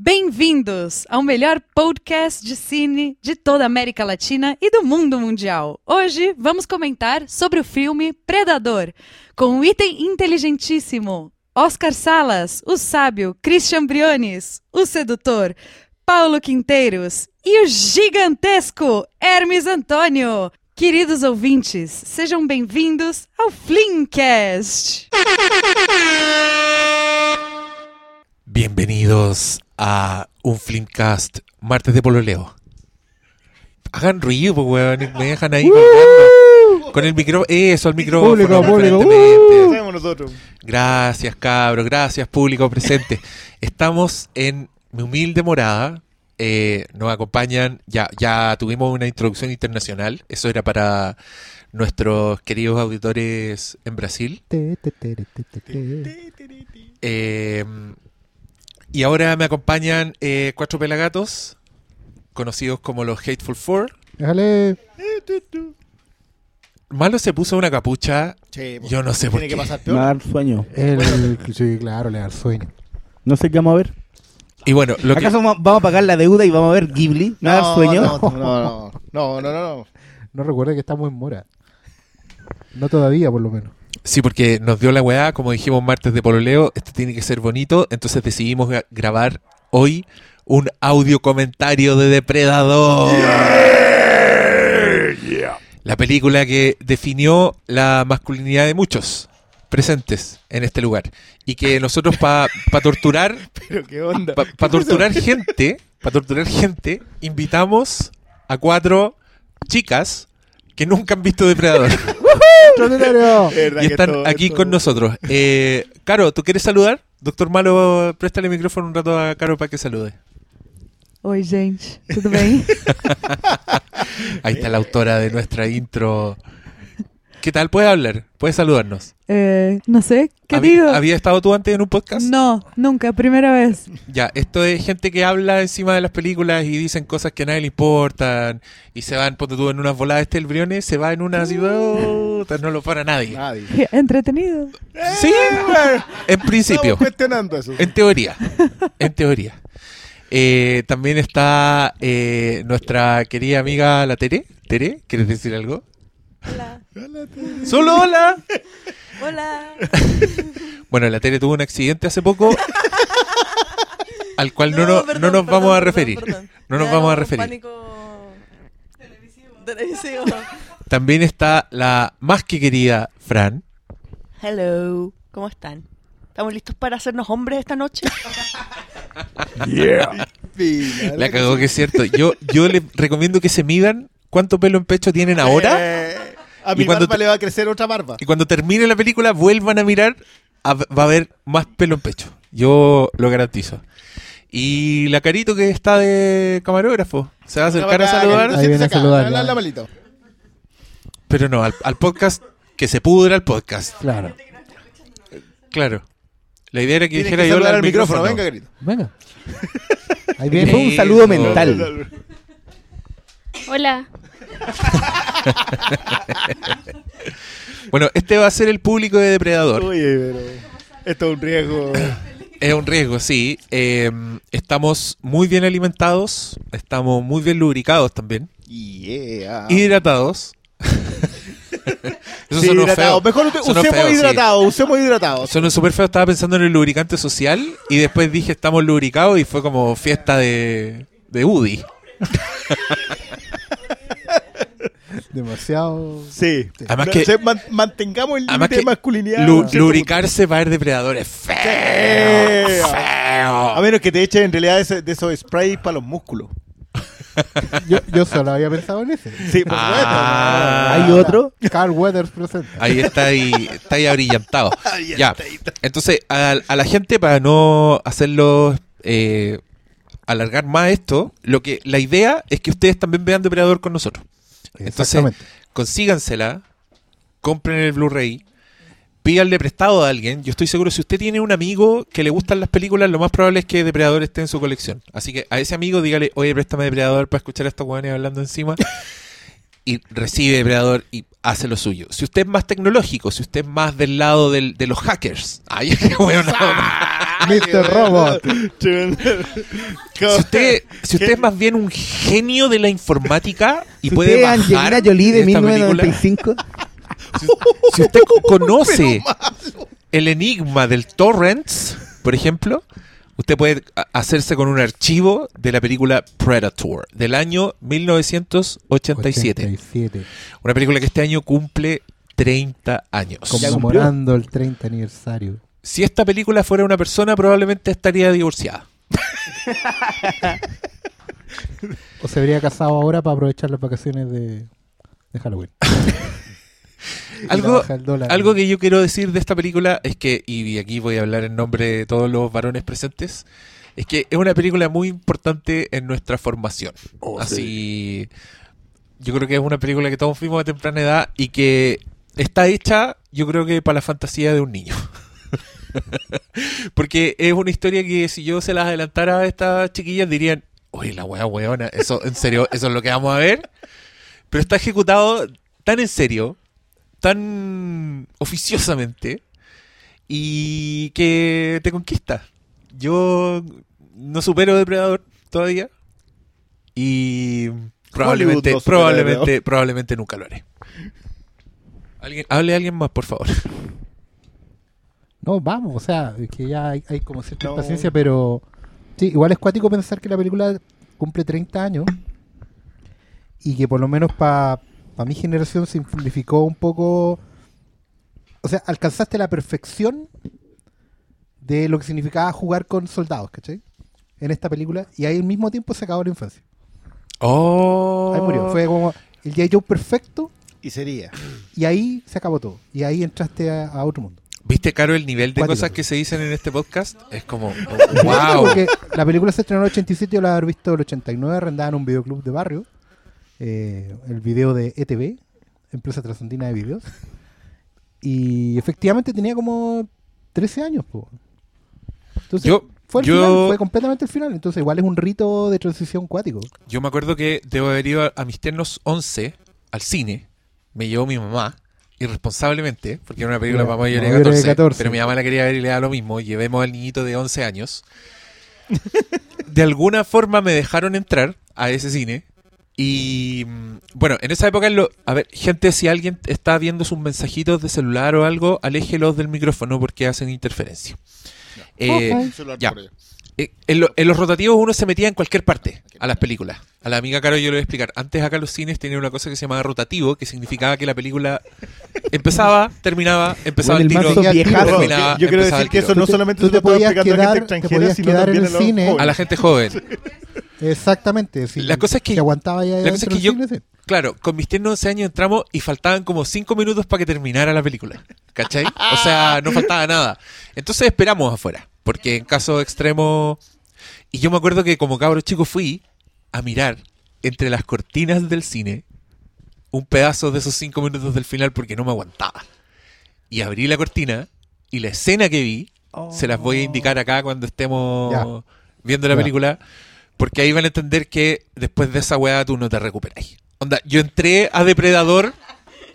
Bem-vindos ao melhor podcast de cine de toda a América Latina e do mundo mundial. Hoje vamos comentar sobre o filme Predador, com um item inteligentíssimo. Oscar Salas, o sábio, Christian Briones, o sedutor, Paulo Quinteiros e o gigantesco Hermes Antônio. Queridos ouvintes, sejam bem-vindos ao Flimcast. Bienvenidos a un Flimcast martes de pololeo. Hagan ruido, pues, weón, me dejan ahí colgando. Con el micrófono, eso, el micrófono. Público, público, nosotros. Gracias, cabros, gracias, público presente. Estamos en mi humilde morada. eh, nos acompañan, ya, ya tuvimos una introducción internacional. Eso era para nuestros queridos auditores en Brasil. Eh, y ahora me acompañan eh, cuatro pelagatos, conocidos como los Hateful Four. Déjale. Malo se puso una capucha, Sí, yo no sé por Tiene qué. que pasar Me peor. va a dar sueño. El, sí, claro, le da sueño. No sé qué vamos a ver. Y bueno, lo que, ¿Acaso vamos vamos a pagar la deuda y vamos a ver Ghibli? ¿Me va a dar sueño? No, no, no, no, no, no, no. No recuerda que estamos en mora. No todavía, por lo menos. Sí, porque nos dio la weá, como dijimos martes de pololeo, esto tiene que ser bonito, entonces decidimos gra- grabar hoy un audio comentario de Depredador. La película que definió la masculinidad de muchos presentes en este lugar. Y que nosotros para torturar Pero qué onda. para torturar gente, para torturar gente, invitamos a cuatro chicas que nunca han visto Depredador Y están aquí con nosotros. Eh, Caro, ¿tú quieres saludar? Doctor Malo, préstale el micrófono un rato a Caro para que salude. Oi, gente, tudo bem? Ahí está la autora de nuestra intro. ¿Qué tal? ¿Puedes hablar? ¿Puedes saludarnos? Eh, no sé, ¿qué ¿Habí- digo? ¿Había estado tú antes en un podcast? No, nunca, primera vez. Ya, esto es gente que habla encima de las películas y dicen cosas que a nadie le importan y se van, ponte tú en unas voladas, este el Briones se va en una así, puta, no lo para nadie. Nadie. Entretenido. Sí, en principio, Estamos cuestionando eso. en teoría, en teoría. Eh, también está eh, nuestra querida amiga la Tere. Tere, ¿quieres decir algo? Hola. Solo hola. Hola. Bueno, la Tere tuvo un accidente hace poco al cual no, no- no nos vamos a referir. No nos vamos a referir. Pánico televisivo. También está la más que querida Fran. Hello, ¿cómo están? ¿Estamos listos para hacernos hombres esta noche? Pila, La cagó que es cierto. Yo, yo les recomiendo que se midan cuánto pelo en pecho tienen ahora Eh, a Y mi cuando barba te- le va a crecer otra barba. y cuando termine la película vuelvan a mirar, a- va a haber más pelo en pecho. Yo lo garantizo. Y la carito que está de camarógrafo se va a acercar a saludar, Ahí viene a saludar, la- la malito. pero no, al, al podcast, que se pudra el podcast. Claro. Claro. La idea era que Tienes dijera que yo al micrófono. micrófono. Venga, querido. Venga. Ahí Que viene. fue un saludo mental. Hola. Bueno, este va a ser el público de Depredador. Oye, pero esto es un riesgo. Es un riesgo, sí. Eh, estamos muy bien alimentados, estamos muy bien lubricados también, Yeah. hidratados. Eso Sí, sonó hidratado. feo. Mejor Sonó usemos feo, sí. hidratado, usemos hidratado. Sonó súper feo, estaba pensando en el lubricante social y después dije estamos lubricados y fue como fiesta de, de UDI. Demasiado. Sí. Además No, que- se- man- mantengamos el Además límite que de masculinidad. lu- lubricarse para ver depredadores feo. Feo. feo. A menos que te echen en realidad ese- de esos sprays para los músculos. Yo, yo solo había pensado en ese. Sí, por Ah. ¿Hay otro? Carl Weathers presenta. Ahí está ahí, está ahí abrillantado. ya. Entonces, a, a la gente, para no hacerlo eh, alargar más esto, lo que la idea es que ustedes también vean Depredador con nosotros. Entonces, consígansela, compren el Blu-ray, pídanle prestado a alguien. Yo estoy seguro, si usted tiene un amigo que le gustan las películas, lo más probable es que Depredador esté en su colección. Así que a ese amigo dígale, oye, préstame Depredador para escuchar a estos guanes hablando encima. y recibe Depredador y hace lo suyo. Si usted es más tecnológico, si usted es más del lado del- de los hackers, ay, qué bueno, no, no. Mr. Robot. Si usted, si usted es más bien un genio de la informática y Si puede usted bajar Angelina Jolie de esta película, 1995, si usted conoce el enigma del torrents, por ejemplo, usted puede hacerse con un archivo de la película Predator del año 1987. 87. Una película que este año cumple 30 años. Conmemorando el 30 aniversario. Si esta película fuera una persona, probablemente estaría divorciada. O se habría casado ahora para aprovechar las vacaciones de, de Halloween. Algo, dólar. que yo quiero decir de esta película es que, y aquí voy a hablar en nombre de todos los varones presentes, es que es una película muy importante en nuestra formación. Así, yo creo que es una película que todos fuimos a temprana edad y que está hecha, yo creo que para la fantasía de un niño. Porque es una historia que si yo se las adelantara a estas chiquillas dirían, oye, la wea weona, eso, en serio, eso es lo que vamos a ver. Pero está ejecutado tan en serio, tan oficiosamente, y que te conquista. Yo no supero Depredador todavía. Y probablemente, no probablemente, probablemente nunca lo haré. ¿Alguien, hable alguien más, por favor. No, vamos, o sea, es que ya hay, hay como cierta No. impaciencia, pero sí, igual es cuático pensar que la película cumple 30 años y que por lo menos para mi generación simplificó un poco, o sea, alcanzaste la perfección de lo que significaba jugar con soldados, ¿cachai? En esta película y ahí al mismo tiempo se acabó la infancia. Oh. Ahí murió, fue como el G.I. Joe perfecto Y sería. y ahí se acabó todo y ahí entraste a, a otro mundo. ¿Viste, Caro, el nivel de Cuático. cosas que se dicen en este podcast? Es como, wow. Porque la película se estrenó en el 87, yo la haber visto en el 89, arrendada en un videoclub de barrio. Eh, el video de ETV, Empresa Trasandina de Videos. Y efectivamente tenía como 13 años. po. Entonces, Yo- fue el yo- final, fue completamente el final. Entonces, igual es un rito de transición cuático. Yo me acuerdo que debo haber ido a, a mis ternos 11 al cine. Me llevó mi mamá, irresponsablemente, porque era una película para mayores de mayores 14, de 14. Pero mi mamá la quería ver y le da lo mismo. Llevemos al niñito de 11 años. De alguna forma me dejaron entrar a ese cine. Y mm, bueno, en esa época, lo, a ver, gente, si alguien está viendo sus mensajitos de celular o algo, aléjelos del micrófono porque hacen interferencia. Eh, Ya. Eh, en, lo- en los rotativos uno se metía en cualquier parte a las películas. A la amiga Caro yo le voy a explicar. Antes acá los cines tenían una cosa que se llamaba rotativo, que significaba que la película empezaba, terminaba, empezaba Bueno, el el tiro, viejazo. terminaba, yo quiero decir que eso no Tú te- solamente tú se te puede podías explicar a la quedar- gente te extranjera, podías sino quedar también en a el los cine. jóvenes. A la gente joven. Exactamente. Si, La cosa es que- si aguantaba ya la cosa es que yo- cine, sí. Claro, con mis tiernos 11 años entramos y faltaban como 5 minutos para que terminara la película. ¿Cachai? O sea, no faltaba nada. Entonces esperamos afuera. Porque en caso extremo. Y yo me acuerdo que como cabro chico fui a mirar entre las cortinas del cine un pedazo de esos 5 minutos del final porque no me aguantaba. Y abrí la cortina y la escena que vi se las voy a indicar acá cuando estemos viendo la película. Porque ahí van a entender que después de esa weá tú no te recuperáis. Onda, yo entré a Depredador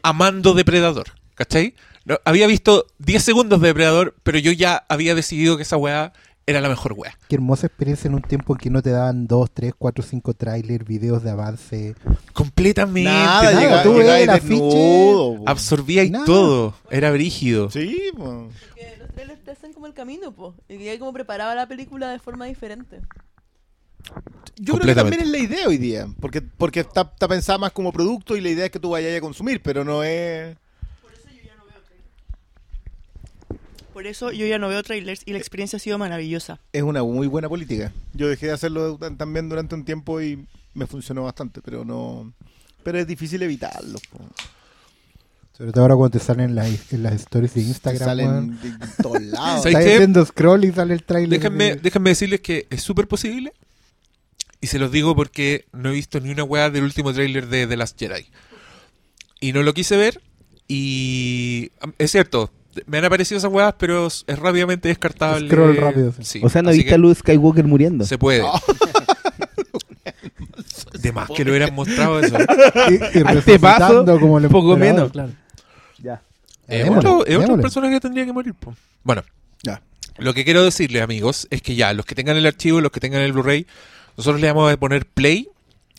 amando Depredador. ¿Cachai? No, había visto 10 segundos de Depredador, pero yo ya había decidido que esa weá era la mejor weá. Qué hermosa experiencia en un tiempo en que no te daban 2, 3, 4, 5 trailers, videos de avance. Completamente. Nada, Nada, llega, tú llega ves el po. Absorbía y Nada. todo. Era brígido. Sí, po. Que los trailers te hacen como el camino, po. Y ya como preparaba la película de forma diferente. Yo creo que también es la idea hoy día. Porque, porque está, está pensada más como producto y la idea es que tú vayas a consumir, pero no es. Por eso yo ya no veo trailers y la experiencia ha sido maravillosa. Es una muy buena política. Yo dejé de hacerlo también durante un tiempo y me funcionó bastante, pero no. Pero es difícil evitarlo. po. Sobre todo ahora cuando te salen en las, en las stories de Te Instagram. salen de, de todos lados. ¿Sabes Estás haciendo scroll y sale el trailer. Déjenme, de- déjenme decirles que es súper posible. Y se los digo porque no he visto ni una weá del último tráiler de The Last Jedi. Y no lo quise ver. Y es cierto, me han aparecido esas weas, pero es es rápidamente descartable. Scroll rápido, sí. Sí, o sea, no así viste que a Luke Skywalker muriendo. Se puede. De más que lo hubieran mostrado eso. y, y Al resucitando como el poco menos. claro. Ya. Es Démosle, otro, personaje que tendría que morir. po. Bueno, Ya. Lo que quiero decirles, amigos, es que ya, los que tengan el archivo, los que tengan el Blu-ray, nosotros le vamos a poner play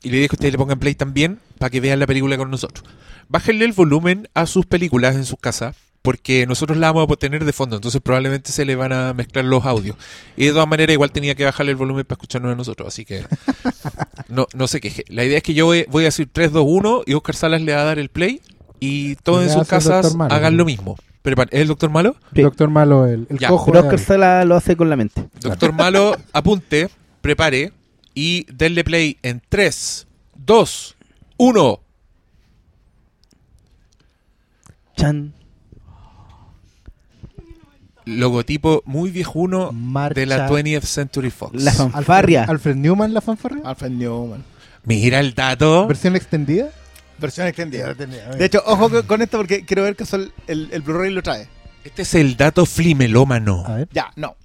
y le digo que ustedes le pongan play también para que vean la película con nosotros. Bájenle el volumen a sus películas en sus casas porque nosotros la vamos a tener de fondo, entonces probablemente se le van a mezclar los audios. Y de todas maneras igual tenía que bajarle el volumen para escucharnos a nosotros, así que no, no se queje. La idea es que yo voy, voy a decir 3, 2, 1 y Oscar Salas le va a dar el play y todos en sus casas. Malo, hagan ¿no? lo mismo. Preparen- ¿Es el doctor Malo? Sí. Doctor Malo, el, el Ya, cojo. Pero Oscar David. Sala lo hace con la mente. Doctor Malo, apunte, prepare y denle play en 3, 2, 1. Chan. Logotipo muy viejuno Marcha. de la 20th Century Fox. La fanfarria. Alfred Newman, la fanfarria. Alfred Newman. Mira el dato. Versión extendida. Versión extendida. De hecho, ojo con- esto porque quiero ver que son- el, el Blu-ray lo trae. Este es el dato flimelómano. A ver. Ya, no.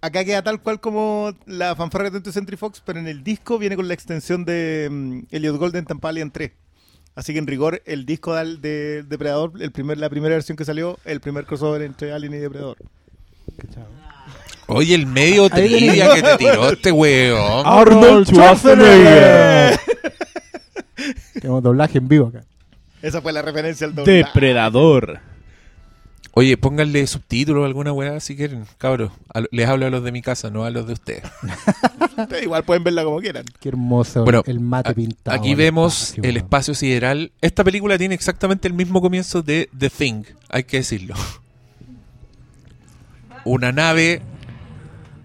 Acá queda tal cual como la fanfarria de 20th Century Fox, pero en el disco viene con la extensión de mm, Elliot Golden Tampalian 3. Así que en rigor, el disco de, Depredador, el primer, la primera versión que salió, el primer crossover entre Alien y Depredador. Oye, el medio trivia que te tiró este weón. Arnold Schwarzenegger. Tenemos doblaje en vivo acá. Esa fue la referencia al doblaje. Depredador. Oye, pónganle subtítulos alguna weá si quieren, cabros. A les hablo a los de mi casa, no a los de ustedes. Pero Igual pueden verla como quieran. Qué hermoso Bueno, el mate a- pintado. Aquí vemos espacio, el espacio sideral. Esta película tiene exactamente el mismo comienzo de The Thing, hay que decirlo. Una nave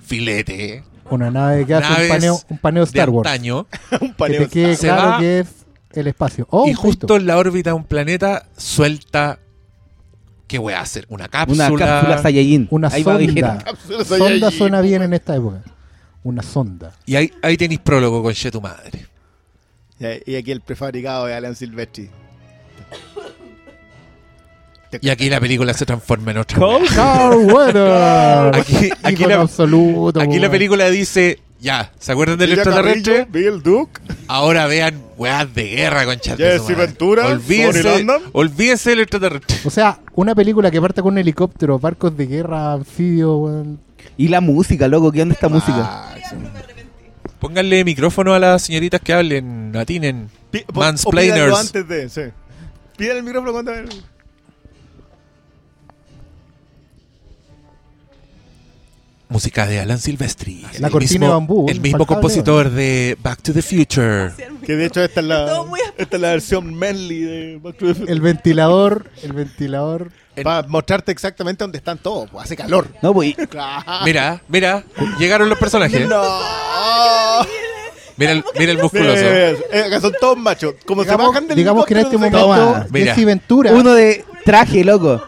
filete Una nave que hace un paneo, un paneo de Star Wars. antaño Un Que paneo. te quede Se claro va- que es el espacio. Oh, y justo en la órbita de un planeta suelta ¿qué voy a hacer? Una cápsula. Una cápsula Saiyajin. Una Ahí sonda. Cápsula Sonda suena bien en esta época. Una sonda. Y ahí, ahí tenéis prólogo con Che tu madre. Y aquí el prefabricado de Alan Silvestri. Y aquí la película se transforma en otra. Carl Weathers. Aquí, aquí la, absoluto. aquí la película dice, ya, ¿se acuerdan del extraterrestre? Bill Duke. Ahora vean weas de guerra con. Jesse Ventura, Olvídense, olvídense del extraterrestre. O sea, una película que parte con un helicóptero, barcos de guerra, anfibios, weón. Y la música, loco. ¿Qué onda esta música? Ah, sí. Pónganle micrófono a las señoritas que hablen, atinen. Pídanlo Mansplainers. antes de, sí. Piden el micrófono cuando... Música de Alan Silvestri. La el cortina mismo, de bambú, El mismo compositor de Back to the Future. Que de hecho esta es la, esta es la versión manly de Back to the Future. El ventilador, el ventilador. Para mostrarte exactamente dónde están todos. pues, hace calor. No, pues. Mira, mira, llegaron los personajes. ¡No! Mira el, mira el musculoso. Eh, son todos machos. Como se Digamos, bajan del digamos que en este momento, se. Jesse Ventura. Uno de traje, loco.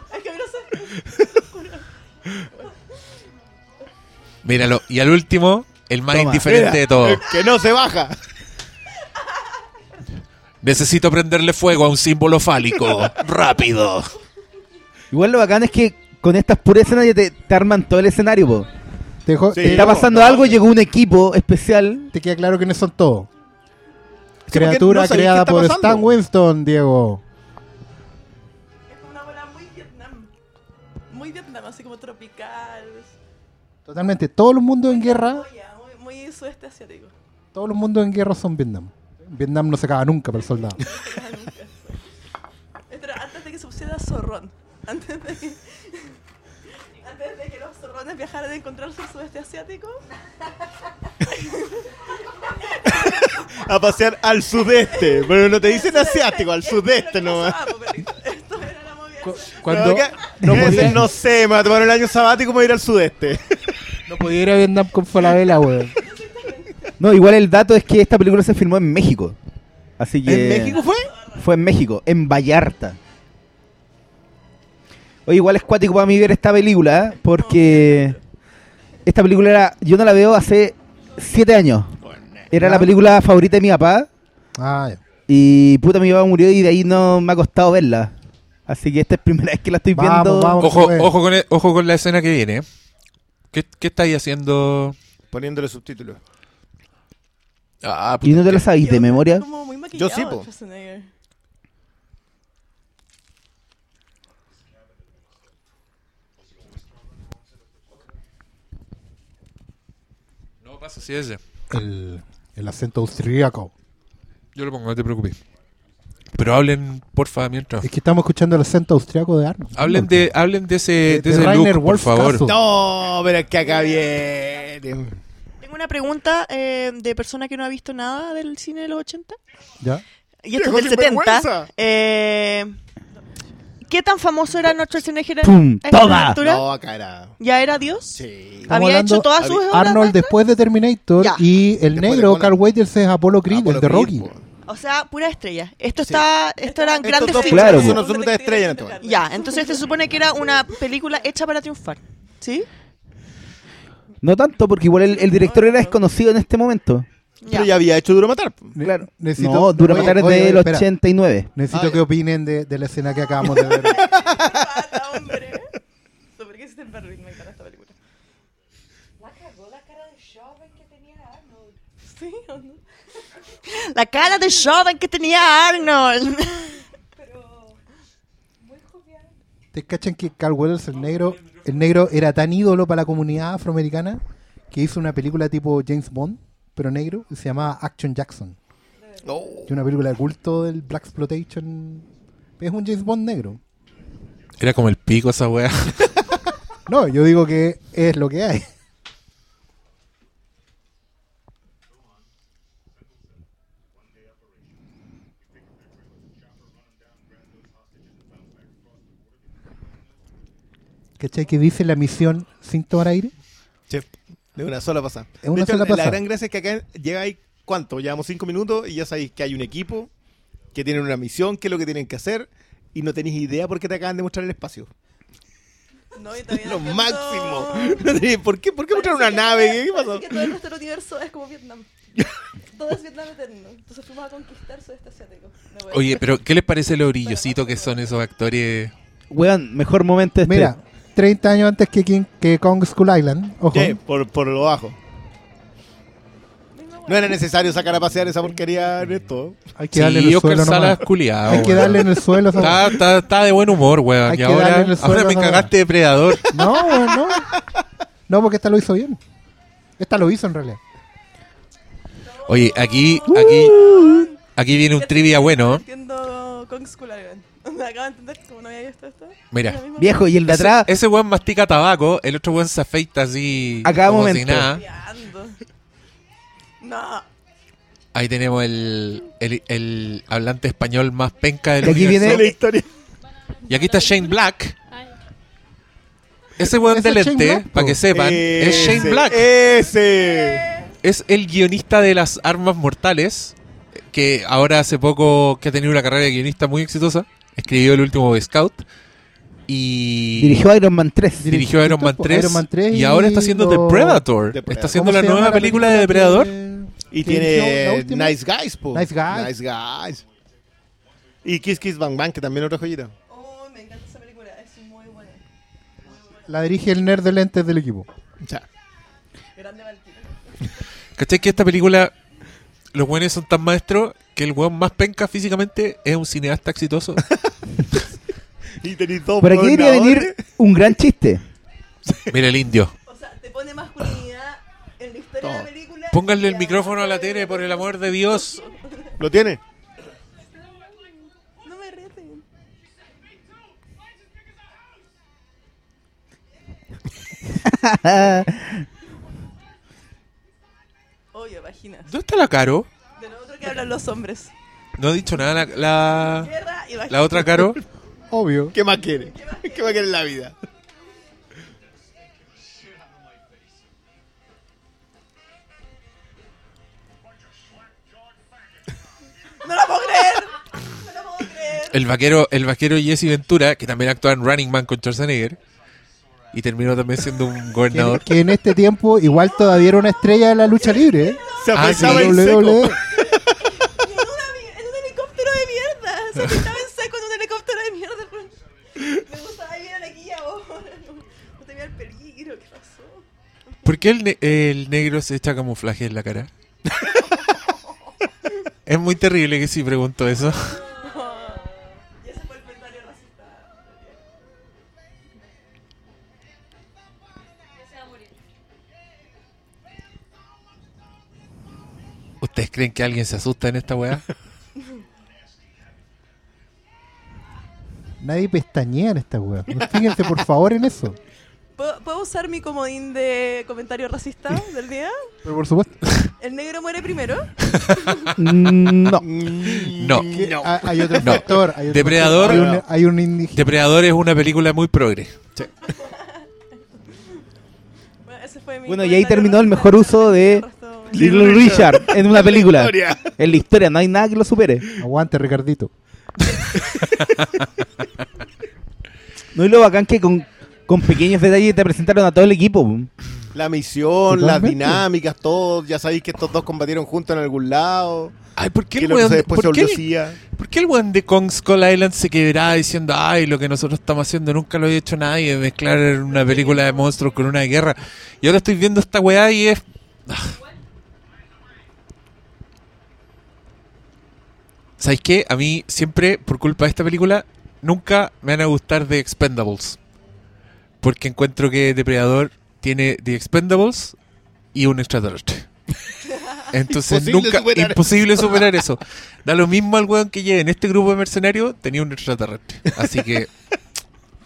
Míralo. Y al último, el más Toma. indiferente Mira, de todos. que no se baja. Necesito prenderle fuego a un símbolo fálico. Rápido. Igual lo bacán es que con estas puras escenas ya te, te arman todo el escenario, po. Te, Sí. Está pasando no. algo, llegó un equipo especial. te queda claro quiénes son todos. porque Criatura no creada por pasando. Stan Winston, Diego. Es una bola muy Vietnam. Muy Vietnam, así como tropical. Totalmente. Todos los mundos en guerra, muy, muy sudeste asiático. todos los mundos en guerra son Vietnam. Vietnam no se acaba nunca para el soldado. Esto era antes de que se pusiera zorrón. Antes de que. Antes de que los zorrones viajaran a encontrarse el sudeste asiático. A pasear al sudeste. Pero no te dicen asiático, al sudeste no nomás. Esto era la movida. Cu- Cuando no, no podía- no sé, me voy a tomar el año sabático y me voy a ir al sudeste. No podía ir a Vietnam con Falabella, weón. No, igual el dato es que esta película se filmó en México. Así que. ¿En México fue? Fue en México, en Vallarta. Oye, igual es cuático para mí ver esta película, ¿eh? porque esta película era, yo no la veo hace siete años. Era la película favorita de mi papá Ah, ya. y puta mi papá murió y de ahí no me ha costado verla. Así que esta es primera vez que la estoy Vamos, viendo. vamos. Ojo, pues. ojo, con, el- ojo con la escena que viene. ¿Qué, qué estáis haciendo? Poniéndole subtítulos. Ah, ¿Y no te la puta, sabéis de memoria? Como muy maquillado, Yo sí, po. Schwarzenegger. pasa si es ese. El, el acento austríaco. Yo lo pongo, no te preocupes. Pero hablen, porfa, mientras. Es que estamos escuchando el acento austriaco de Arnold. Hablen de, hablen de ese, de, de ese Rainer look, por Wolf favor. No, pero es que acá viene. Tengo una pregunta eh, de persona que no ha visto nada del cine de los 80. ¿Ya? Y esto es del 70. sinvergüenza. Eh, ¿Qué tan famoso era Arnold Schwarzenegger esta ¡Toma! No, acá era. ¿Ya era Dios? Sí. Estamos ¿Había hecho todas sus obras? Arnold después de Terminator Ya. y el Después negro. Carl Weathers es Apollo Creed, Apollo el de Rocky. O sea, pura estrella. Esto Sí. está, esto eran Estos grandes dos figuras. Claro, son po. absolutas estrellas en este momento. Ya, entonces se supone que era una película hecha para triunfar. ¿Sí? No tanto, porque igual el, el director era desconocido en este momento. Pero ya había hecho Duro Matar. Claro. necesito- no, Dura oye, Matar es oye, del oye, espera. 89. Necesito Ah, que opinen de, de la escena que acabamos de ver. Pata, hombre. ¿Por qué hiciste en Berlín? Me encanta esta película. La cagó la cara de joven que tenía Arnold. ¿Sí o no? La cara de joven que tenía Arnold. ¿Te cachan que Carl Weathers, el negro, el negro era tan ídolo para la comunidad afroamericana que hizo una película tipo James Bond, pero negro, y se llamaba Action Jackson? Que es una película de culto del Black Exploitation. Es un James Bond negro. Era como el pico esa weá. No, yo digo que es lo que hay. ¿Cachai que dice la misión sin tomar aire? Sí, de una sola pasada. Es una De hecho, sola La pasada. gran gracia es que acá llega ahí, ¿cuánto? Llevamos cinco minutos y ya sabéis que hay un equipo, que tienen una misión, qué es lo que tienen que hacer, y no tenéis idea por qué te acaban de mostrar el espacio. No, yo todavía Lo no máximo. ¿Por qué, ¿Por qué mostrar una que- nave? ¿Qué pasó? que todo nuestro universo es como Vietnam. todo es Vietnam eterno. Entonces fuimos a conquistar sudeste asiático. Oye, pero ¿qué les parece lo brillosito que son esos actores? Weón, mejor momento este. Mira, 30 años antes que, King, que Kong Skull Island. Ojo. Sí, por, por lo bajo. No era necesario sacar a pasear esa porquería en esto. Hay que darle en el Oscar suelo Salas nomás. culiado. Hay que weón. darle en el suelo. esa- Está, está, está de buen humor, weón. Hay Y que ahora, darle en el suelo ahora me cagaste de predador. No, weón, no. No, porque esta lo hizo bien. Esta lo hizo en realidad. Oye, aquí, aquí, aquí viene un trivia bueno. Entiendo Kong Skull Island. Me acabo de entender cómo no había visto esto. Mira. Viejo, y el de Ese, atrás, ese weón mastica tabaco, el otro weón se afeita así. A cada como momento. si nada. No. Ahí tenemos el, el, el hablante español más penca del Y aquí universo. viene- la historia. Y aquí está Shane Black. Ese weón de lente, para que sepan, es Shane Black. Ese. Es el guionista de las armas mortales, que ahora hace poco que ha tenido una carrera de guionista muy exitosa. Escribió el último Scout. Y dirigió Iron Man 3. dirigió Iron Man 3, Iron Man 3 y ahora está haciendo The lo- Predator. The Predator. Está haciendo ¿Cómo la se llama nueva película de Depredador. Y la tiene? Nice Guys, po. Nice Guys. Nice Guys. Y Kiss Kiss Bang Bang, que también es otra joyita. Oh, me encanta esa película. Es muy buena. La dirige el nerd de lentes del equipo. Sea, Grande. ¿Cachai que esta película, los buenos son tan maestros que el weón más penca físicamente es un cineasta exitoso? y tenéis dos Por aquí debería venir un gran chiste. Mira el indio. O sea, te pone masculinidad en la historia de la película. Pónganle el micrófono a la tele, por el amor de Dios. ¿Lo tiene? No me reten. Oye, vaginas. ¿Dónde está la Caro? De lo otro que hablan los hombres. No ha dicho nada la, la, la otra Caro. Obvio. ¿Qué más quiere? ¿Qué más quiere en la vida? ¡No lo puedo creer! ¡No lo puedo creer! El vaquero, el vaquero Jesse Ventura, que también actúa en Running Man con Schwarzenegger. Y terminó también siendo un gobernador. que en este tiempo igual todavía era una estrella de la lucha libre. ¿eh? Se Ah, sí. en seco. WWE. Y en, una mi- en un helicóptero de mierda. Se ¿Por qué el, ne- el negro se echa camuflaje en la cara? es muy terrible que sí pregunto eso. ¿Ustedes creen que alguien se asusta en esta weá? Nadie pestañea en esta weá. Fíjense por favor en eso. ¿Puedo, puedo usar mi comodín de comentario racista del día? Pero por supuesto, ¿El negro muere primero? Mm, no. No. que ha- hay otro No. factor. Hay otro Depredador- factor. Hay un, hay un. Depredador es una película muy progre. Bueno, ese fue mi Bueno, y ahí terminó el mejor uso de Little Richard en una película. En la historia, no hay nada que lo supere. Aguante, Ricardito. No y lo bacán que con, con pequeños detalles te presentaron a todo el equipo. po. La misión, las dinámicas, todo. Ya sabéis que estos dos combatieron juntos en algún lado. Ay, ¿por qué el weón, se después se por por qué el weón de Kong Skull Island se quebraba diciendo, ay, lo que nosotros estamos haciendo nunca lo había hecho nadie, mezclar una película de monstruos con una guerra? Y ahora estoy viendo esta weá y es... Ah. ¿Sabéis qué? A mí siempre, por culpa de esta película, nunca me van a gustar The Expendables. Porque encuentro que Depredador tiene The Expendables y un extraterrestre. Entonces Imposible nunca, superar imposible superar eso. Da lo mismo al weón que llegue en este grupo de mercenarios, tenía un extraterrestre. Así que,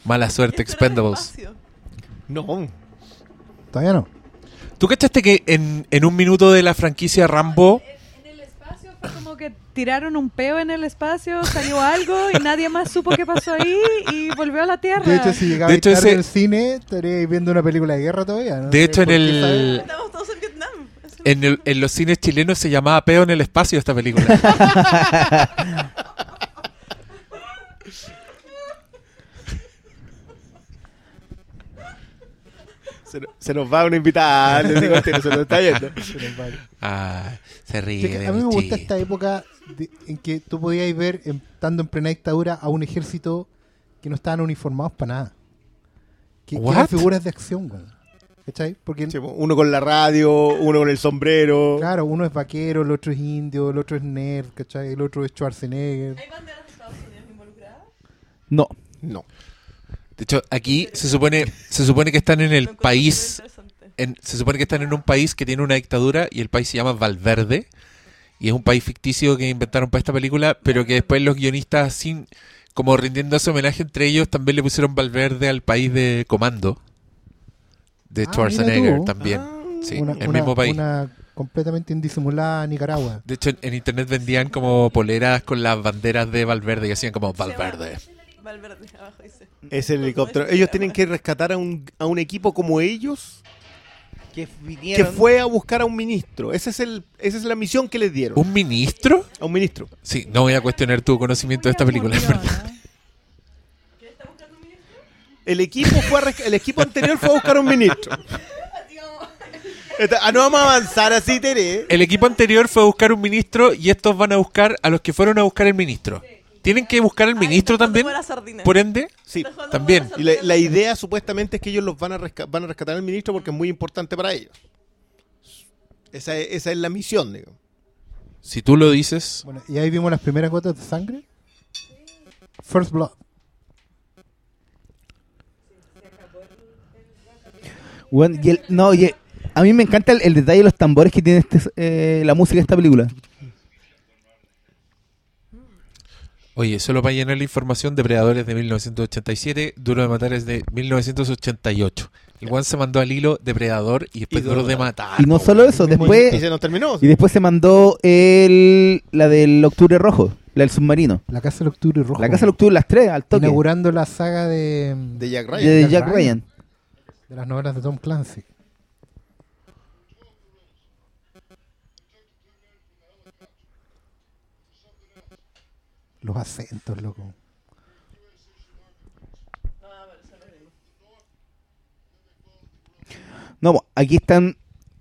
mala suerte, Expendables. No. Todavía no. ¿Tú cachaste que en, en un minuto de la franquicia Rambo, En el espacio fue como que tiraron un peo en el espacio, salió algo y nadie más supo qué pasó ahí y volvió a la Tierra. De hecho, si llegaba De hecho, tarde ese- al cine, estaría viendo una película de guerra todavía. ¿no? De hecho, en ¿Por qué el-? Estamos todos en Vietnam. En, el- en los cines chilenos se llamaba Peo en el espacio esta película. Se, no- se nos va una invitada. este, se nos está yendo. Ah, se ríe. Sí, que de a mí me gusta esta época de- en que tú podías ver, en- estando en plena dictadura, a un ejército que no estaban uniformados para nada. Que, que eran figuras de acción, güey. ¿Cachai? Porque, Sí, po, Uno con la radio, uno con el sombrero. claro, uno es vaquero, el otro es indio, el otro es nerd, ¿cachai? El otro es Schwarzenegger. ¿Hay banderas de Estados Unidos involucradas? No. No. De hecho, aquí se supone, se supone que están en el país, en- se supone que están en un país que tiene una dictadura y el país se llama Valverde y es un país ficticio que inventaron para esta película, pero que después los guionistas, sin como rindiendo ese homenaje entre ellos, también le pusieron Valverde al país de Comando de Ah, Schwarzenegger también. Ah, Sí, una, el una- mismo país. una completamente indisimulada Nicaragua. De hecho, en, en internet vendían como poleras con las banderas de Valverde y hacían como Valverde. Valverde, abajo dice. Es el helicóptero. Ellos tienen que rescatar a un, a un equipo como ellos Que que fue a buscar a un ministro. Ese es el, esa es la misión que les dieron. ¿Un ministro? A un ministro. Sí, no voy a cuestionar tu conocimiento de esta película. es verdad. El equipo fue a el equipo anterior fue a buscar a un ministro. Ah, no vamos a avanzar así, Tere. El equipo anterior fue a buscar un ministro y estos van a buscar a los que fueron a buscar el ministro. ¿Tienen que buscar al ministro Ay, también? Por ende, Sí. También. Y la, la idea supuestamente es que ellos los van a, resca- van a rescatar al ministro porque es muy importante para ellos. Esa es, esa es la misión, digo. si tú lo dices, Bueno, y ahí vimos las primeras gotas de sangre. First Blood. Bueno, y el- no, y el- a mí me encanta el, el detalle de los tambores que tiene este, eh, la música de esta película. Oye, solo para llenar la información, Depredadores de 1987, Duro de Matar es de 1988. El Juan se mandó al hilo Depredador y después Y Duro de Matar. Y no po, solo eso, Y después se nos terminó. y después se mandó el, la del Octubre Rojo, la del submarino. La Casa del Octubre Rojo. La Casa del Octubre, las tres, al toque. Inaugurando la saga de, De Jack de Ryan. Jack Jack Ryan. Ryan. de las novelas de Tom Clancy. Los acentos, loco. No, aquí están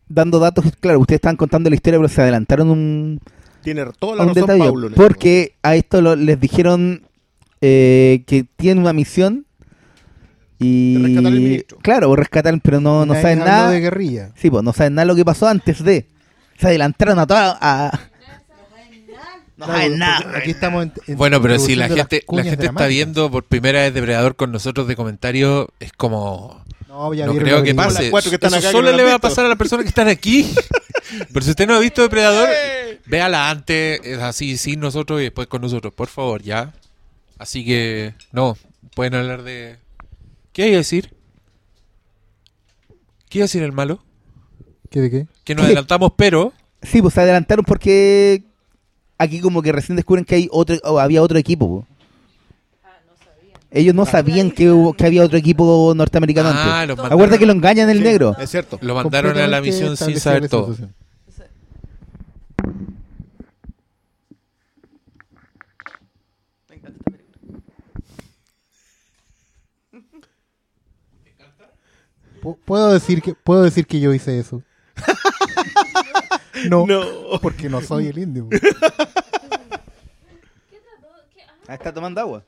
dando datos, claro, ustedes están contando la historia, pero se adelantaron un, Tiene toda la razón, detalle. Paulo. porque a esto lo- les dijeron eh, que tienen una misión y... De rescatar al ministro. Claro, rescatar, pero no, no saben nada. de guerrilla. Sí, pues no saben nada de lo que pasó antes de. Se adelantaron a toda. A... No Claro, saben nada. Aquí estamos en- en- Bueno, pero si la gente, la gente está viendo por primera vez Depredador con nosotros de comentario, es como... No, ya no creo que pase. Que están Eso acá solo le va a pasar a las personas que están aquí. Pero si usted no ha visto Depredador, Véala antes, es así, sin nosotros y después con nosotros, por favor, ¿ya? Así que, no, pueden hablar de... ¿Qué hay que decir? ¿Qué iba a decir el malo? ¿Qué de qué? Que nos ¿Qué? adelantamos, pero... Sí, pues se adelantaron porque aquí como que recién descubren que hay otro, había otro equipo. po. Ellos no sabían que, hubo- que había otro equipo norteamericano Ah, antes. los Acuérdate mandaron, que lo engañan el Sí, negro. Es cierto. lo mandaron a la misión sin saber todo. situación. Me encanta esta película. Pu- ¿Puedo decir que puedo decir que yo hice eso? no, No. porque no soy el indio. Ah, está tomando agua.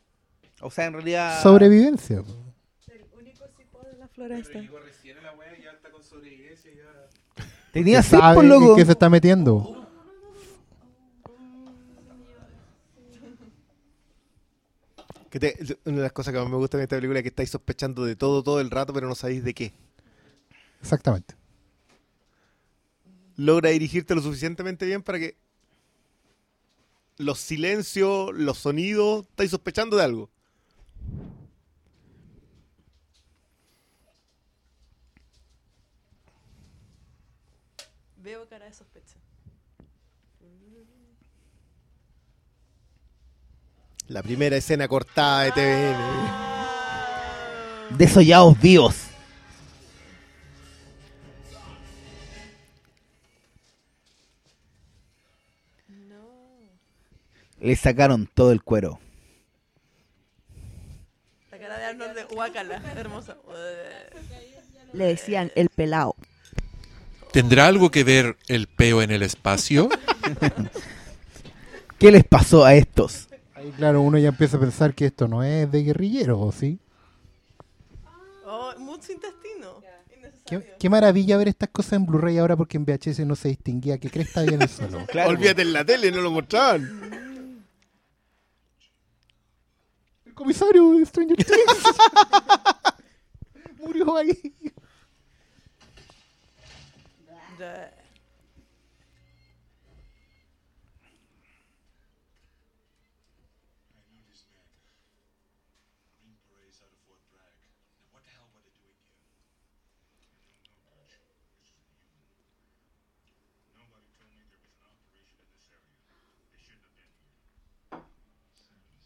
O sea, en realidad... Sobrevivencia. El único hijo de la floresta. Tenía ¿Qué sed, sabe por en loco. qué se está metiendo? Que te- una de las cosas que más me gusta de esta película es que estáis sospechando de todo todo el rato, pero no sabéis de qué. Exactamente. Logra dirigirte lo suficientemente bien para que los silencios, los sonidos, estáis sospechando de algo. Veo cara de sospecha. La primera escena cortada de TVN. Desollados vivos. Le sacaron todo el cuero. La cara de Arnold de Guacala, hermosa. Le decían el pelao. ¿Tendrá algo que ver el peo en el espacio? ¿Qué les pasó a estos? Ahí, claro, uno ya empieza a pensar que esto no es de guerrilleros, ¿o sí? Oh, mucho intestino. Qué, maravilla ver estas cosas en Blu-ray ahora porque en VHS no se distinguía qué cresta había en el suelo. Olvídate en la tele, no lo mostraban. El comisario de Stranger Things murió ahí. Ya.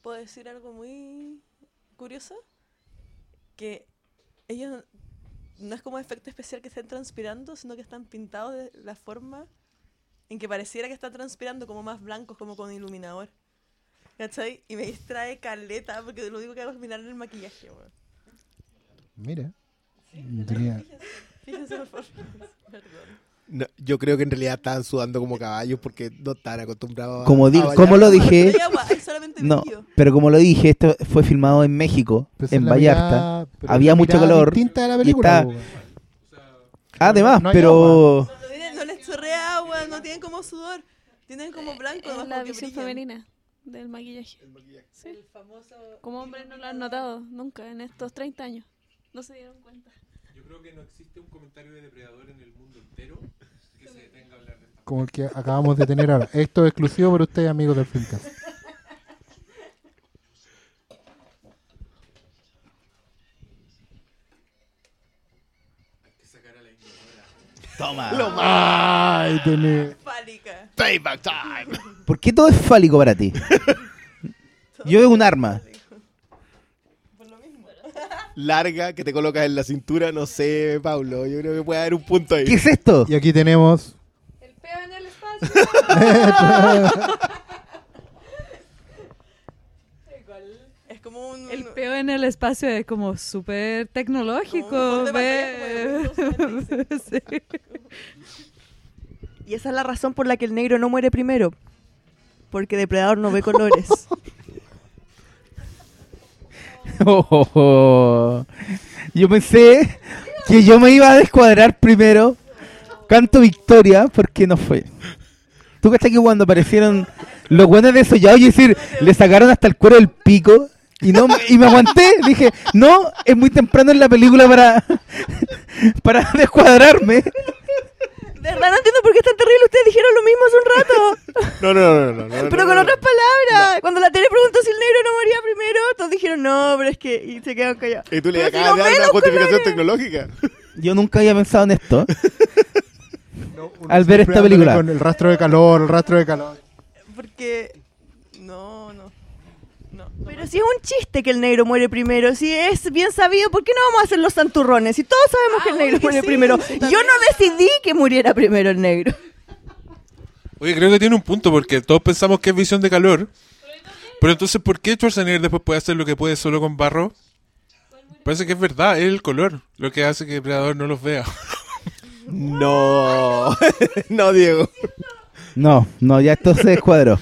¿Puedo decir algo muy curioso? Que ellos no es como efecto especial que estén transpirando, sino que están pintados de la forma en que pareciera que están transpirando como más blancos, como con iluminador. ¿Cachai? Y me distrae caleta, porque lo único que hago es mirar el maquillaje, weón. Mira. Tenía- Fíjense, por favor. Perdón. No, yo creo que en realidad estaban sudando como caballos porque no estaban acostumbrados a- Como, di- a bañar. como lo dije, no, brillo. pero como lo dije, esto fue filmado en México, en Vallarta. mirada- Había mucho calor distinta de la y película, está-. Además, No hay pero No, tienen- no les chorrea agua, no tienen como sudor. Tienen como blanco. Es la visión femenina del maquillaje. Sí. Como hombres no lo han notado nunca en estos 30 años. No se dieron cuenta. Yo creo que no existe un comentario de depredador en el mundo entero que se detenga a hablar de esta Como el que acabamos de tener ahora. Esto es exclusivo para ustedes, amigos del Filmcast. Toma. Ay, tenés- Fálica. Payback time. ¿Por qué todo es fálico para ti? Yo veo un arma. Por lo mismo. Larga que te colocas en la cintura, no sé, Pablo. Yo creo que puede haber un punto ahí. ¿Qué es esto? Y aquí tenemos. El peo en el espacio. El peo en el espacio es como súper tecnológico. De ve. de Sí. Y esa es la razón por la que el negro no muere primero. Porque Depredador no ve colores. Oh, oh, oh. Yo pensé que yo me iba a descuadrar primero. Canto victoria porque no fue. ¿Tú cachai que cuando aparecieron los buenos desollados y decir, le sacaron hasta el cuero del pico? Y no me- y me aguanté, dije, no, es muy temprano en la película para, para descuadrarme. ¿Verdad? No entiendo por qué es tan terrible. Ustedes dijeron lo mismo hace un rato. No, no, no, no. no, Pero no, con no. otras palabras. Cuando la tele preguntó si el negro no moría primero, todos dijeron, no, pero es que... Y se quedaron callados. Y tú le si acabas los de dar una justificación colores- tecnológica. Yo nunca había pensado en esto. Al ver esta película. Con el rastro de calor, el rastro de calor. Porque. Pero si es un chiste que el negro muere primero, si es bien sabido, ¿por qué no vamos a hacer los santurrones? Si todos sabemos que el negro obvio que muere sí, primero. sí, Yo no decidí que muriera primero el negro. Oye, creo que tiene un punto porque todos pensamos que es visión de calor. Pero entonces, ¿por qué Schwarzenegger después puede hacer lo que puede solo con barro? Parece que es verdad, es el color lo que hace que el predador no los vea. No. no, Diego. No, no, ya esto se descuadró.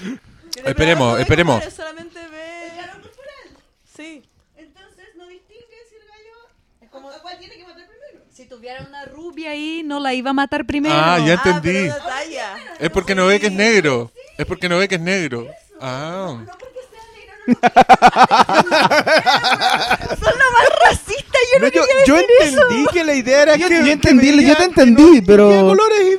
Esperemos, esperemos. colores, Solamente ve. Sí. Entonces no distingue si el gallo... ¿A cuál tiene que matar tuviera una rubia ahí, no la iba a matar primero. Ah, ya Ah, pero entendí. talla. Es porque no ve que es negro. Es porque no ve que es negro. Ah. Son lo más racista, yo no, No, yo, yo eso. entendí que la idea era Yo- que. yo que entendí, yo te que entendí, no pero- distinguía colores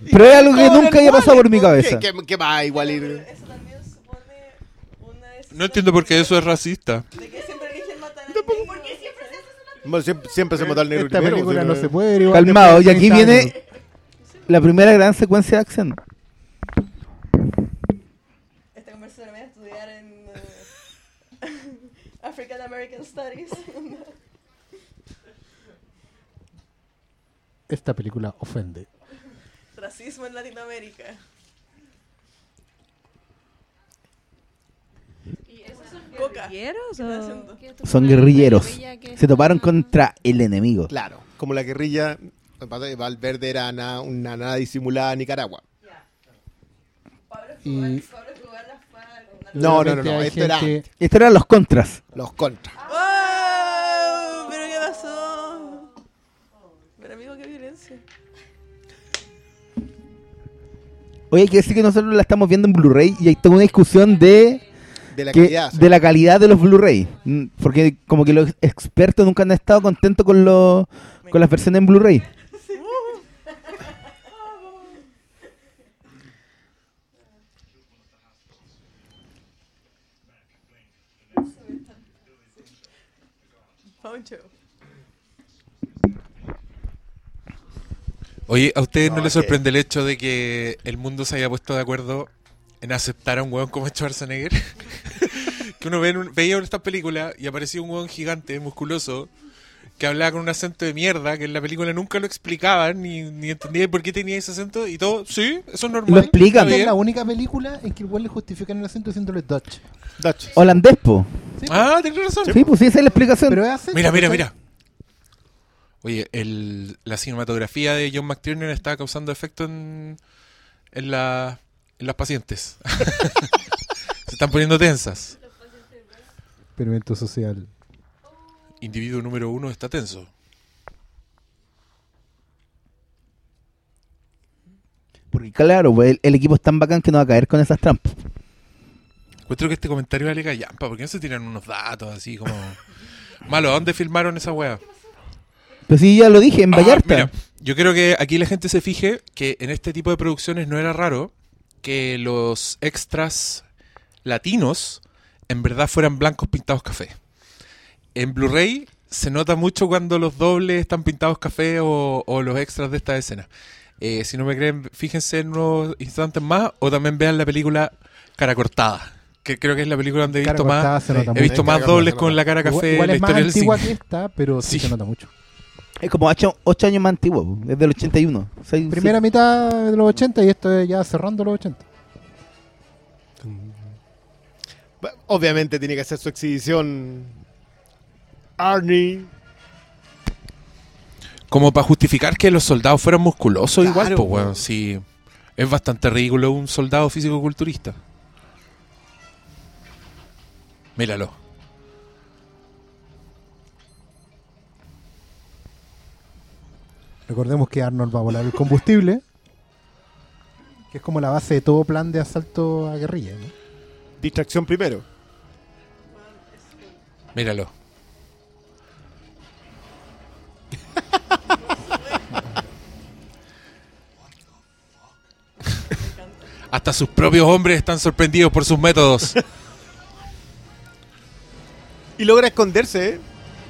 y- Pero es algo que nunca había pasado por mi cabeza. ¿Qué, qué va igual ir? Eso también supone una decisión No entiendo por qué eso es racista. de que eligen matar al negro. Porque siempre se hace una... Bueno, siempre, siempre se mata al negro Esta primero. película si no se puede ver igual Calmado, y aquí 30 viene la primera gran secuencia de acción. Esta conversación la voy a estudiar en eh, African American Studies. Esta película ofende. Racismo en Latinoamérica. Coca. ¿Guerrilleros. Son guerrilleros. Se toparon contra el enemigo. Claro, como la guerrilla. lo que pasa es que Valverde era na- una nada disimulada Nicaragua. Y FARC, No, no, no, no. Esto era Estos eran los contras. los contras. ¡Oh! ¿Pero qué pasó? Pero amigo, qué violencia. Oye, hay que decir que nosotros la estamos viendo en Blu-ray y hay toda una discusión de, De la que- calidad. de la calidad de los Blu-ray. Mm, Porque como que los expertos nunca han estado contentos con, los con las versiones en Blu-ray. Oye, ¿a ustedes no, No, les es que- sorprende el hecho de que el mundo se haya puesto de acuerdo en aceptar a un hueón como Schwarzenegger? que uno ve en un- veía en esta película y aparecía un hueón gigante, musculoso, que hablaba con un acento de mierda, que en la película nunca lo explicaban, ni, ni entendía por qué tenía ese acento, y todo, sí, eso es normal. Lo explican. es la única película en que igual le justifican el acento diciéndole Dutch. Dutch. Holandés, po. Ah, tienes razón. Sí, pues sí, esa es la explicación. Pero es acento, Mira, mira, mira. Oye, el, la cinematografía de John McTiernan está causando efecto en, en, la- en las pacientes. Se están poniendo tensas. Experimento social. Individuo número uno está tenso. Porque claro, pues, el, el equipo es tan bacán que no va a caer con esas trampas. Encuentro que este comentario vale callampa. ¿Por qué no se tiran unos datos así como... Malo, ¿a dónde filmaron esa wea? Pero sí, ya lo dije, en Ah, Vallarta. mira, yo creo que aquí la gente se fije que en este tipo de producciones no era raro que los extras latinos en verdad fueran blancos pintados café. En Blu-ray se nota mucho cuando los dobles están pintados café o, o los extras de esta escena. Eh, si no me creen, fíjense en unos instantes más o también vean la película Cara Cortada, que creo que es la película donde he Cara visto más, he visto más dobles con la cara Igual, café igual en la es más historia del antigua cine. que esta, pero sí, Sí. se nota mucho. Es como ocho, ocho años más antiguo, es del 81. Seis- Primera mitad de los 80 y esto es ya cerrando los 80. Obviamente tiene que hacer su exhibición. Arnie. Como para justificar que los soldados fueran musculosos Claro, igual, pues. Sí, es bastante ridículo un soldado físico-culturista. Míralo. Recordemos que Arnold va a volar el combustible, que es como la base de todo plan de asalto a guerrilla. ¿no? Distracción primero. Míralo. Hasta sus propios hombres están sorprendidos por sus métodos. Y logra esconderse, ¿eh?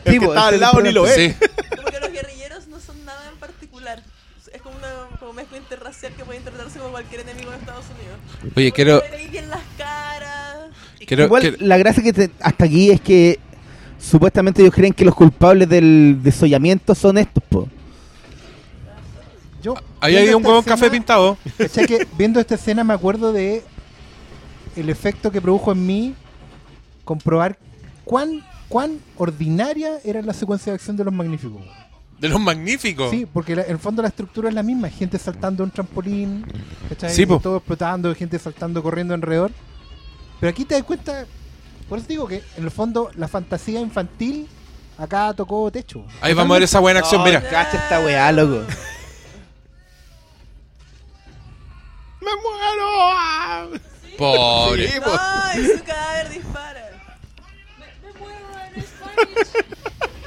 El Sí, que po, está al lado ni lo ve. Sí. Como que los guerrilleros no son nada en particular. Es como una como interracial que puede interpretarse como cualquier enemigo de Estados Unidos. Oye, quiero, bien las caras. quiero, Igual, quiero- la gracia que te- hasta aquí es que supuestamente ellos creen que los culpables del desollamiento son estos, po. Yo, Ahí hay un huevón café pintado. ¿cachai que viendo esta escena me acuerdo de el efecto que produjo en mí comprobar cuán, cuán ordinaria era la secuencia de acción de los magníficos. De los magníficos. Sí, porque la- en el fondo la estructura es la misma, gente saltando un trampolín, ¿cachai? Sí, po. todo explotando, gente saltando, corriendo alrededor. Pero aquí te das cuenta, por eso digo que en el fondo la fantasía infantil acá tocó techo. Ahí vamos a ver esa buena acción, mira. Cacha esta weá, loco. ¡Me muero! Pobre. Sí, po. ¡Ay, su cadáver dispara!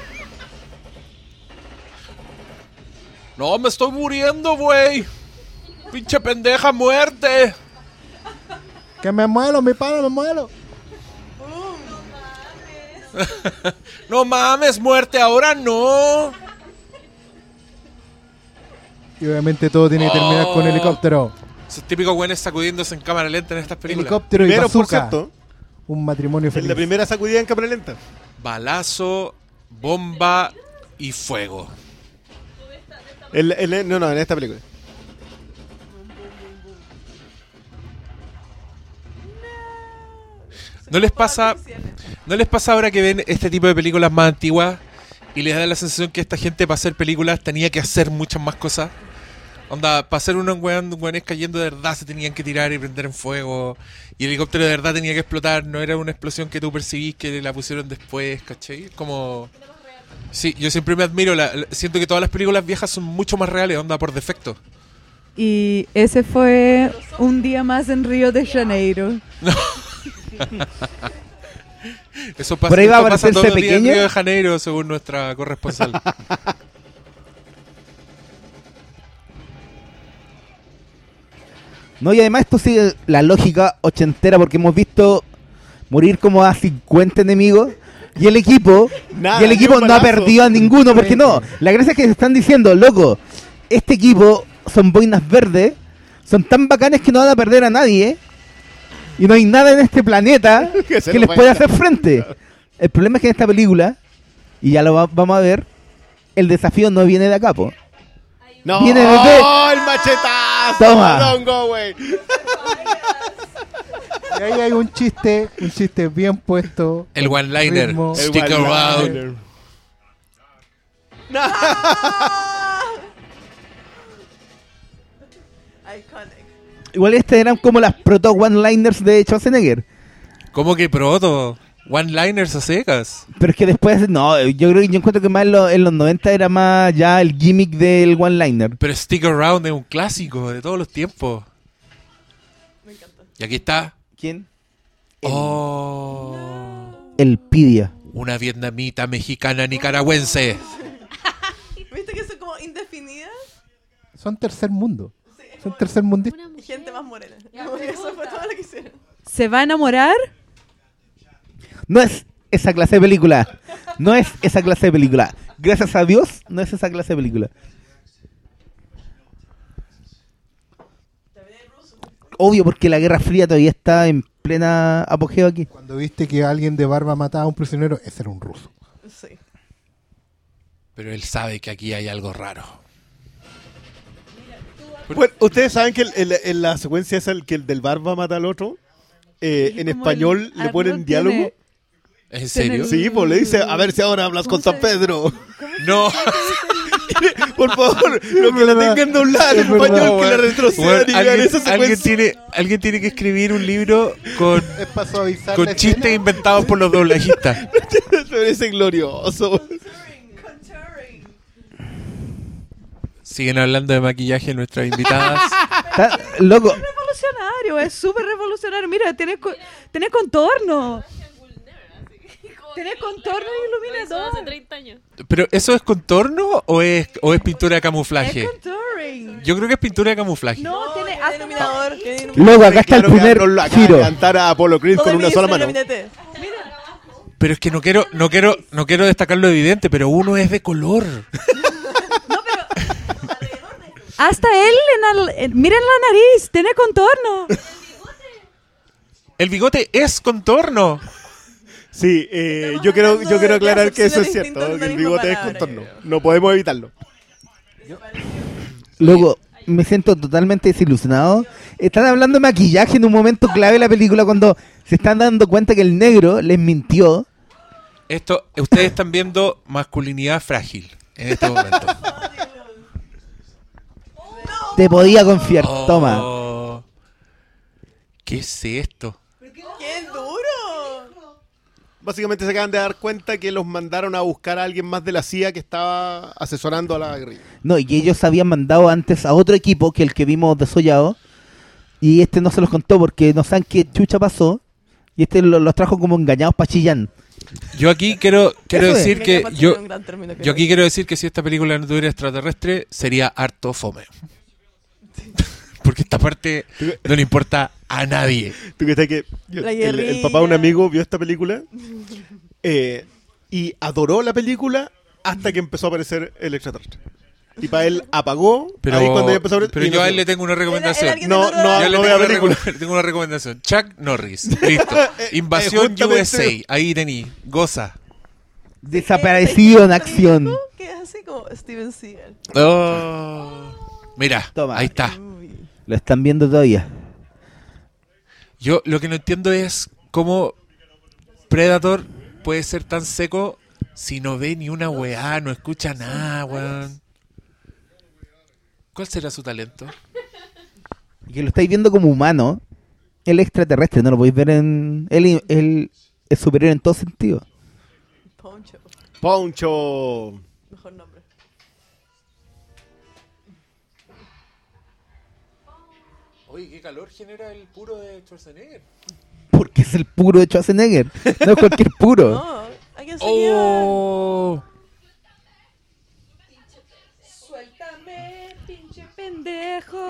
No, me estoy muriendo, güey. Pinche pendeja muerte. Que me muero, mi pana, me muero. No mames, muerte, ahora no. Y obviamente todo tiene que terminar con Oh. helicóptero. Esos típicos güeyes sacudiéndose en cámara lenta en estas películas. Helicóptero y Primero, por bazooka. cierto, Un matrimonio en feliz. la primera sacudida en cámara lenta. Balazo, bomba y fuego. No, no, en esta película. ¿No les pasa, no les pasa ahora que ven este tipo de películas más antiguas y les da la sensación que esta gente para hacer películas tenía que hacer muchas más cosas? Onda, para hacer unos weón- weones cayendo de verdad se tenían que tirar y prender en fuego. Y el helicóptero de verdad tenía que explotar. No era una explosión que tú percibís que la pusieron después, ¿cachai? Como... Sí, yo siempre me admiro. la- la- siento que todas las películas viejas son mucho más reales, onda, por defecto. Y ese fue un día más en Río de Janeiro. Eso pasa, Por ahí va a pasa aparecerse todos los días en pequeño. Río de Janeiro, según nuestra corresponsal. No, y además esto sigue la lógica ochentera porque hemos visto morir como a 50 enemigos y el equipo Nada, y el equipo no ha perdido a ninguno porque no, la gracia es que se están diciendo, loco, este equipo son boinas verdes, son tan bacanes que no van a perder a nadie y no hay nada en este planeta Que les pueda hacer frente. El problema es que en esta película, y ya lo va- vamos a ver, el desafío no viene de acá, po. No, Viene desde- ¡Oh, el machetazo! Toma. Don't go, güey. Y ahí hay un chiste, un chiste bien puesto. El one-liner. Stick around. Iconic. Igual estas eran como las proto one-liners de Schwarzenegger. ¿Cómo que proto? One-liners a secas. Pero es que después, no, yo creo que yo encuentro que más en, lo- en los 90 era más ya el gimmick del one-liner. Pero Stick Around es un clásico de todos los tiempos. Me encanta. Y aquí está. ¿Quién? Oh. El Pidia. Una vietnamita mexicana nicaragüense. ¿Viste que son como indefinidas? Son tercer mundo. Son tercer mujer. gente más morena. Eso fue todo lo que hicieron. ¿Se va a enamorar? No es esa clase de película. No es esa clase de película. Gracias a Dios, no es esa clase de película. Obvio, porque la Guerra Fría todavía está en plena apogeo aquí. Cuando viste que alguien de barba mataba a un prisionero, ese era un ruso. Sí. Pero él sabe que aquí hay algo raro. Bueno, ustedes saben que el- la secuencia esa, el que el del barba mata al otro, eh, en español el le ponen diálogo. tiene- ¿Es en serio? Sí, pues le dice, a ver si ahora hablas con San Pedro. No. Por favor, lo que la tengan doblada en Es verdad, español, que la Bueno, retrocedan y vean alguien, esa alguien secuencia. tiene, alguien tiene que escribir un libro con, Es con chistes escena. inventados por los doblajistas. Me parece glorioso. Siguen hablando de maquillaje nuestras invitadas. Está loco. Revolucionario, es súper revolucionario. Mira, tiene, co- tiene contorno. Tiene contorno y iluminador. hace 30 años. ¿Pero eso es contorno o es, o es pintura de camuflaje? Es contouring. Yo creo que es pintura de camuflaje. No, tiene el iluminador. Luego, acá está el primer giro. cantar a Apollo Creed con una sola mano. Pero es que no quiero, no quiero, no quiero destacar lo evidente, pero uno es de color. Hasta él, en al- en- miren la nariz, tiene contorno. El bigote es contorno. Sí, eh, yo quiero, yo quiero aclarar que eso es cierto, que el bigote es contorno. No podemos evitarlo. Luego, me siento totalmente desilusionado. Están hablando de maquillaje en un momento clave de la película cuando se están dando cuenta que el negro les mintió. Esto, ustedes están viendo masculinidad frágil en este momento. Te podía confiar. Oh, Toma. ¿Qué es esto? Básicamente se acaban de dar cuenta que los mandaron a buscar a alguien más de la CIA que estaba asesorando a la guerrilla. No, y ellos habían mandado antes a otro equipo que el que vimos desollado. Y este no se los contó porque no saben qué chucha pasó. Y este lo- los trajo como engañados para Chillán. Yo aquí quiero, quiero es. decir que yo, término yo aquí quiero decir que si esta película no tuviera extraterrestre sería harto fome. Porque esta parte no le importa a nadie. ¿Tú que que yo- La el, papá de un amigo vio esta película eh, y adoró la película hasta que empezó a aparecer el extraterrestre. Y para él apagó Pero, ahí cuando ya empezó a aparecer- pero y no yo a él le tengo una recomendación. No, no. Yo le no tengo, una tengo una recomendación. Chuck Norris. Listo. Invasión justamente- USA. Ahí tení. Goza. Desaparecido en acción. Que es así como Steven Seagal. Oh. Mira, Toma. ahí está. Lo están viendo todavía. Yo lo que no entiendo es cómo Predator puede ser tan seco si no ve ni una weá, no escucha nada, weón. ¿Cuál será su talento? Que lo estáis viendo como humano. El extraterrestre, no lo podéis ver en. Él, él es superior en todo sentido. Poncho. Poncho. Mejor nombre. Oye, ¿qué calor genera el puro de Schwarzenegger? Porque es el puro de Schwarzenegger. No es cualquier puro. No, hay que. Oh. Suéltame, pinche pendejo.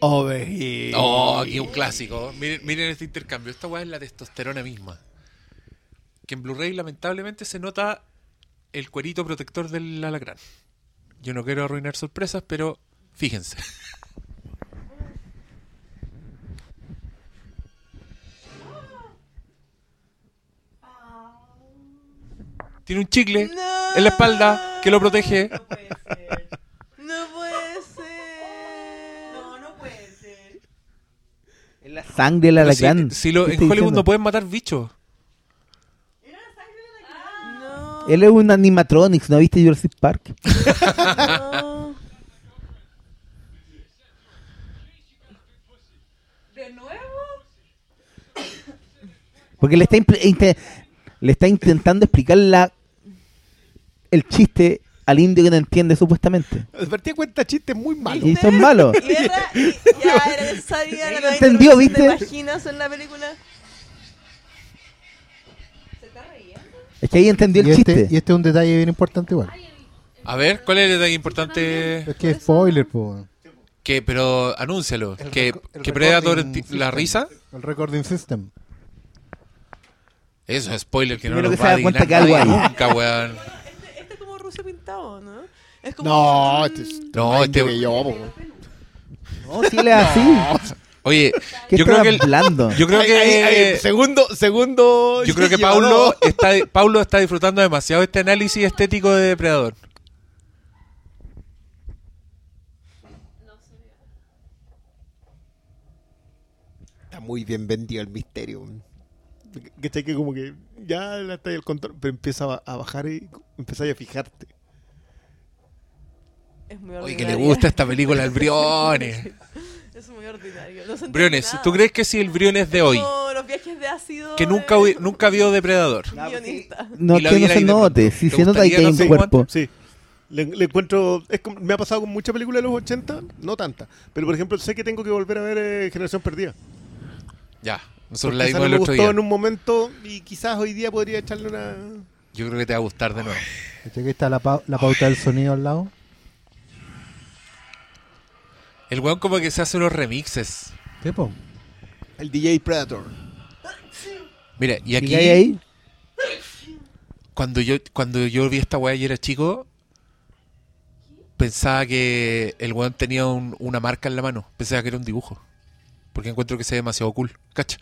Overheat. Oh, aquí un clásico. Miren, miren este intercambio. Esta weá es la testosterona misma. Que en Blu-ray lamentablemente se nota el cuerito protector del alacrán. Yo no quiero arruinar sorpresas, pero fíjense. Tiene un chicle No. en la espalda que lo protege. No puede ser. No puede ser. No, no puede ser. Es la sangre Pero si- alacrán. si lo- ¿Qué en Hollywood diciendo? no pueden matar bichos. No. Él es un animatronics, ¿no viste Jurassic Park? ¿De nuevo? Porque le está, le está intentando explicar la, el chiste al indio que no entiende supuestamente. Partía cuenta chistes muy malos. Y son malos. Y era, y ya era la nueva entendió, ¿viste? vaginas en la película. Es que ahí entendió el y, este, chiste. y este es un detalle bien importante igual. A ver, ¿cuál es el detalle importante? Es que es spoiler, po. Que, pero anúncialo. El Que, que Predator la risa. El recording system. Eso es spoiler que no que va a adivinar que algo nunca, weón. Este, este es como Rusia pintado, ¿no? Es como. No, este es No, este- yo. No, si él es así. Oye, ¿Qué yo creo que el- hablando? yo creo Ahí, ahí, ahí, que segundo, segundo. yo creo que. Paulo está Paulo está disfrutando demasiado este análisis estético de Depredador. Está muy bien vendido el misterio. ¿Cachai? Que como que ya está el control, pero empieza a, bajar y empieza a fijarte. Es muy Oye, que le gusta esta película al Briones. Es muy ordinario. No Briones, nada. ¿tú crees que si el Briones de hoy, No, los viajes de ácido. que nunca vi- nunca vio Depredador? Guionista. No, que no se note. Si ¿Te se nota ahí que hay un cuerpo. Sí. Le, le encuentro. Es como- me ha pasado con muchas películas de los 80, no tantas. Pero por ejemplo, sé que tengo que volver a ver eh, Generación Perdida. Ya, nosotros la vimos el me otro gustó día. en un momento y quizás hoy día podría echarle una. Yo creo que te va a gustar de nuevo. ¿Cachai que está la, pau- la pauta del sonido al lado? El weón como que se hace unos remixes. ¿Qué, po? El DJ Predator. Mira, y aquí, ¿Y ahí? cuando yo cuando yo vi esta weá y era chico, pensaba que el weón tenía un- una marca en la mano. Pensaba que era un dibujo. Porque encuentro que se ve demasiado cool. ¿Cacha?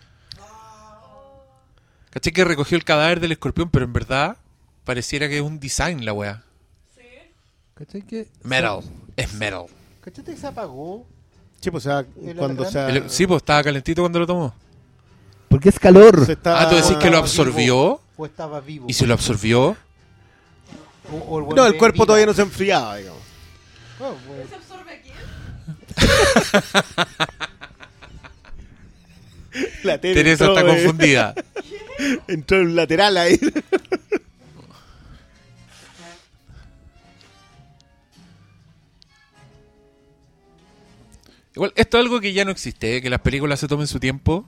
¿Caché que recogió el cadáver del escorpión, pero en verdad pareciera que es un design la weá? ¿Cachai que? Metal. Es metal. ¿Cachai que se apagó? Sí, pues, o sea, El cuando se, El- sí, pues estaba calentito cuando lo tomó. Porque es calor. se está- Ah, tú decís que lo vivo. absorbió ¿O estaba vivo? y se lo absorbió. O- o weón No, el cuerpo todavía no se enfriaba, digamos. Oh, weón. La tele Teresa entró, está eh, confundida. Entró en un lateral ahí. Igual, esto es algo que ya no existe, ¿eh? que las películas se tomen su tiempo.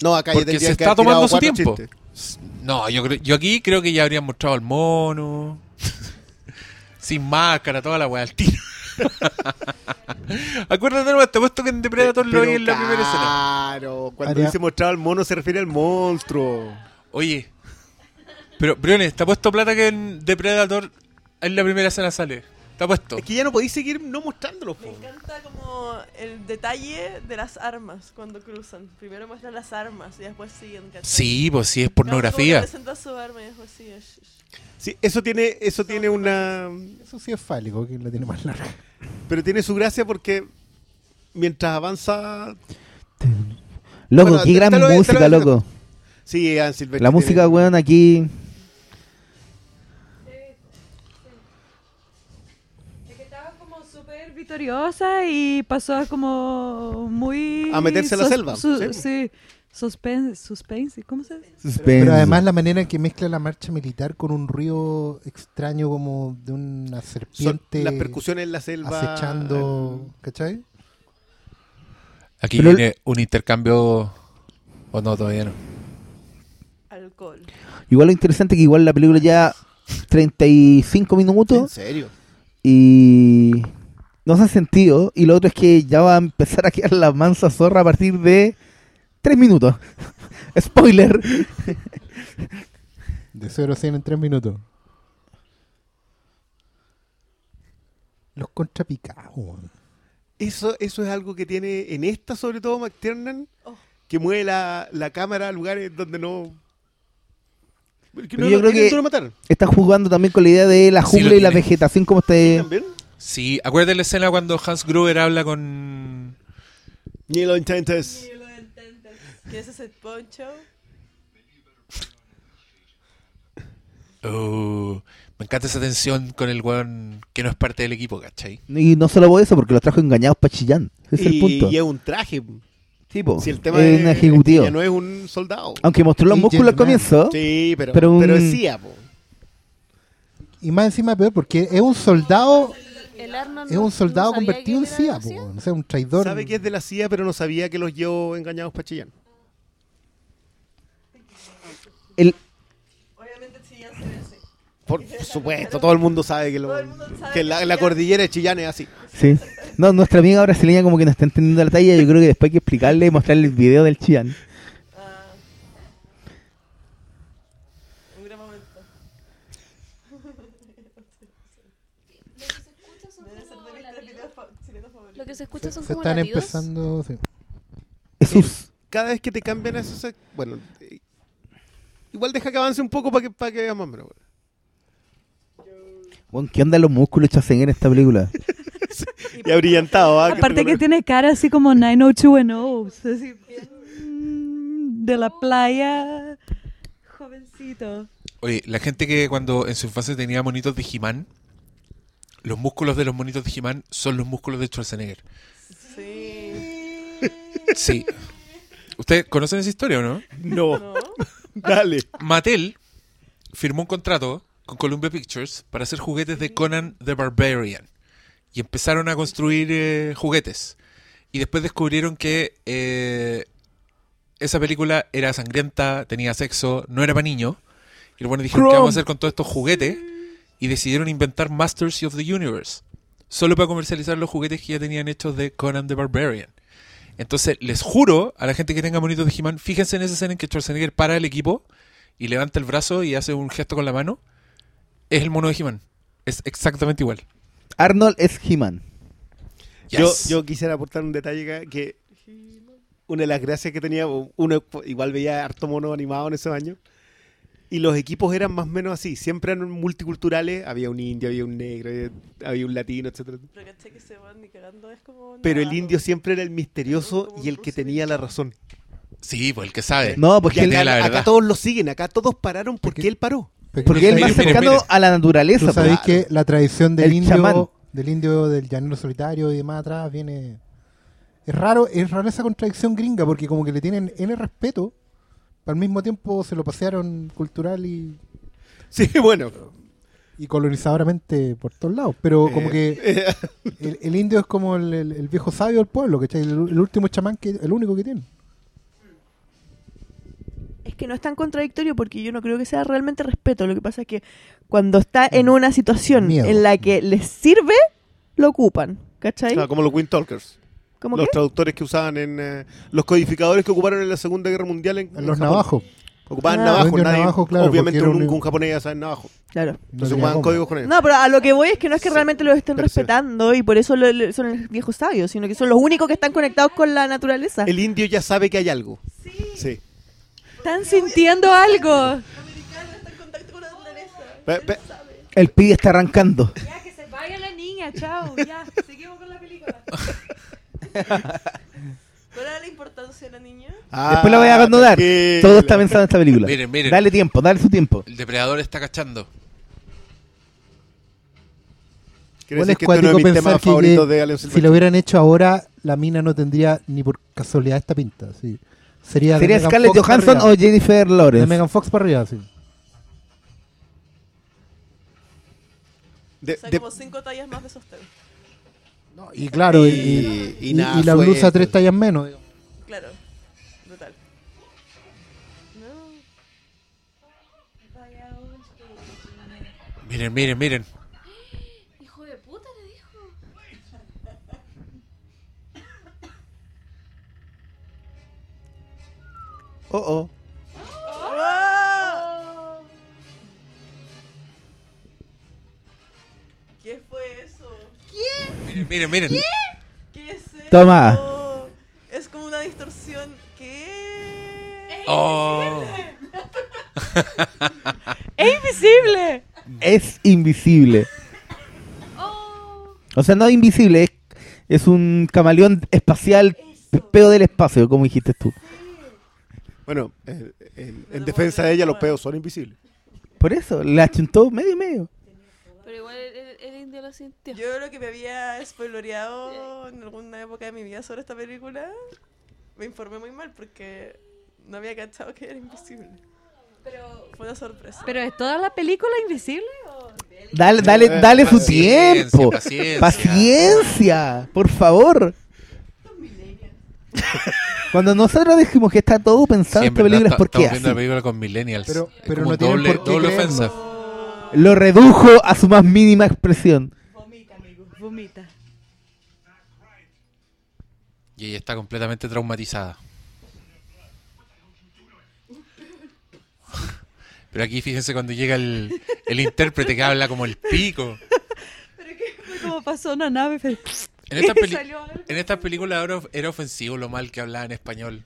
No, acá ya Porque tendrían se que está tomando su tiempo. chistes. No, yo, creo- yo aquí creo que ya habrían mostrado al mono. Sin máscara, toda la weá al tiro. Acuérdate nomás, te he puesto que en Depredator lo vi en la primera escena. Claro, cuando dice mostrado al mono se refiere al monstruo. Oye, pero Briones, te ha puesto plata que en Depredator en la primera escena sale. Puesto. Es que ya no podéis seguir no mostrándolo. Me po. encanta como el detalle de las armas cuando cruzan. Primero muestran las armas y después siguen. ¿cachai? Sí, pues sí, es pornografía. presenta su arma y después sigue. sh- sh- Sí, eso tiene, eso tiene una. Eso sí es fálico, que la tiene más larga. Pero tiene su gracia porque mientras avanza. Loco, Bueno, qué gran música, loco. Sí, Silvestri La tiene- música, weón, aquí. Es que estaba como súper victoriosa y pasó a como muy... A meterse a la selva, su- sí. sí. Suspense, suspense, ¿cómo se dice? Suspense. Pero además la manera en que mezcla la marcha militar con un ruido extraño como de una son serpiente las percusiones en la selva. acechando, ¿cachai? Aquí Pero el- viene un intercambio. O no, todavía no. Alcohol. Igual lo interesante es que igual la película ya 35 ¿En minutos serio? y no se ha sentido. Y lo otro es que ya va a empezar a quedar la mansa zorra a partir de 3 minutos. Spoiler. De 0 a 100 en 3 minutos. Los contrapicados. Eso, eso es algo que tiene en esta, sobre todo, McTiernan, Oh. que mueve la, la cámara a lugares donde no. que no yo lo creo que- matar. Está jugando también con la idea de la jungla y la vegetación como este... Sí, acuérdate la escena cuando Hans Gruber habla con. Ni lo intentes. Y lo intentes. ¿Quieres ese poncho? Oh, me encanta esa tensión con el weón que no es parte del equipo, ¿cachai? Y no solo por eso, porque los trajo engañados para Chillán. Ese es el y, punto. y es un traje. Sí, po. Si el tema es un ejecutivo. no es un soldado. Aunque mostró los Y músculos al comienzo. Sí, pero, Pero pero, un- es CIA, po. Y más encima peor porque es un soldado, Es un soldado no convertido en CIA, po, o sea, un traidor. Sabe que es de la CIA, pero no sabía que los llevó engañados para Chillán. El, Obviamente Chillán se ve así. Por supuesto, todo el mundo sabe que, lo- mundo sabe que la, que la Chillán- cordillera de Chillán es así. sí. No, nuestra amiga brasileña como que no está entendiendo la talla. Yo creo que después hay que explicarle y mostrarle el video del Chillán. Ah. Un gran momento. Debe ser de mis tres videos fa- chilenos favoritos. Lo que se escucha son se como están latidos. empezando. sí. Jesús. Cada vez que te cambian eso, se- bueno, eh, igual deja que avance un poco para que, para que veamos más o menos. Bueno, ¿Qué onda los músculos de Schwarzenegger en esta película? Y abrillantado, ¿ah? Aparte que tiene cara así como 90210, así bien de la playa, jovencito. Oye, la gente que cuando en su infancia tenía monitos de He-Man, los músculos de los monitos de He-Man son los músculos de Schwarzenegger. Sí. Sí. ¿Ustedes conocen esa historia o no? No, ¿No? dale. Mattel firmó un contrato con Columbia Pictures para hacer juguetes de Conan the Barbarian. Y empezaron a construir eh, juguetes. Y después descubrieron que eh, esa película era sangrienta, tenía sexo, no era para niños. Y los buenos dijeron, ¿qué vamos a hacer con todos estos juguetes? Y decidieron inventar Masters of the Universe. solo para comercializar los juguetes que ya tenían hechos de Conan the Barbarian. Entonces, les juro a la gente que tenga monitos de He-Man, fíjense en esa escena en que Schwarzenegger para el equipo y levanta el brazo y hace un gesto con la mano. Es el mono de He-Man. Es exactamente igual. Arnold es He-Man. Yo, Yes. yo quisiera aportar un detalle acá, que una de las gracias que tenía, uno igual veía harto mono animado en esos años, y los equipos eran más o menos así, siempre eran multiculturales, había un indio, había un negro, había, había un latino, etcétera. Pero caché que se van ni cagando, es como. Pero el indio siempre era el misterioso Como y el que tenía la razón. Sí, pues el que sabe. No, porque él, acá, la acá verdad. todos lo siguen, acá todos pararon porque Porque- él paró. porque él es más miren, cercano miren. a la naturaleza. Tú sabéis que la tradición del El indio, chamán. del indio del llanero solitario y demás atrás viene. Es raro, es raro esa contradicción gringa, porque como que le tienen N respeto, pero al mismo tiempo se lo pasearon cultural y, Sí, bueno. y colonizadoramente por todos lados. Pero como Eh, que el, el indio es como el, el- el viejo sabio del pueblo, ¿cachai? El, el último chamán, que el único que tiene. Es que no es tan contradictorio porque yo no creo que sea realmente respeto. Lo que pasa es que cuando está en una situación Miedo. en la que les sirve, lo ocupan. ¿Cachai? Ah, como los Wind Talkers. ¿Cómo Los que? traductores que usaban en... eh, los codificadores que ocuparon en la Segunda Guerra Mundial en, En los Japón. navajos. Ocupaban Ah. indios nadie- navajos, claro, obviamente un, un- un japonés ya sabe navajo. Claro. No Entonces ocupaban goma. códigos con ellos. No, pero a lo que voy es que no es que realmente los estén Tercero. respetando y por eso lo- lo- son los viejos sabios, sino que son los únicos que están conectados con la naturaleza. El indio ya sabe que hay algo. Sí. Están sintiendo algo. El pibe está arrancando. Ya, que se vaya la niña, chao. Ya, seguimos con la película. ¿Cuál era la importancia de la niña? Después la voy a abandonar. tranquila. Todo está pensado en esta película. Miren, miren. Dale tiempo, dale su tiempo. El depredador está cachando. Quiere Igual es que este es uno de cuático mis pensar temas que, favoritos que de Alien si lo hubieran hecho ahora, la mina no tendría ni por casualidad esta pinta. Sí. Sería, de ¿Sería Megan Scarlett Fox para Johansson o arriba. Jennifer De Lawrence? Megan Fox para arriba, sí. De- O sea, de- como cinco tallas más de sostén. Y claro, y, Y- y- y y- nada y la blusa esto. tres tallas menos. digo. Claro. Brutal. No. Miren, miren, miren. Hijo de puta, le dijo. Oh, oh. Miren, miren, miren. ¿Qué es eso? Toma. Es como una distorsión. ¿Qué? Oh. ¡Es invisible! Es invisible. Oh, O sea, no es invisible, es, es un camaleón espacial, peo del espacio, como dijiste tú. Bueno, en, en defensa de ella los peos son invisibles. Por eso, la chuntó medio y medio. pero igual el, el- el indio lo sintió. Yo lo que me había spoiloreado en alguna época de mi vida sobre esta película, me informé muy mal porque no había cachado que era invisible. Pero fue una sorpresa. ¿Pero es toda la película invisible? o- Dale, dale, dale su tiempo. paciencia. Paciencia, por favor. Cuando nosotros dijimos que está todo pensado en esta película es porque estamos así. viendo la película con millennials. Pero- Es pero como no tienen doble, por qué doble creernos. ofensa. Lo redujo a su más mínima expresión. Vomita, amigo, vomita. Y ella está completamente traumatizada. Pero aquí fíjense cuando llega el, el intérprete que habla como el pico. Pero es que fue como pasó una nave. En esta, y peli- salió algo. en esta película ahora era ofensivo lo mal que hablaba en español.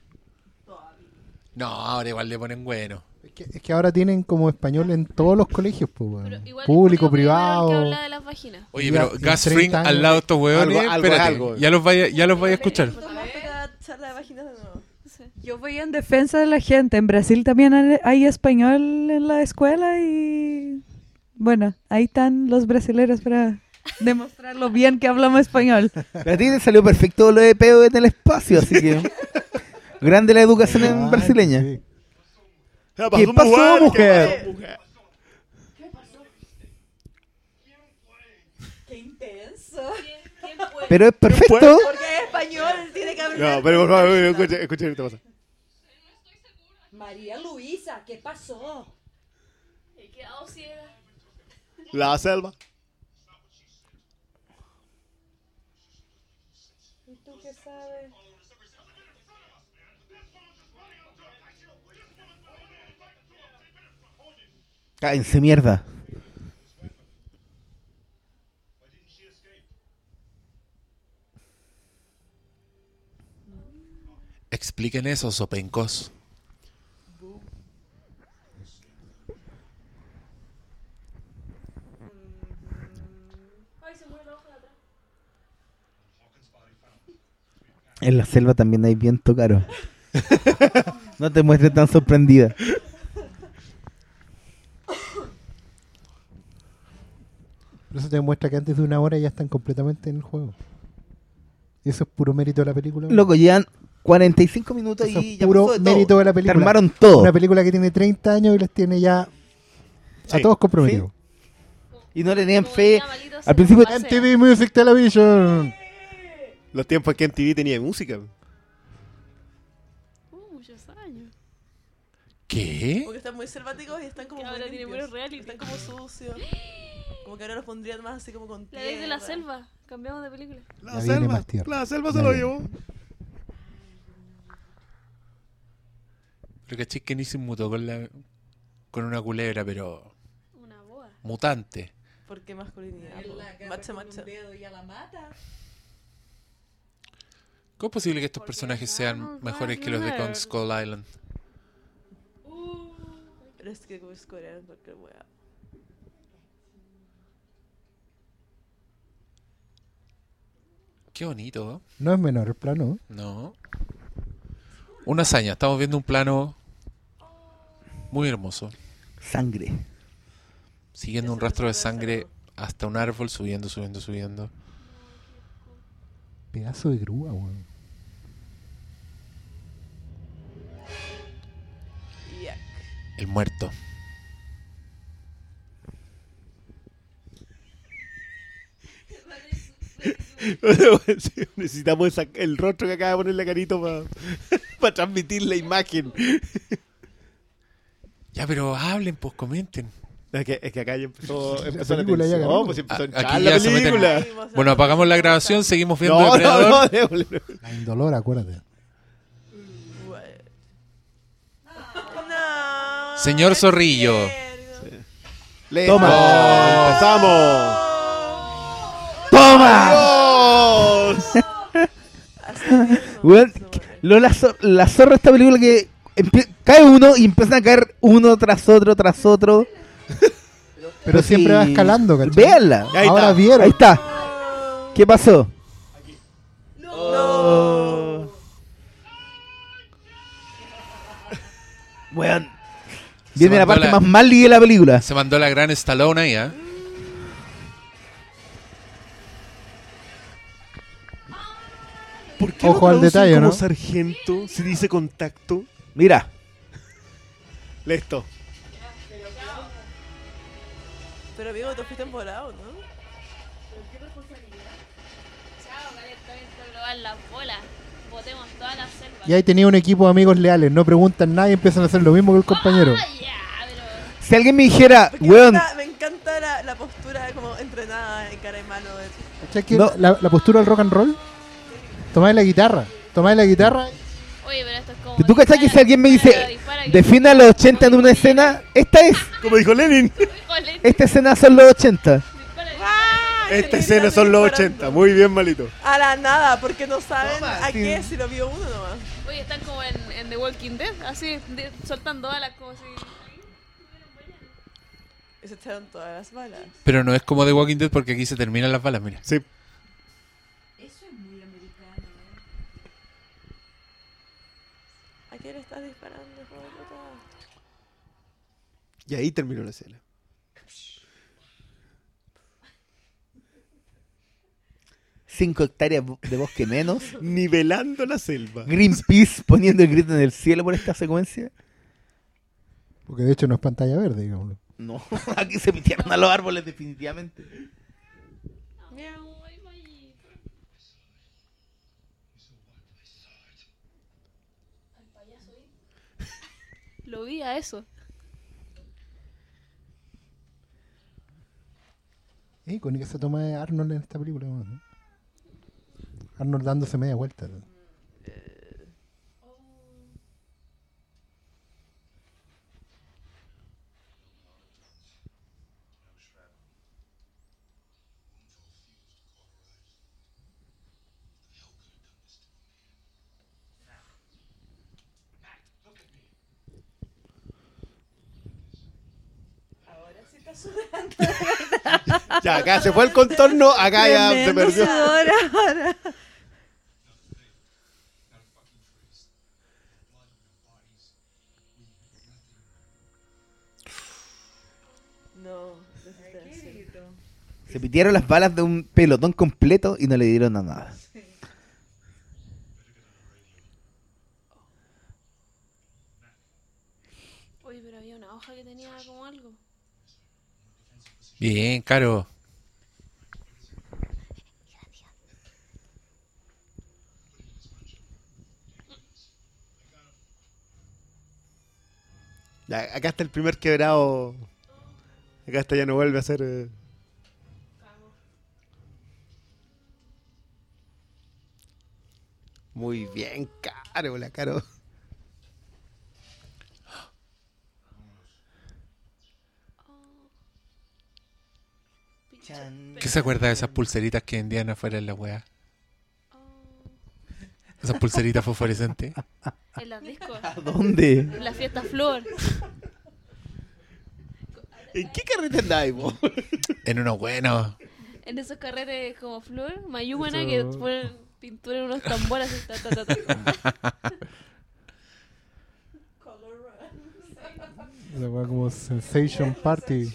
No, ahora igual le ponen bueno. Es que, es que ahora tienen como español en todos los colegios, pues, público, privado. que habla de las vaginas. Oye, Ya, pero en Gas 30 Fring años- al lado de estos hueones, Algo- algo algo. ya los vaya, ya los vaya a escuchar. Yo voy en defensa de la gente. En Brasil también hay- español en la escuela y... Bueno, ahí están los brasileños para demostrar lo bien que hablamos español. A ti te salió perfecto lo de peo en el espacio, así que. Grande la educación en Ay, brasileña. sí. ¿Qué pasó, mujer? ¡Qué intenso! ¿Quién puede? Pero es perfecto. Porque es español, tiene que hablar. No, pero por favor, escucha, escucha lo que pasa. María Luisa, ¿qué pasó? He quedado ciega. La selva. ¿Y tú qué sabes? Cállense mierda. Expliquen eso, sopencos. En la selva también hay viento caro. no te muestres tan sorprendida. Pero eso te demuestra que antes de una hora ya están completamente en el juego. Y eso es puro mérito de la película. Loco, llevan 45 minutos Eso y es ya puro pasó de todo. mérito de la Te película. armaron todo. Una película que tiene 30 años y les tiene ya a Sí. todos comprometidos. Y no le tenían fe. Al principio-. MTV Music Television. Los tiempos que MTV tenía música. Uh, muchos años. ¿Qué? Porque están muy selváticos y están como ahora tiene limpios. puros reality. Están como sucios. Como que ahora los pondrían más así como con La ley de la tierra. selva. Cambiamos de película. La selva. más. La selva se lo llevó. Pero caché que ni se mutó con, la, con una culebra, pero Una boa. mutante. ¿Por qué masculinidad? Po? mata. ¿Cómo es posible que estos personajes sean mejores que los de Kong Skull Island? Pero es que como es coreano, cualquier wea. Qué bonito, No es menor el plano. ¿no? Una hazaña. Estamos viendo un plano muy hermoso. Sangre. Siguiendo un rastro de sangre hasta un árbol, subiendo, subiendo, subiendo. Pedazo de grúa, weón. El muerto. Necesitamos esa- el rostro que acaba de poner la carito para transmitir la imagen. Ya, pero hablen, pues comenten. Es que, es que acá ya empezó, empezó la, película ya pues empezó a aquí la se meten- vos Bueno, apagamos la grabación, seguimos viendo No, no, Depredador. no, démosle. La indolor, acuérdate. No. Señor Zorrillo. Toma. empezamos. ¡Toma! Weón, sobre. lo la, zor- la zorra de esta película que cae uno y empiezan a caer uno tras otro, tras otro. Pero Sí. siempre va escalando, ¿cachai? Véanla. Ahí Ahora está. vieron. Ahí está. ¿Qué pasó? No. Weón. Se Viene la parte la- más mal de la película. Se mandó la gran Stallone ahí, ¿ah? ¿Por qué Ojo al detalle, como ¿no? sargento si dice contacto? Mira. Listo. Pero amigo, tú fuiste temporada, ¿no? Chao, calentamiento global, las bolas. Botemos todas las selvas. Y ahí tenía un equipo de amigos leales. No preguntan nada y empiezan a hacer lo mismo que el compañero. Ah, pero. Si alguien me dijera, weón, Me, encanta, me encanta la, la postura como entrenada en cara y mano. de- ¿Cachai que No. la, la postura del rock and roll? Tomáis la guitarra. Tomáis la guitarra. Oye, pero esto es como. ¿tú que si alguien me dice, defina los 80 en una escena? Esta es. Como dijo Lenin, Esta escena son los 80. dispara, esta escena son los 80. Muy bien, malito. A la nada, porque no saben Toma, a sí. qué si lo vio uno nomás. Oye, están como en, en The Walking Dead, así, de- soltando balas como si. Y se echaron todas las balas. Pero no es como The Walking Dead porque aquí se terminan las balas, mira. Sí. Eso es muy americano. ¿A quién le estás disparando, hijo de puta? Y ahí terminó la escena. Cinco hectáreas de bosque menos. Nivelando la selva. Greenpeace poniendo el grito en el cielo por esta secuencia. Porque de hecho no es pantalla verde, digámoslo. No, aquí se pitieron a los árboles definitivamente. Lo vi a eso. Eh, con esa toma de Arnold en esta película. ¿no? Arnold dándose media vuelta. Ya, acá se fue el contorno, acá ya se perdió. sudor ahora. Se pidieron las balas de un pelotón completo y no le dieron a nada. Oye, pero había una hoja que tenía como algo. Bien, Caro. Ya, acá está el primer quebrado. Acá está ya no vuelve a ser. eh. Muy bien, caro, la caro. ¿Qué se acuerda de esas pulseritas que vendían afuera en la weá? Esas pulseritas fosforescentes. En las discos. ¿Dónde? En la fiesta flor. ¿En qué carrete andáis, vos? En unos buenos. En esos carretes como flor, mayúmana, que ponen pintura en unos tambores. así, ta, ta, ta, ta. La weá como Sensation Party.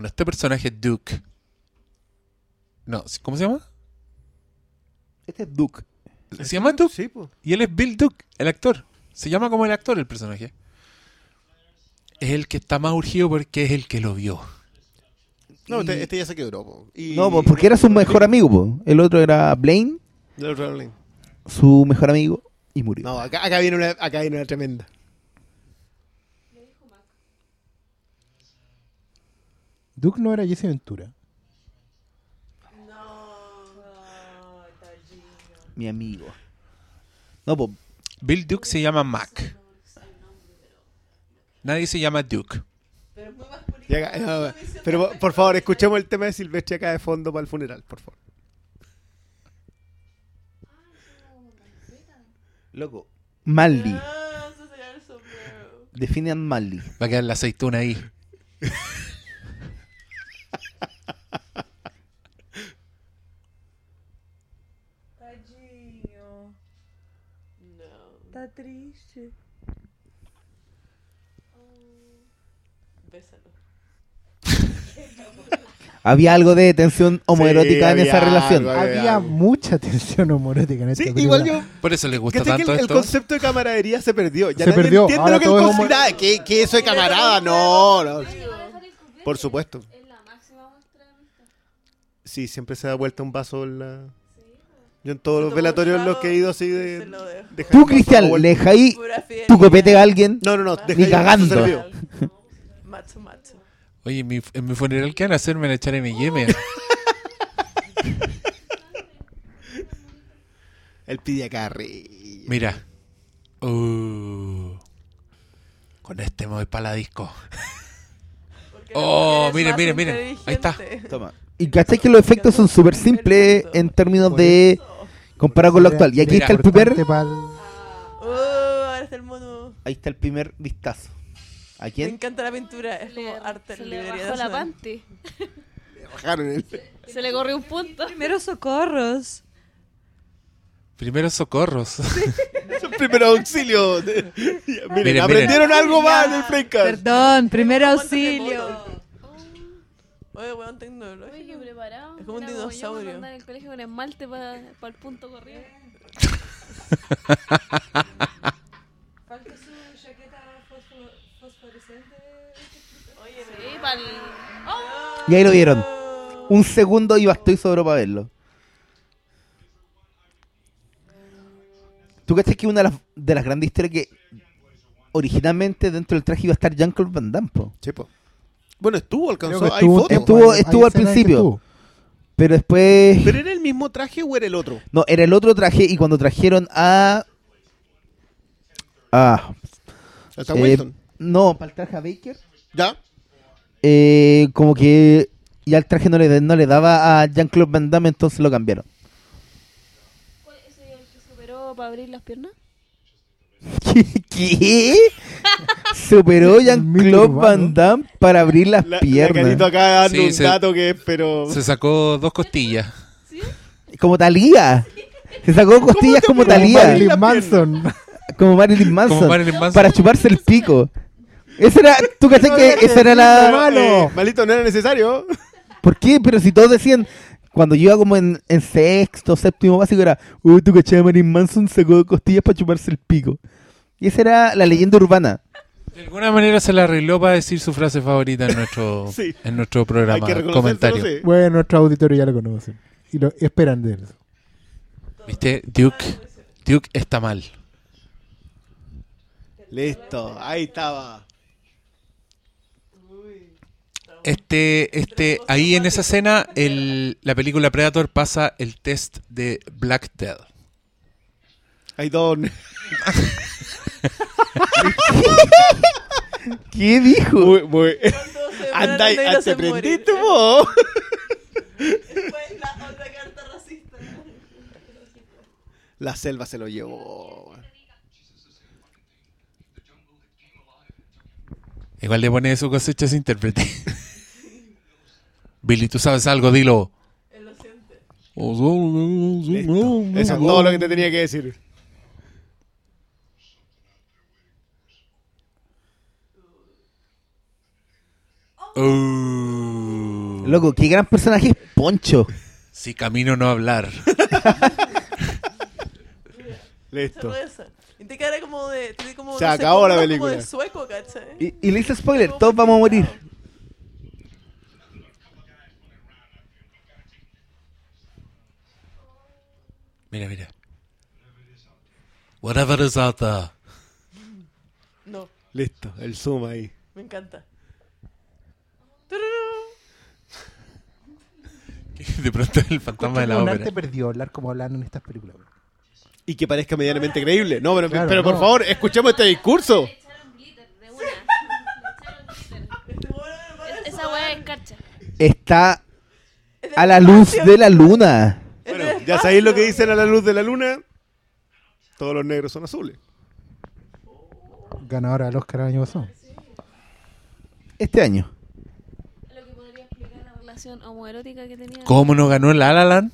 Bueno, este personaje es Duke. No, ¿cómo se llama? Este es Duke. ¿Se llama Duke? Sí, pues. Y él es Bill Duke, el actor. Se llama como el actor el personaje. Es el que está más urgido porque es el que lo vio. No, Y- este, este ya se quebró. po. Y... No, porque era su mejor amigo. po. El otro era Blaine, Del Rowling. su mejor amigo, y murió. No, acá, acá, viene una, acá viene una tremenda. Duke no era Jesse Ventura. Mi amigo. No, pues Bill Duke se llama Mac. Nadie se llama Duke. Y acá- no, pero por favor, escuchemos el tema de Silvestre acá de fondo para el funeral, por favor. Loco. Marley. Ah. Definen Marley. Va a quedar la aceituna ahí. Tadinho. No. Está triste. Bésalo. Había algo de tensión homoerótica en había esa relación. algo, Había mucha tensión homoerótica en esta Sí, película. igual yo. Por eso le gusta ¿cachai que tanto el, el esto. concepto de camaradería se perdió. Ya Se nadie perdió, entiende ahora lo que es todo es considerado. ¿Qué, qué eso de camarada? No, no. Por supuesto. Es la máxima muestra de amistad. Sí, siempre se da vuelta un vaso en la. Yo en todos los velatorios en los que he ido así de. lo Tú, Cristian, le dejáis tu copete a alguien. No, no, no. deja Ni cagando. Macho, macho. Oye, en mi, en mi funeral, ¿qué van a hacer? Me van a echar M&M. El pide carri. Mira. Uh, con este me voy para la disco. Oh, miren, miren, miren. Ahí está. Toma. Y cachai que los efectos son súper simples en términos de comparado con lo actual. Y aquí está el primer. Uh, ahora está el mono. Ahí está el primer vistazo. ¿A Me quién? encanta la pintura. Es como Le- arte se en le librería bajó la panty. Bajaron el. Se le corrió un punto. Primeros socorros. Primeros socorros. Primeros auxilios. Miren, Miren, aprendieron algo más en el Framecast. Perdón, primer Aguanta auxilio. Oye, weón, tecnológico. Oye, qué preparado. Es como un Era yo dinosaurio. cuando andaba en el colegio con esmalte para el punto corrido. Falta su chaqueta fosforescente. Oye, Sí, pa'l... Y ahí lo vieron. Un segundo y bastó y sobró para verlo. ¿Tú cachai que una de las, de las grandes historias que originalmente dentro del traje iba a estar Jean-Claude Van Damme? po? Sí, po. Bueno, estuvo, alcanzó. que hay estuvo, fotos. Estuvo- hay estuvo al principio. estuvo. Pero después. ¿Pero era el mismo traje o era el otro? No, era el otro traje y cuando trajeron a. Ah. Hasta eh, Wilson. no, para el traje a Baker. ¿Ya? eh, como que ya el traje no le, no le daba a Jean-Claude Van Damme, entonces lo cambiaron. ¿Cuál es el que superó para abrir las piernas? ¿Qué? Superó Jean-Claude. Van Damme para abrir las La, la piernas. Carito acá dando Sí, un se- dato que pero... Se sacó dos costillas. Como Talía. Se sacó costillas como? Talía. Marilyn Manson. Como Marilyn Manson. Como Marilyn Manson. Para chuparse el pico. Esa era, tú cachai que esa era la... malo. Eh, malito, no era necesario. ¿Por qué? Pero si todos decían, cuando yo iba como en, en sexto, séptimo básico, era, uy, tú cachai, Marilyn Manson sacó costillas para chuparse el pico. Y esa era la leyenda urbana. De alguna manera se la arregló para decir su frase favorita en nuestro, Sí. en nuestro Hay programa. comentario. sí. Bueno, nuestro auditorio ya lo conocen. Y lo esperan de él. ¿Viste? Duke, Duke está mal. Listo, ahí estaba. Este, este, ahí en esa escena, el, la película Predator pasa el test de Black Death. Hay dos. ¿Qué dijo? Muy, muy. Anda, te prendiste vos. Después la otra carta racista. La selva se lo llevó. Igual le pone su cosecha ese intérprete. Billy, tú sabes algo, dilo. Él lo siente. Listo. Eso es todo lo que te tenía que decir. Uh. Loco, qué gran personaje es Poncho. Si camino no hablar. Listo. Y te como de. Como, Se no acabó la película. Como de sueco, ¿cachai? Y, y le hice spoiler, todos vamos a morir. Mira, mira. Whatever is out there. No, Listo, el zoom ahí. me encanta. De pronto el fantasma de la ópera. te perdió hablar como hablan en estas películas. bro. Y que parezca medianamente creíble. No, pero, Claro, pero por no. favor, escuchemos este discurso. Le echaron glitter de una. Le echaron glitter. Es- Esa weá es carcha. Está Es a la luz de la luna. Ya sabéis lo que dicen a la luz de la luna. Todos los negros son azules. Ganadora del Oscar el año pasado. Este año. Lo que podría explicar la relación homoerótica que tenía. ¿Cómo no ganó el La La Land?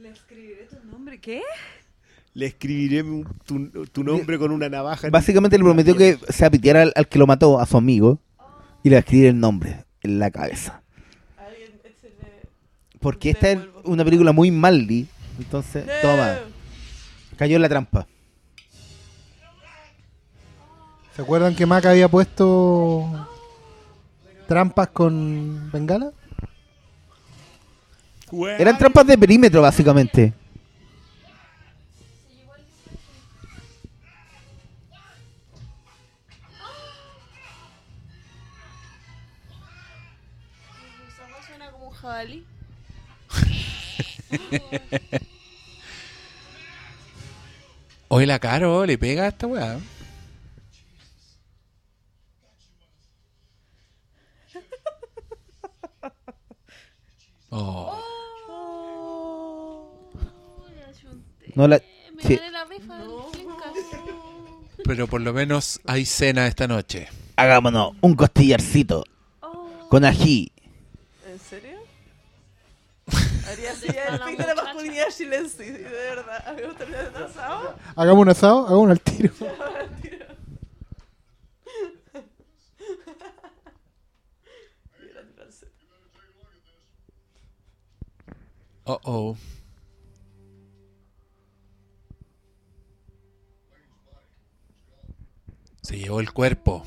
Le escribiré tu nombre. ¿Qué? Le escribiré tu, tu nombre con una navaja. en- Básicamente le prometió que se apiteara al, al que lo mató, a su amigo, y le va a escribir el nombre en la cabeza. Porque esta es una película muy maldi. Entonces, No. toma, cayó en la trampa. ¿Se acuerdan que Mac había puesto trampas con bengala? Eran trampas de perímetro, básicamente. Suena como un jabalí. Hoy la caro le pega a esta weá. Oh. Oh. No la- Me sí. gané la rifa del Flinkas. Pero por lo menos hay cena esta noche. Hagámonos un costillarcito Oh. con ají. El fin de la masculinidad chilense, de verdad. Hacer asado. Hagamos un asado, hagamos al tiro. Oh oh. Se llevó el cuerpo.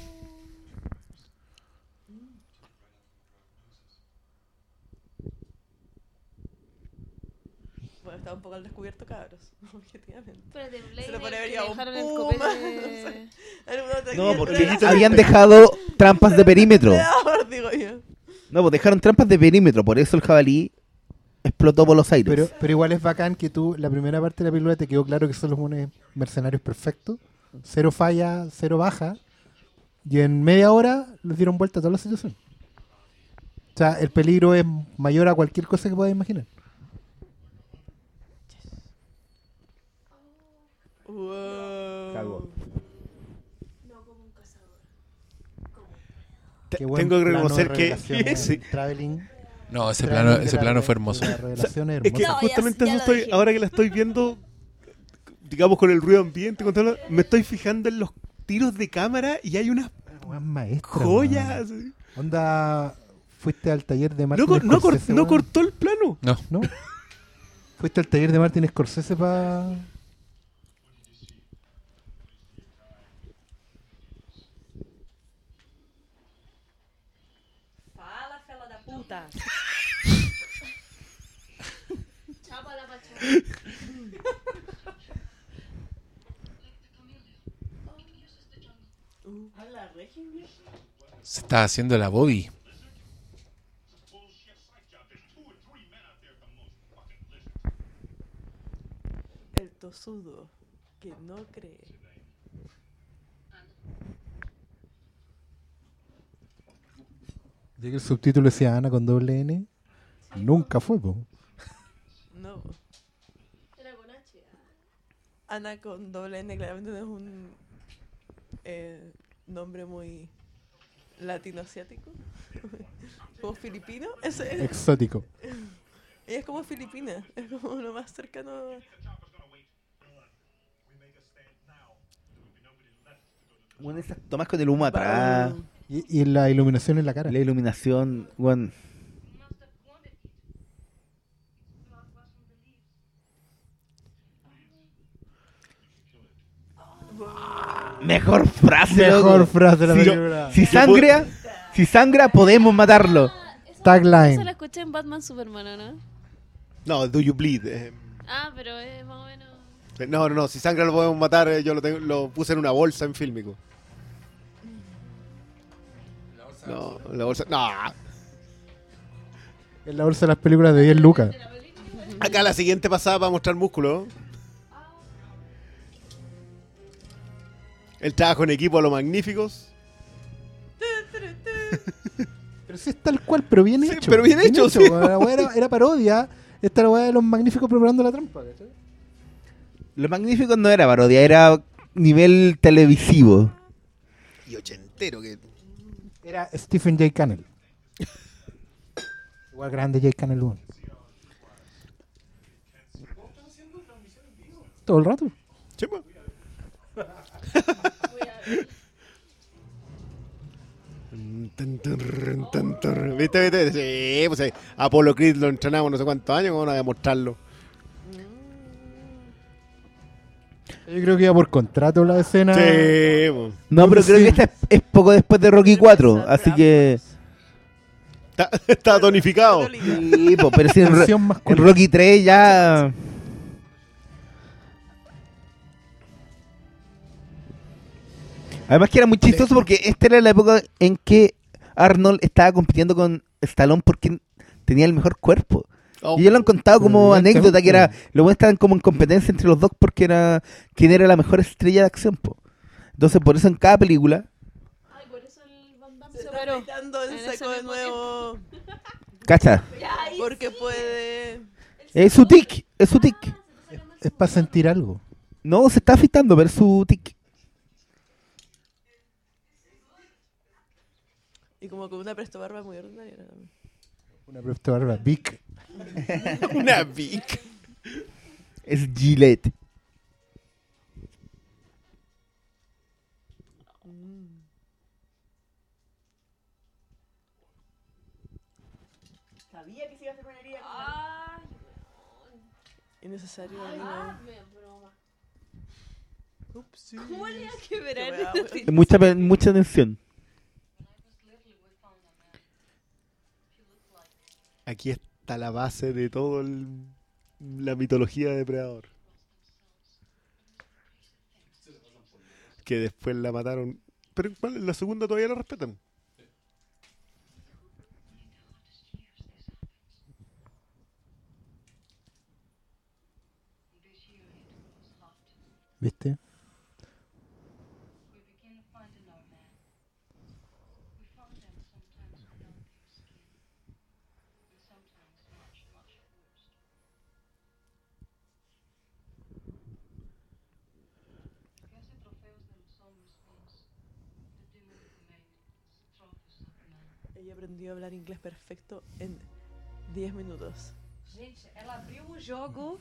Está un poco al descubierto, cabros. Objetivamente. Se Blade, lo pone a ver que ya un dejaron el puma, copete. no sé. Alguna otra No, criatura porque habían dejado trampas de perímetro. Depredador, digo yo. No, pues dejaron trampas de perímetro, por eso el jabalí explotó por los aires. Pero, pero igual es bacán que tú, la primera parte de la película te quedó claro que son los unos mercenarios perfectos. Cero falla, cero baja. Y en media hora les dieron vuelta a toda la situación. O sea, el peligro es mayor a cualquier cosa que puedas imaginar. Wow. Cagó. Te- Qué buen Tengo que plano de reconocer que revelación, weón. sí. Traveling. No, ese traveling plano, de ese la plano re- fue hermoso. de La revelación es Es que hermosa. No, ya- justamente ya eso lo estoy, dije. ahora que la estoy viendo, digamos con el ruido ambiente, con todo lo- me estoy fijando en los tiros de cámara y hay unas Weón maestra, joyas. Onda, fuiste al taller de Martin No, cor- no, cor- Scorsese, no weón? cortó el plano. No. ¿No? Fuiste al taller de Martin Scorsese para... Fala, fela da puta. Chapa la pachorra. Se está haciendo la Bobby. El tosudo que no cree. Ya que el subtítulo decía Ana con doble N. Nunca fue, po. No. Era con H. Ana con doble N claramente no es un eh, nombre muy latino-asiático. como filipino. Es. Exótico. Ella es como filipina. Es como lo más cercano. Bueno, esas tomas con el humo atrás. Y, y la iluminación en la cara. la iluminación, bueno. Mejor frase, Mejor loco. frase de la Si- película. Si sangra, si sangra, podemos matarlo. Tagline. Eso la escuché en Batman Superman, ¿o ¿no? No, Do You Bleed. eh. Ah, pero es más o menos. No, no, no, si sangra lo podemos matar, eh, yo lo, tengo, lo puse en una bolsa en fílmico. No, la bolsa. No. En la bolsa de las películas de 10 lucas. Acá la siguiente pasada para mostrar músculo. El trabajo en equipo a los magníficos. Pero sí es tal cual, pero bien Sí, hecho. pero bien hecho, sí. La weá era, era parodia. Esta la weá de los magníficos preparando la trampa. ¿cachai? Lo magnífico no era parodia, era nivel televisivo. Y ochentero que. Era Stephen J. Cannell. Igual grande J. Cannell. weón. Todo el rato. Sí, ¿Viste, viste? Sí, pues eh, Apolo Creed lo entrenamos no sé cuántos años, ¿cómo no voy a mostrarlo? Yo creo que iba por contrato la escena. Sí, pues. No, pero creo que esta es, es poco después de Rocky 4, así que... Está, está tonificado. Sí, po, pero si en, en. Rocky 3 ya... Además que era muy chistoso porque esta era la época en que Arnold estaba compitiendo con Stallone porque tenía el mejor cuerpo. Oh, Y ellos lo han contado como anécdota que era, buenos estaban como en competencia entre los dos porque era quién era la mejor estrella de acción, po. Entonces por eso en cada película, Ay, por eso el Van Damme Se se está paró. el saco de nuevo. cacha, Porque puede. es su tic, es su tic. Es para sentir algo. No, se está afeitando, pero es su tic. Como con una presto barba muy ordinaria. ¿no? Una presto barba. Vic. Una Vic. Es Gillette. Sabía que se iba a hacer una herida. Ay, Innecesario. ay, anime. me broma. Ups, sí. ¿Cómo le iba a Qué quebrar? wea, weón. Mucha, mucha tensión. Aquí está la base de todo el. la mitología de Depredador. Que después la mataron. Pero ¿cuál? la segunda todavía la respetan. ¿Viste? A hablar inglés perfecto en 10 minutos. Gente, ela abriu o jogo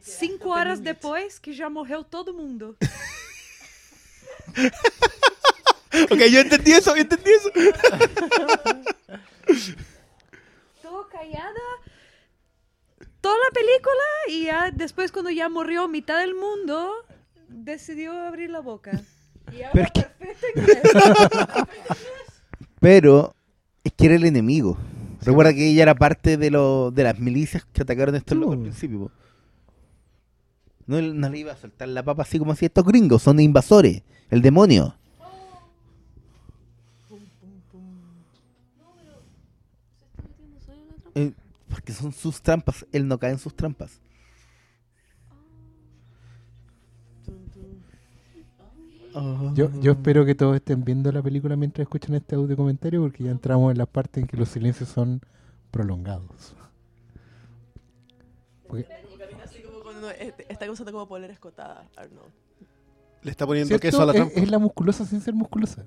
cinco horas depois que já morreu todo mundo. Ok, yo entendí eso, yo entendí eso. Tô callada toda la película y ya después cuando ya murió mitad del mundo, decidió abrir la boca. Y habla perfecto inglés. Pero es que era el enemigo. Recuerda que ella era parte de, lo, de las milicias que atacaron a estos Sí, locos al principio. po. No, no le iba a soltar la papa así como así estos gringos, son invasores, el demonio. ¿Se está metiendo solo en la trampa? Eh, porque son sus trampas, él no cae en sus trampas. Yo, yo espero que todos estén viendo la película mientras escuchan este audio comentario porque ya entramos en la parte en que los silencios son prolongados. Porque- Como camina así como cuando está usando como polera escotada, Arnold. Le está poniendo ¿cierto? queso a la trampa. es la musculosa sin ser musculosa.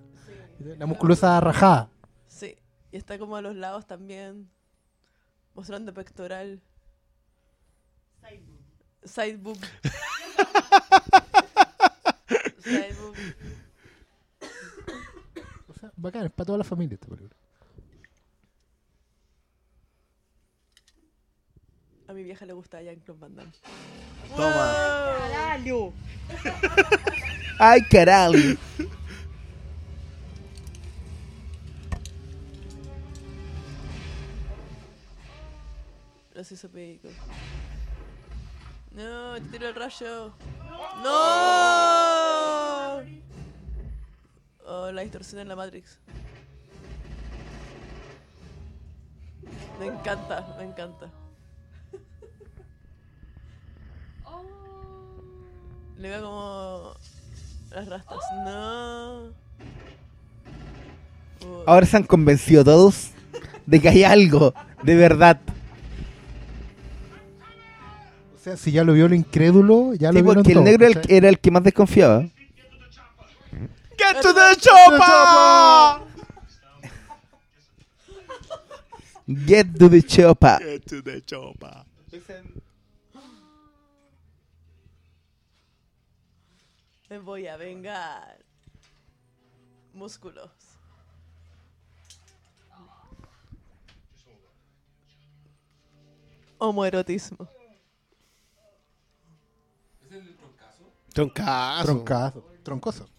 La musculosa rajada. Sí, y está como a los lados también, mostrando pectoral. Side boob. Side boob. O sea, bacán, es para toda la familia esta película. A mi vieja le gusta Jean-Claude Van Damme. Toma. Caralho! ¡Ay, carajo! Los hizo pedicos. No, te tiro el rayo. No. Oh, la distorsión en la Matrix. Me encanta, me encanta. Le veo como las rastas. No. Ahora se han convencido todos de que hay algo, de verdad. Sea, si ya lo vio el incrédulo, ya Sí, lo vieron porque el negro era el, ¿cachai? era el que más desconfiaba. ¡Get to the chopper! Get to the chopper. Get to the chopper. Me voy a vengar. Músculos. Homoerotismo. Troncazo. Troncazo. Troncoso.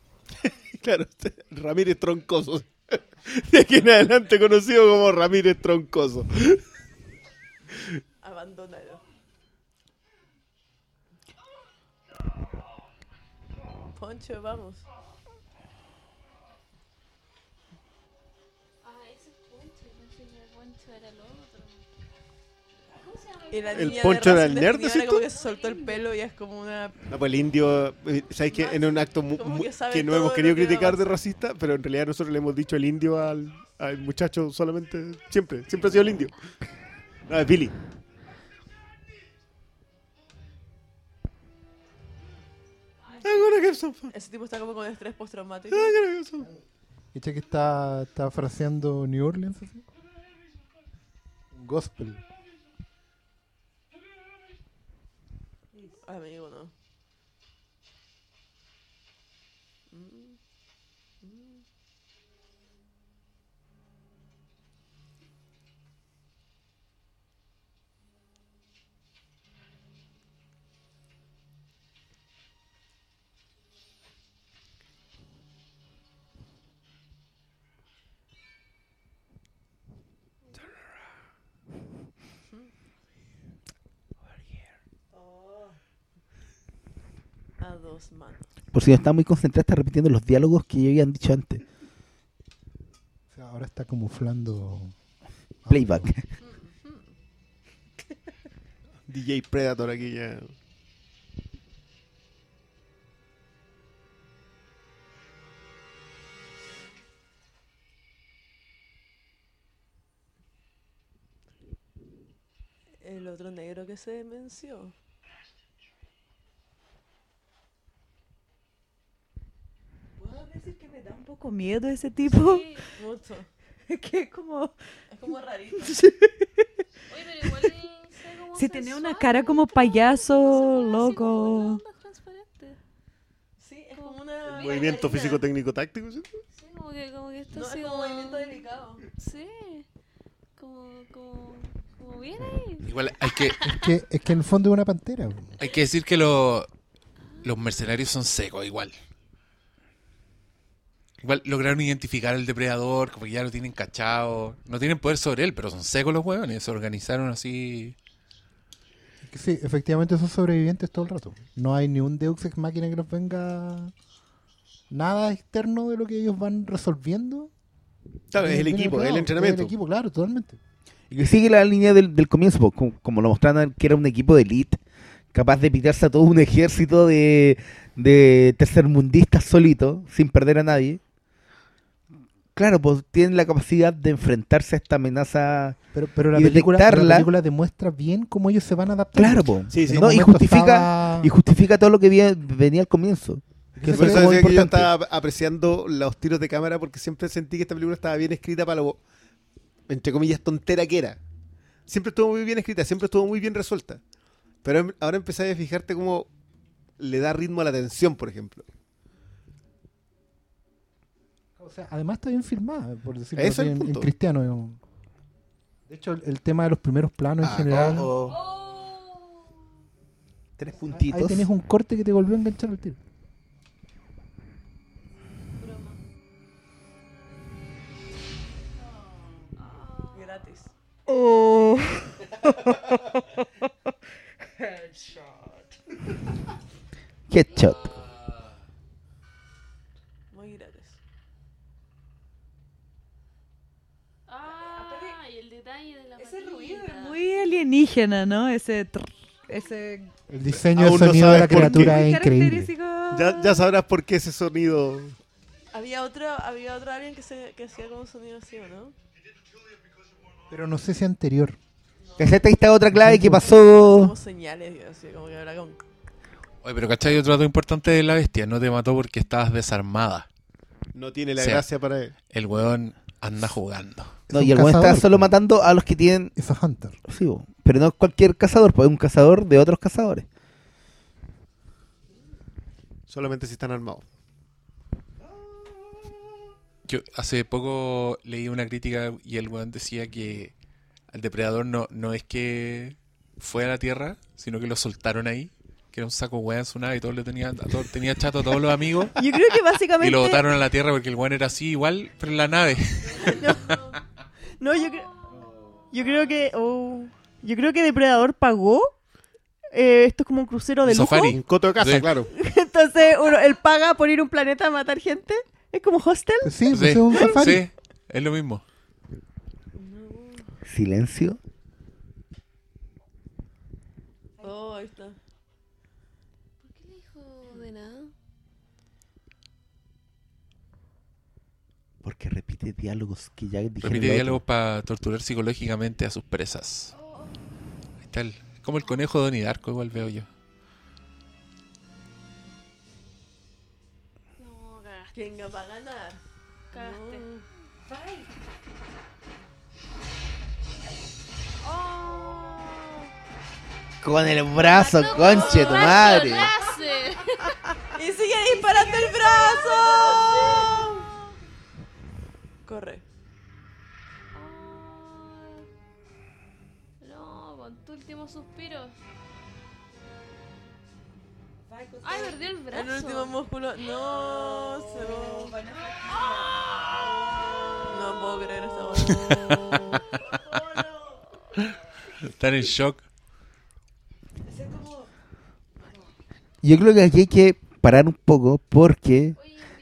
Claro, Ramírez Troncoso. De aquí en adelante conocido como Ramírez Troncoso. Abandónalo. Poncho, vamos. Ah, ese es Poncho. Que el Poncho era el Y la ¿El niña Poncho de era el Racing nerd, era como tú? que se soltó el pelo y es como una... No, pues el indio, eh, ¿sabes qué? En un acto mu- Como mu- que no hemos querido que criticar de racista, pero en realidad nosotros le hemos dicho el indio al, al muchacho solamente, siempre, siempre ha sido el indio. No, es Billy. Fun. Ese tipo está como con estrés postraumático. Fun. ¿Echa que está, está fraseando New Orleans así? Un gospel. Amigo, no. Mm. Dos manos. Por si no está muy concentrada, está repitiendo los diálogos que ya habían dicho antes. O sea, ahora está camuflando. Playback. DJ Predator aquí ya. El otro negro que se mencionó. ¿Puedo decir que me da un poco miedo ese tipo? Sí. Mucho. que es como... Es como rarito. Oye, pero igual cómo Si tenía una cara como payaso, loco. Sí, es como una. Movimiento físico técnico táctico. ¿sí? Sí, como que, como que está No, así es como un movimiento delicado. Sí. Como, como, como bien ahí. Igual hay que, Es que, es que en el fondo es una pantera. hay que decir que lo- los mercenarios son secos igual. Igual lograron identificar al depredador, como que ya lo tienen cachado. No tienen poder sobre él, pero son secos los hueones. Se organizaron así. Sí, efectivamente son sobrevivientes todo el rato. No hay ni un Deus Ex Máquina que nos venga nada externo de lo que ellos van resolviendo. Claro, es el equipo, es el entrenamiento. Es el equipo, claro, totalmente. Y que sigue la línea del, del comienzo, como, como lo mostraron que era un equipo de elite, capaz de pitarse a todo un ejército de, de tercermundistas solitos, sin perder a nadie. Claro, pues tienen la capacidad de enfrentarse a esta amenaza. Pero, pero, la Y película, pero la película demuestra bien cómo ellos se van adaptando. Claro, po. Sí, sí. ¿no? Y justifica estaba- y justifica todo lo que vi- venía al comienzo. Que Por eso que yo estaba apreciando los tiros de cámara porque siempre sentí que esta película estaba bien escrita para lo, entre comillas, tontera que era. Siempre estuvo muy bien escrita, siempre estuvo muy bien resuelta. Pero em- ahora empecé a fijarte cómo le da ritmo a la tensión, por ejemplo. O sea, además está bien filmada, por decirlo así, el en, en cristiano. digamos. De hecho, el, el tema de los primeros planos en Ah, general. Oh. Tres ahí puntitos. tenés un corte que te volvió a enganchar al tiro. Broma. Gratis. Headshot. Muy gratis. Ah, y el detalle de la Ese ruido maquinita. es muy alienígena, ¿no? Ese... trrr, ese... El diseño no sonido de la criatura es increíble. característico. Ya, ya sabrás por qué ese sonido. Había otro, había otro alien que, se, que hacía como un sonido así, ¿o no? Pero no sé si anterior. Esta ahí está otra clave que Como pasó. señales, así como que habrá como... Oye, pero ¿cachai? Otro dato importante de la bestia. No te mató porque estabas desarmada. No tiene la gracia para él. El weón anda jugando. No, y el weón está cazador, solo matando a los que tienen. Es a Hunter. Sí, pero no es cualquier cazador, pues es un cazador de otros cazadores. Solamente si están armados. Yo hace poco leí una crítica y el weón decía que al depredador no, no es que fue a la tierra, sino que lo soltaron ahí. Que era un saco weón en su nave y todo le tenía, a todo- tenía chato a todos los amigos. Yo creo que Y básicamente. lo botaron a la tierra porque el weón era así igual, pero en la nave. No, yo creo. Yo creo que. oh, yo creo que Depredador pagó. Eh, esto es como un crucero de lujo. Safari. Un coto de casa, Sí. claro. Entonces, uno, él paga por ir a un planeta a matar gente. Es como hostel. Sí, pues Sí. es un safari. Sí, es lo mismo. Silencio. Oh, ahí está. ¿Por qué le dijo de nada? Porque repite diálogos que ya dijeron. Repite lo diálogos para torturar psicológicamente a sus presas. Ahí está el- como el conejo de Donnie Darko, igual veo yo. No, cagaste. ¿Quién va a ganar? Cagaste. No. Con el brazo, conche tu madre. ¡Y sigue disparando el brazo! Corre. No, con tu último suspiro. Ay, perdió el brazo. El último músculo. No, se va. No puedo creer esta. Están en shock. Yo creo que aquí hay que parar un poco porque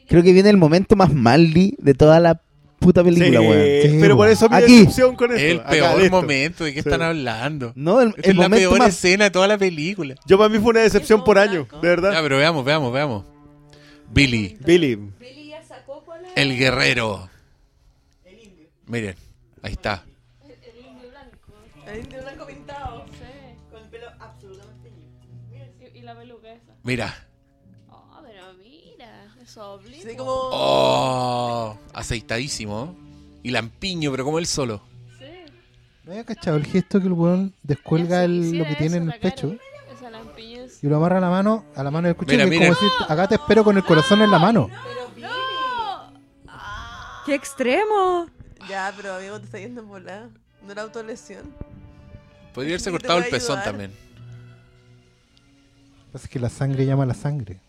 creo que viene el momento más maldi de toda la puta película, Sí, weón. Sí, pero por eso mi Aquí. decepción con esto. El Acá, peor listo. momento. ¿De qué Sí. están hablando? No, el, Esta el es la momento peor más... escena de toda la película. Yo para mí fue una decepción por año, de Ya, verdad. pero veamos, veamos, veamos. Billy, Billy. el guerrero. Miren, ahí está. El indio blanco pintado. Sí. Con el pelo absolutamente limpio. Y, y la peluca esa. Mira. Oh, pero mira. Sí, como. Oh, aceitadísimo. Y lampiño, pero como él solo. Sí. ¿No había cachado el gesto que el weón descuelga el- lo que tiene en el pecho Esa lampiña es... y lo amarra a la mano, a la mano del cuchillo? Mira, que es mira. como decir, acá te espero con el corazón en la mano. ¡Qué extremo! Ya, pero amigo, te está yendo en volada. No era autolesión. Podría haberse cortado el pezón también. Lo que pasa es que la sangre llama a la sangre.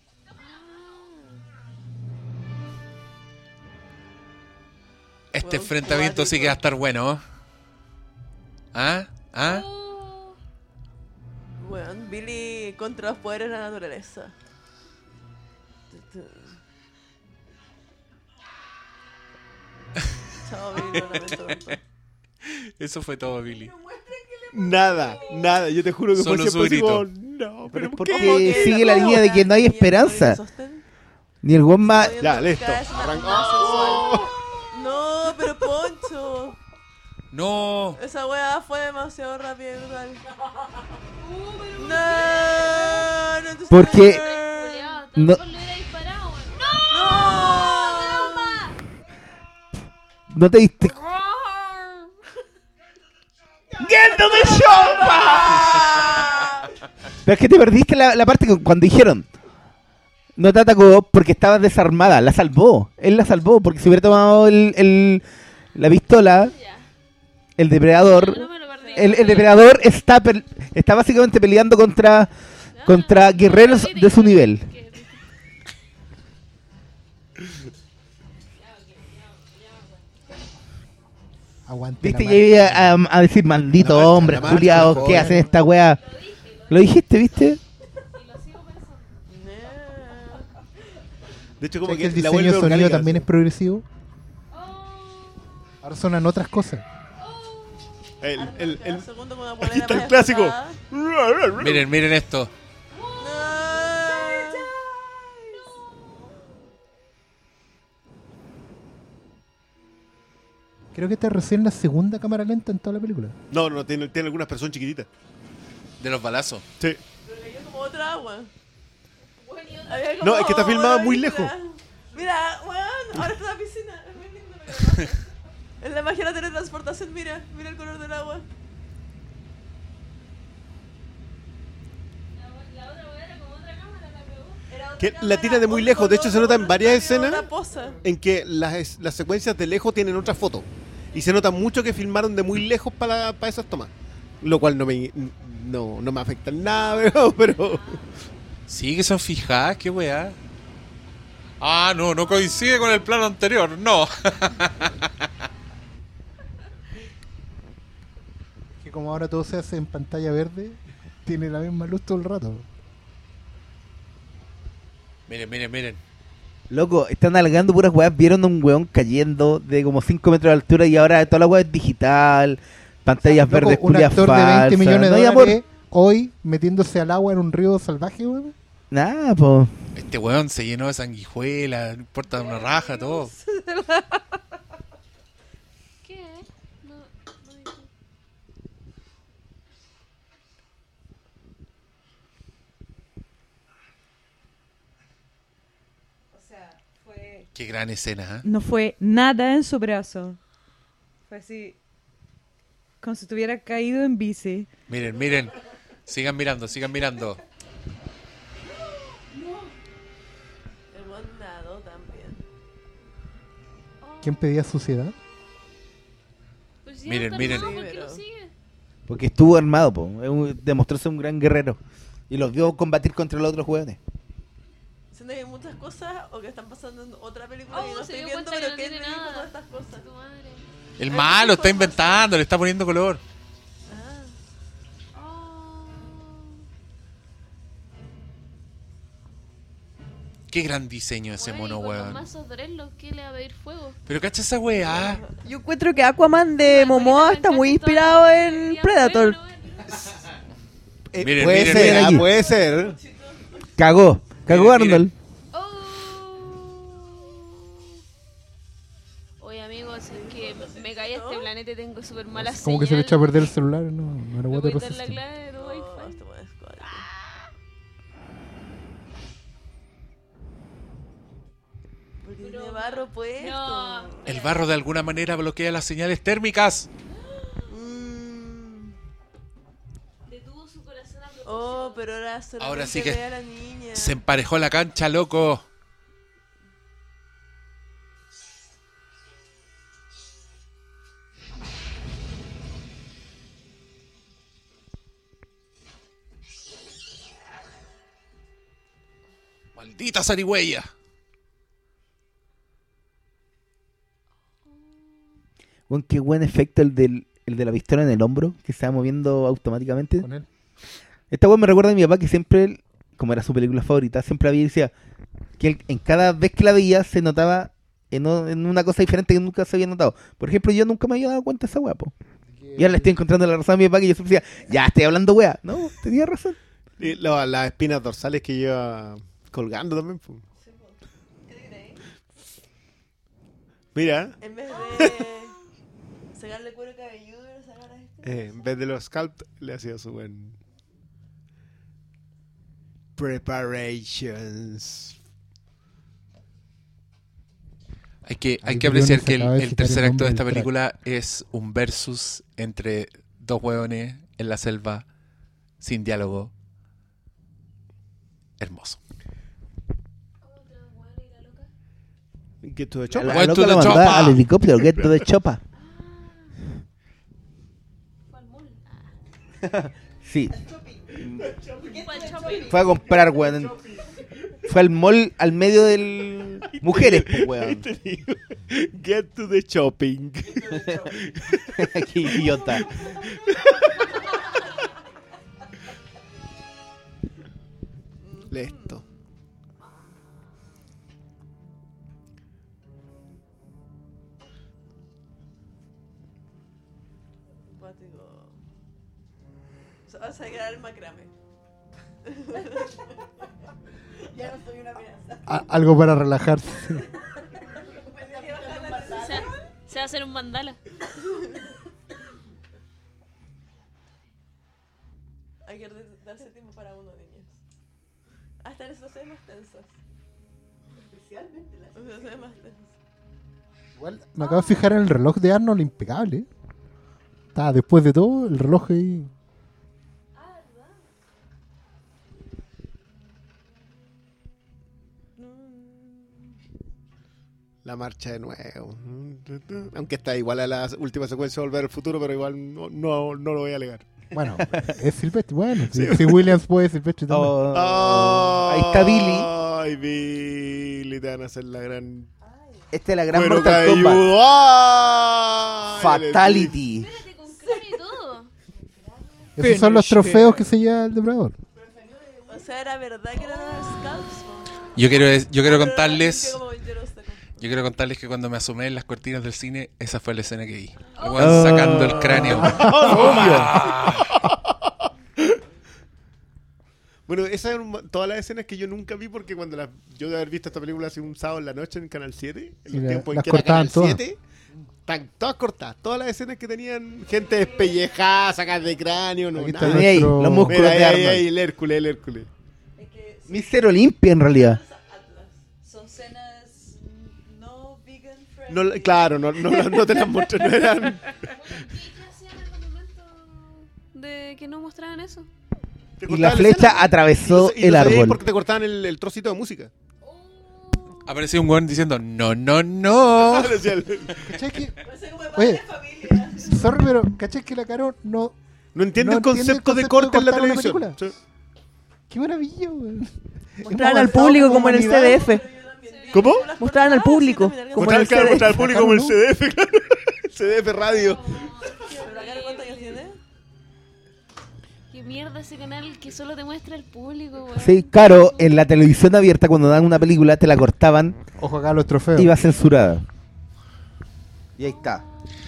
Este Bueno, enfrentamiento sí que va a estar bueno. ¿Ah? ¿Ah? Oh, Bueno, Billy contra los poderes de la naturaleza. Chao, Billy, lo lamento. Eso fue todo, Billy. Nada, nada. Yo te juro que Solo fue su grito. No, Pero pero es ¿por porque qué? ¿Cómo que sigue la línea de que no hay esperanza. Ni el weón más... Ya, listo. cada vez más- Arranca- más ¡Oh! sensual. No, pero Poncho. No. Esa weá fue demasiado rápida y brutal. No, no te Porque- No. tampoco le hubiera disparado, weón. No. ¿No te diste... Pero es que te perdiste la, la parte que cuando dijeron no te atacó porque estabas desarmada, la salvó. Él la salvó porque si hubiera tomado el, el- la pistola, el depredador, No perdí. el, el depredador está, está básicamente peleando contra, contra guerreros de su nivel. Aguante Viste, iba a, a decir, maldito hombre, joder. ¿qué hacen esta weá? Lo dijiste, ¿viste? De hecho, como ¿Sabes que que el diseño de sonido orgánica, también es progresivo? Ahora sonan otras cosas. El, el, el, El aquí está el clásico. Miren, miren esto. Creo que esta es recién la segunda cámara lenta en toda la película. No, no, tiene, tiene algunas personas chiquititas. De los balazos. Sí. Pero le dio como otra agua. No, es que está filmada muy lejos. Mira, weón, ahora está la piscina. Es muy lindo lo que pasa. Es la magia de la teletransportación, mira, mira el color del agua. Era otra Que la tira de muy lejos. De hecho, se nota en varias escenas en que las, las secuencias de lejos tienen otra foto. Y se nota mucho que filmaron de muy lejos para, para esas tomas. Lo cual no me, no, no me afecta en nada, pero, pero Sí, que son fijadas, qué weá. Ah, no, no coincide con el plano anterior, no. Que como ahora todo se hace en pantalla verde, tiene la misma luz todo el rato. miren, miren, miren. Loco, están alargando puras weas. Vieron a un weón cayendo de como 5 metros de altura y ahora toda la wea es digital. Pantallas Loco, verdes, un actor de 20 falsas. millones No de amor. dólares hoy metiéndose al agua en un río salvaje, weón. Nada, po. Este weón se llenó de sanguijuela, no importa una raja, todo. ¿Qué? No, no. O sea, fue... Qué gran escena, ¿eh? No fue nada en su brazo. Fue así... Como si estuviera caído en bici. Miren, miren. Sigan mirando, sigan mirando. ¿Quién pedía suciedad? Pues sí, Miren, está miren. armado, ¿por qué lo pero- sigue? Porque estuvo armado, po. Demostró ser un gran guerrero. Y los vio combatir contra los otros. Siento que hay muchas cosas o que están pasando en otra película que Oh, no se estoy viendo, cuenta que pero no que tiene nada. todas estas cosas. Tu madre. El malo está inventando, le está poniendo color. Qué gran diseño ese Bueno, mono, weón. ¿qué le va a pedir fuego? Pero cacha esa weá. Yo encuentro que Aquaman de Momoa está muy inspirado en Predator. Eh, Miren, puede miren, ser, miren ah, puede ser. Cagó. Cagó Miren. Arnold. Oh. Oye, amigos, es que me caí a este planeta y tengo súper mala Como que se le echa a perder el celular. No, no era barro puesto. No. El barro de alguna manera bloquea las señales térmicas. Mm. Detuvo su corazón a. Oh, pero ahora Ahora sí que ve a la niña. Se emparejó la cancha, loco. Maldita zarigüeya. Bueno, qué buen efecto el, del, el de la pistola en el hombro, que se va moviendo automáticamente. Con él. Esta weá me recuerda a mi papá que siempre, como era su película favorita, siempre había decía que él- en cada vez que la veía se notaba en, o- en una cosa diferente que nunca se había notado. Por ejemplo, yo nunca me había dado cuenta de esa weá, po. Y ahora le estoy encontrando la razón a mi papá que yo siempre decía, ya estoy hablando weá. No, tenía razón. Y la- las espinas dorsales que lleva colgando también. po. Mira, En vez de sacarle cuero cabelludo, le sacar a este. eh, en vez de los scalp, le hacía su buen. Preparations. Hay que, hay que apreciar que el, tercer acto de esta película es un versus entre dos hueones en la selva sin diálogo. Hermoso. Get to the A chopper. la Went loca to la the mandaba chopper. al helicóptero, get to the chopa. Fue al mall. Sí, Fue a comprar, weón. Fue al mall al medio del... Mujeres, pues, weón. Get to the shopping. Qué idiota. Listo. A quedar el macrame. ya no soy una amenaza. A- algo para relajarse. Se, se va a hacer un mandala. Hay que darse tiempo para uno, niños. Hasta en esas más tensas. Especialmente las escenas más tensas. Igual me acabo de fijar en el reloj de Arnold, impecable. Está después de todo, el reloj ahí. La marcha de nuevo. Aunque está igual a la última secuencia de Volver al Futuro, pero igual no, no, no lo voy a alegar. Bueno, es Silvestre. Bueno, si, si Williams puede, Silvestre también. Oh, ahí está Billy. Ay, Billy, te van a hacer la gran. Esta es la gran Cuero Mortal Kombat. Fatality. Espérate, con y todo. Esos son los trofeos que se lleva el depredador. O sea, era verdad que eran los scouts. Yo quiero, yo quiero contarles. Yo quiero contarles que cuando me asomé en las cortinas del cine, esa fue la escena que vi. El weón sacando el cráneo. Bueno, esas eran todas las escenas que yo nunca vi porque cuando las, yo de haber visto esta película hace un sábado en la noche en Canal 7, en los la- tiempos en las que era cortaban Canal todas. 7, están todas cortadas. Todas las escenas que tenían gente despellejada, sacadas de cráneo, no, Aquí nada. está ahí los músculos Mira, de ahí, el Hércules, el Hércules. Es que Mister Olimpia, en realidad. No, claro, no, no, no te las mostré, no eran... Oye, ¿qué, qué hacían en los momentos de que no mostraban eso? Y la flecha escena. atravesó Y no- y el árbol. porque te cortaban el, el trocito de música. Apareció un weón diciendo, no, no, no. ¿Cachai que? De Oye. de. Sorry, pero ¿cachai que la Caro no. No entiende No el concepto entiende de el concepto corte de en la televisión. Sí. ¡Qué maravilla, weón! Mostraban al público como en el CDF. ¿Cómo? Mostraban al público como Mostrar, el claro, mostrar al público como el CDF, claro. CDF Radio. Qué qué mierda ese canal que solo te muestra el público, weón. Sí, claro, en la televisión abierta cuando dan una película te la cortaban, Ojo acá los trofeos. iba censurada. Y ahí está.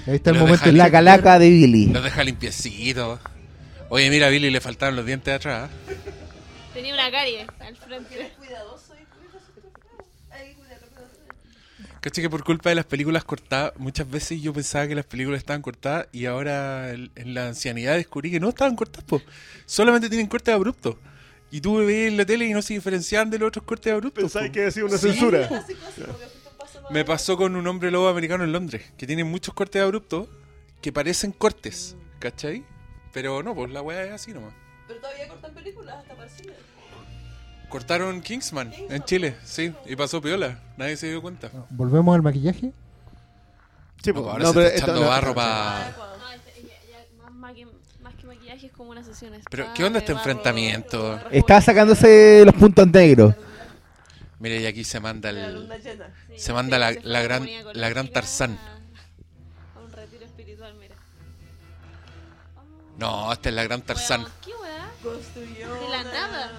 Ahí está el Lo momento. deja- en La calaca de Billy. Los deja limpiecitos. Oye, mira, a Billy le faltaron los dientes de atrás. Tenía una carie al frente. Cuidadoso y cuida su trofeo. Ahí, cuida, cuida, cuida. Caché que por culpa de las películas cortadas, muchas veces yo pensaba que las películas estaban cortadas y ahora en la ancianidad descubrí que no estaban cortadas, po. solamente tienen cortes abruptos. Y tú veías en la tele y no se diferenciaban de los otros cortes abruptos. Pensaba po. que había sido una Sí. censura. Me pasó con un hombre lobo americano en Londres, que tiene muchos cortes abruptos que parecen cortes, ¿cachai? Pero no, pues la weá es así nomás. Pero todavía cortan películas hasta para el cine. Cortaron Kingsman en Chile, sí, y pasó piola, nadie se dio cuenta. Volvemos al maquillaje. Sí, No, pues, ahora no, se pero está echando esto- no, barro no, para... No, este- ya- ya más, más que, maquillaje es como una sesión. Pero, ¿qué onda este barro, enfrentamiento? Estaba sacándose los puntos negros. Mira, y aquí se manda La el... Sí, Se manda la- la gran- la gran Tarzán. A, a un retiro espiritual, mira. No, esta es la gran Tarzán. Weón, ¿Qué weá? Construyó. De la nada.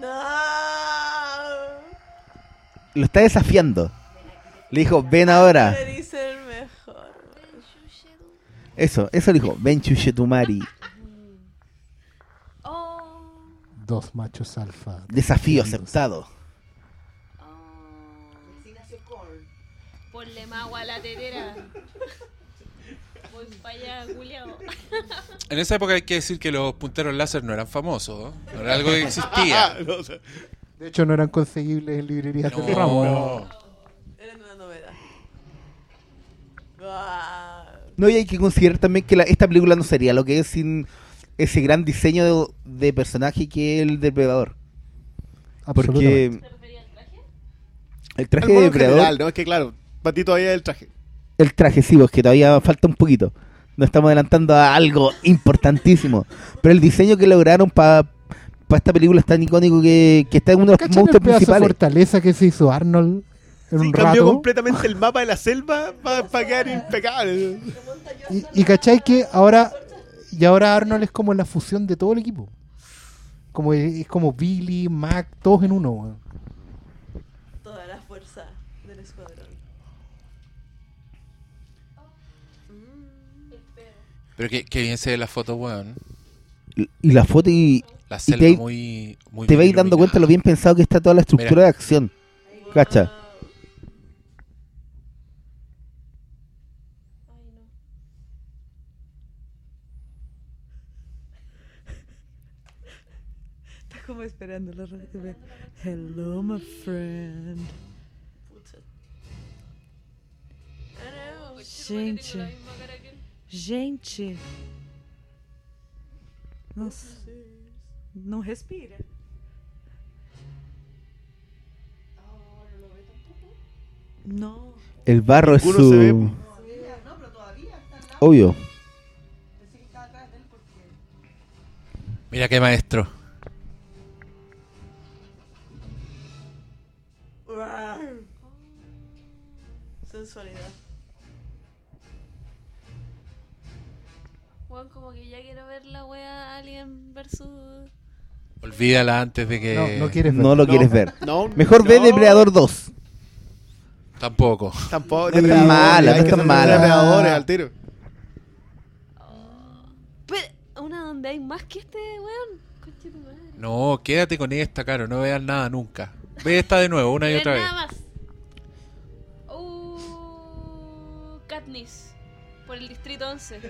No. Lo está desafiando. Le dijo, ven ahora. Ser mejor. Eso, eso le dijo, ven chuchetumari. Oh, Dos machos alfa. Desafío aceptado. oh. Ponle más agua a la tetera. En esa época hay que decir que los punteros láser no eran famosos, ¿no? No era algo que existía. No, o sea, De hecho, no eran conseguibles en librerías del ramo. No. Era una novedad. Guau. No, y hay que considerar también que la- esta película no sería lo que es sin ese gran diseño de, de personaje que es el depredador. Porque ¿Te al traje? el traje el de depredador, general, ¿no? Es que claro, para ti todavía es el traje. El traje sí, pues que todavía falta un poquito. Nos estamos adelantando a algo importantísimo. Pero el diseño que lograron para esta película es tan icónico que, que está en uno de los ¿Cachan el monstruos principales. fortaleza que se hizo Arnold en Sí, un cambió rato? completamente el mapa de la selva para quedar impecable. Y, y cachai que ahora y ahora Arnold es como la fusión de todo el equipo. Como es, es como Billy, Mac, todos en uno. Pero que, que bien se ve la foto, weón. Y- Y la foto y La Y selva te- muy, muy te vais dando cuenta lo bien pensado que está toda la estructura Mira. de acción. Cacha. Ay, no. Está como esperando la radio. Hello, my friend. Gente. Gente. Nossa. Não respira. No. El barro es Ninguno se ve. su... Obvio. Mira qué maestro. Olvídala antes de que... No, no quieres ver. No lo No. quieres ver. No, Mejor ve Depredador 2. Tampoco. Tampoco. No es mala, no es tan mala. depredadores al tiro. Pero, una donde hay más que este weón. Conche tu madre. No, quédate con esta, Caro. No veas nada nunca. Ve esta de nuevo, una y otra vez. nada más. Uh, Katniss. Por el distrito 11.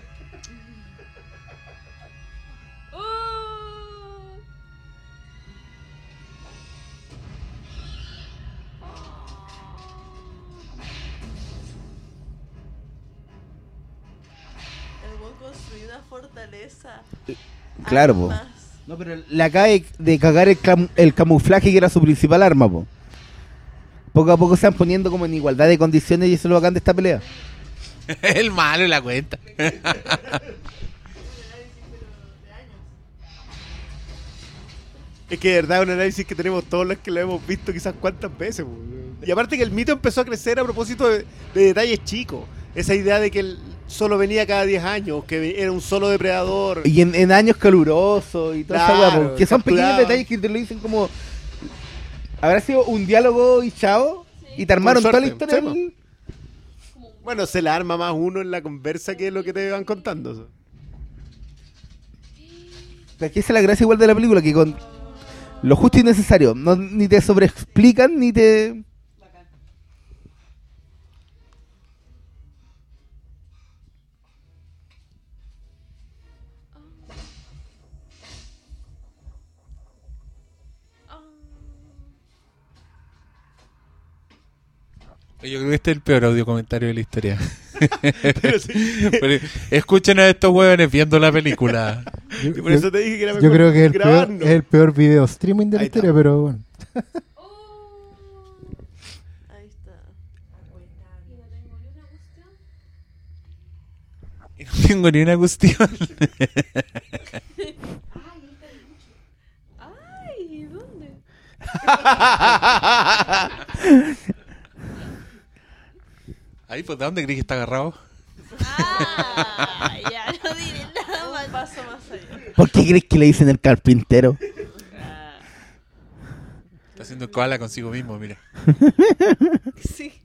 El una fortaleza. Claro, po. Armas. No, pero le acaba de, de cagar el, cam- el camuflaje que era su principal arma, po. Poco a poco se van poniendo como en igualdad de condiciones y eso es lo bacán de esta pelea. El malo y la cuenta. Es que de verdad es un análisis que tenemos todos los que lo hemos visto quizás cuántas veces. Y aparte que el mito empezó a crecer a propósito de, de detalles chicos. esa idea de que él solo venía cada 10 años, que era un solo depredador. Y en, en años calurosos y toda esa Claro, po, que son pequeños detalles que te lo dicen como. Habrá sido un diálogo y chao. Y te armaron Con toda la suerte, historia. sí, del- Bueno, se la arma más uno en la conversa que lo que te van contando. Aquí es la gracia igual de la película, que con lo justo y necesario. No, ni te sobreexplican, ni te... Yo creo que este es el peor audio comentario de la historia. Pero escuchen a estos huevones viendo la película. Yo, Y por eso te dije que era yo mejor creo que es el peor, es el peor video streaming de la Ahí está. historia, pero bueno. Ahí está. Y no tengo ni una cuestión. Ay, ¿dónde? Ahí, pues, ¿de dónde crees que está agarrado? Ah, ya no diré nada más. Un paso más allá. ¿Por qué crees que le dicen el carpintero? Está haciendo koala consigo mismo, mira. Sí.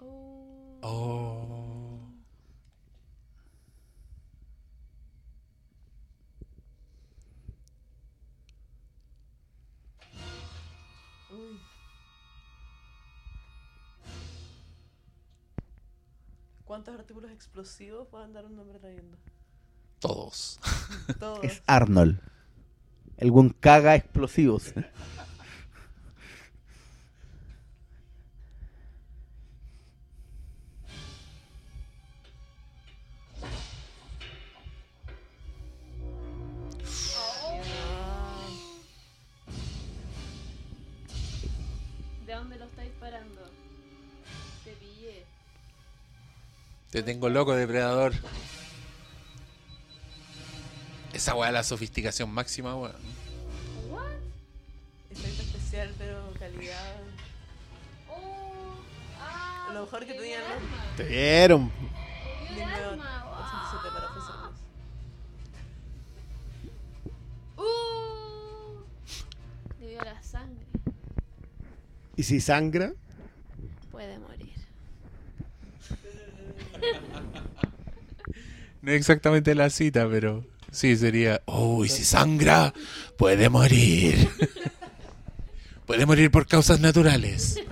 Oh, Oh. ¿Cuántos artículos explosivos puede andar un hombre trayendo? Todos. Todos. Es Arnold. El buen caga explosivos. Te tengo loco, depredador. Esa weá es la sofisticación máxima, weón. ¿What? Efecto especial, pero calidad. Oh, ah, Lo mejor que le tenían los-. Te vieron. Dime arma. 87 para ofrecerles. wow. Uh, le dio la sangre. Y si sangra, Puede morir. No es exactamente la cita, pero sí sería. Oh, y si sangra, puede morir. puede morir por causas naturales.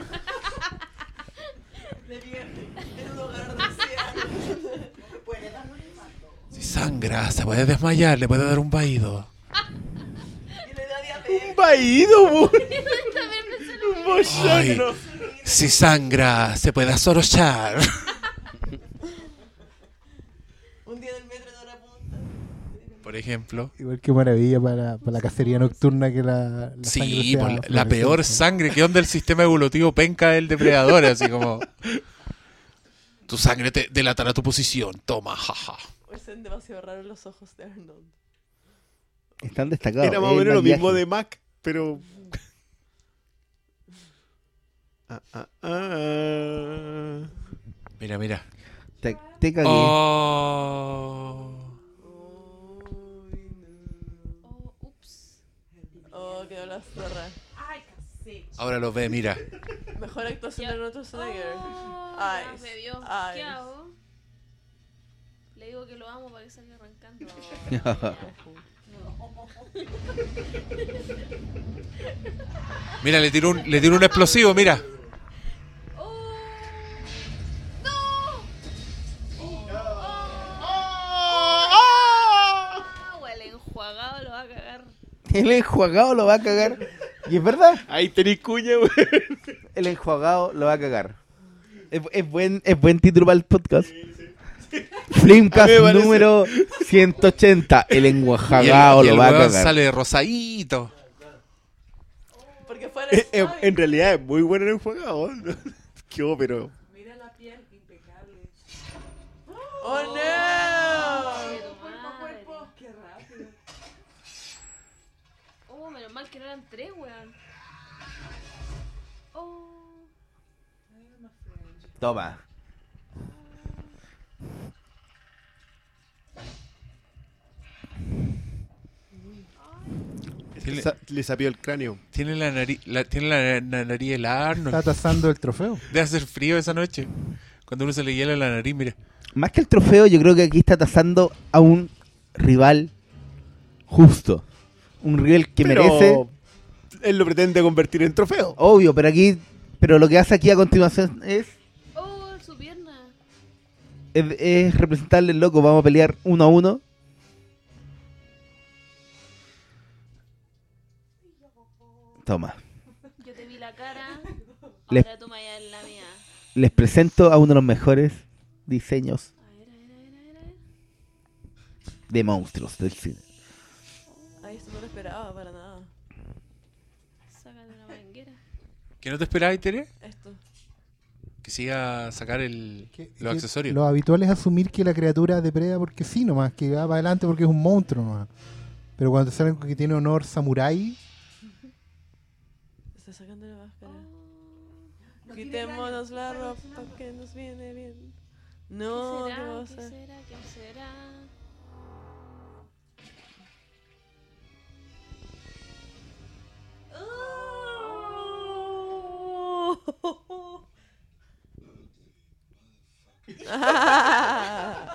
Si sangra, se puede desmayar, le puede dar un vaído. Un vaído, bu. un Ay, si sangra, se puede asorochar. Un día en el metro de hora punta. Por ejemplo. Igual que maravilla para, para la cacería nocturna que la, la sangre Sí, por la, peor sangre. ¿Qué onda el sistema evolutivo penca del depredador? Así como. Tu sangre te delatará tu posición. Toma, jaja. Ven demasiado raros los ojos de Arnold. Están destacados. Era más o el menos lo mismo de Mac, pero. Ah, ah, ah. Mira, mira. Te, cagué. Oh. Oh, ups. Oh, quedó la zorra. Ahora lo ve, mira. Mejor actuación de Arnold Schwarzenegger. Oh, Ay, me vio. ¿Qué hago? Le digo que lo amo para que salga arrancando. Mira, le tiró un, le tiró un explosivo, mira. El enjuagado lo va a cagar. Y es verdad, Ahí tenéis cuña, güey. el enjuagado lo va a cagar. Es, es buen, es buen título para el podcast. A mí me parece. número 180. El enjuagado y el lo va a cagar. sale rosadito. Porque fuera Eh, eh, en realidad es muy bueno el enjuagado. ¿no? Qué pero. Mira la piel impecable. ¡Oh, no! Toma. Tiene, Sa- Le sapió el cráneo. tiene la nariz, la, tiene la, na- nariz helada, Está Arnold. tasando el trofeo. Debe hacer frío esa noche. Cuando uno se le hiela la nariz, mira. Más que el trofeo, yo creo que aquí está tasando a un rival justo. Un rival que Pero merece. Él lo pretende convertir en trofeo. Obvio, pero aquí. Pero lo que hace aquí a continuación es. Es, es representarle el loco. Vamos a pelear uno a uno. Toma. Yo te vi la cara. Le- Ahora tú me en la mía. Les presento a uno de los mejores diseños A ver, a ver, a ver, a ver, a ver. de monstruos del cine. Ay, esto no lo esperaba para nada. Sácate una manguera. ¿Qué no te esperabas, Tere? Esto. Que siga a sacar el, Que- los que accesorios. Lo habitual es asumir que la criatura depreda porque sí nomás, que va para adelante porque es un monstruo nomás. Pero cuando te salen que tiene honor samurái, Está sacando la máscara. Oh, Quitémonos la ropa que nos viene bien. ¿Qué No, ¿qué será? va a ¿Qué será? ¿Qué será?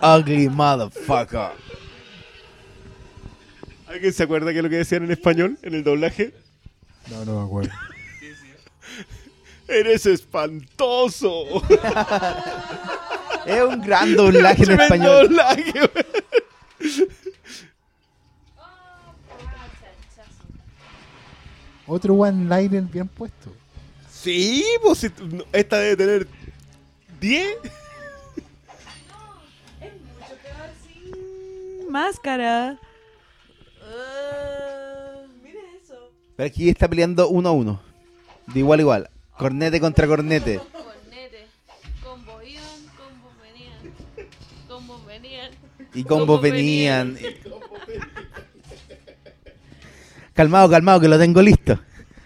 Ugly motherfucker. ¿Alguien se acuerda que es lo que decían en español, en el doblaje? no, no me acuerdo. ¡Eres espantoso! Es un gran doblaje en español. doblaje, güey. Otro one-liner bien puesto. Sí, pues esta debe tener 10. Máscara. Mira eso. Pero aquí está peleando uno a uno. De igual a igual. Cornete contra cornete. Cornete. Combo iban, combo venían. Combo venían. Y combos Combos venían. Calmado, calmado, que lo tengo listo.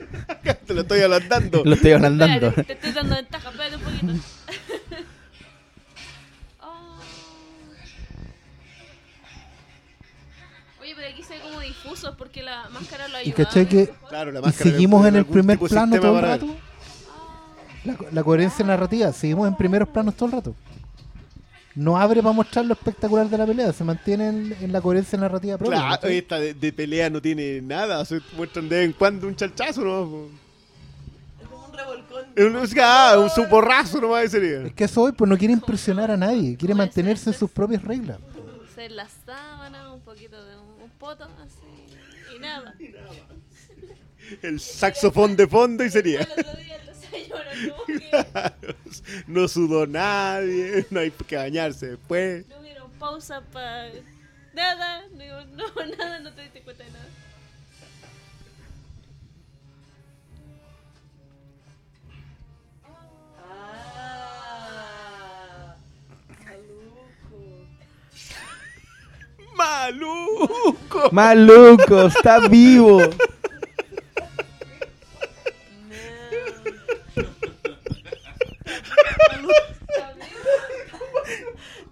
Te lo estoy adelantando. Lo estoy ablandando. Espérate, te estoy dando ventaja, espérate un poquito. Difusos porque la máscara lo Y ayuda. caché que Claro, la y seguimos en el primer plano todo el rato. La, la coherencia narrativa, seguimos en primeros planos todo el rato. No abre para mostrar lo espectacular de la pelea, se mantiene en, en la coherencia narrativa propia. Claro, esta de, de pelea no tiene nada. Se muestran de vez en cuando un chalchazo nomás. Es como un revolcón. Es un, ah, un su porrazo nomás ese sería. Es que eso hoy pues no quiere impresionar a nadie, quiere mantenerse en sus propias reglas. Ser la sábana, un poquito de un, un poto, así. Y nada. El saxofón de fondo y sería. El otro día el desayuno, como que no sudó nadie, no hay que bañarse después. no hubieron pausa para nada. No, digo, no, nada, no te diste cuenta de nada. Maluco. ¡Maluco! Está vivo.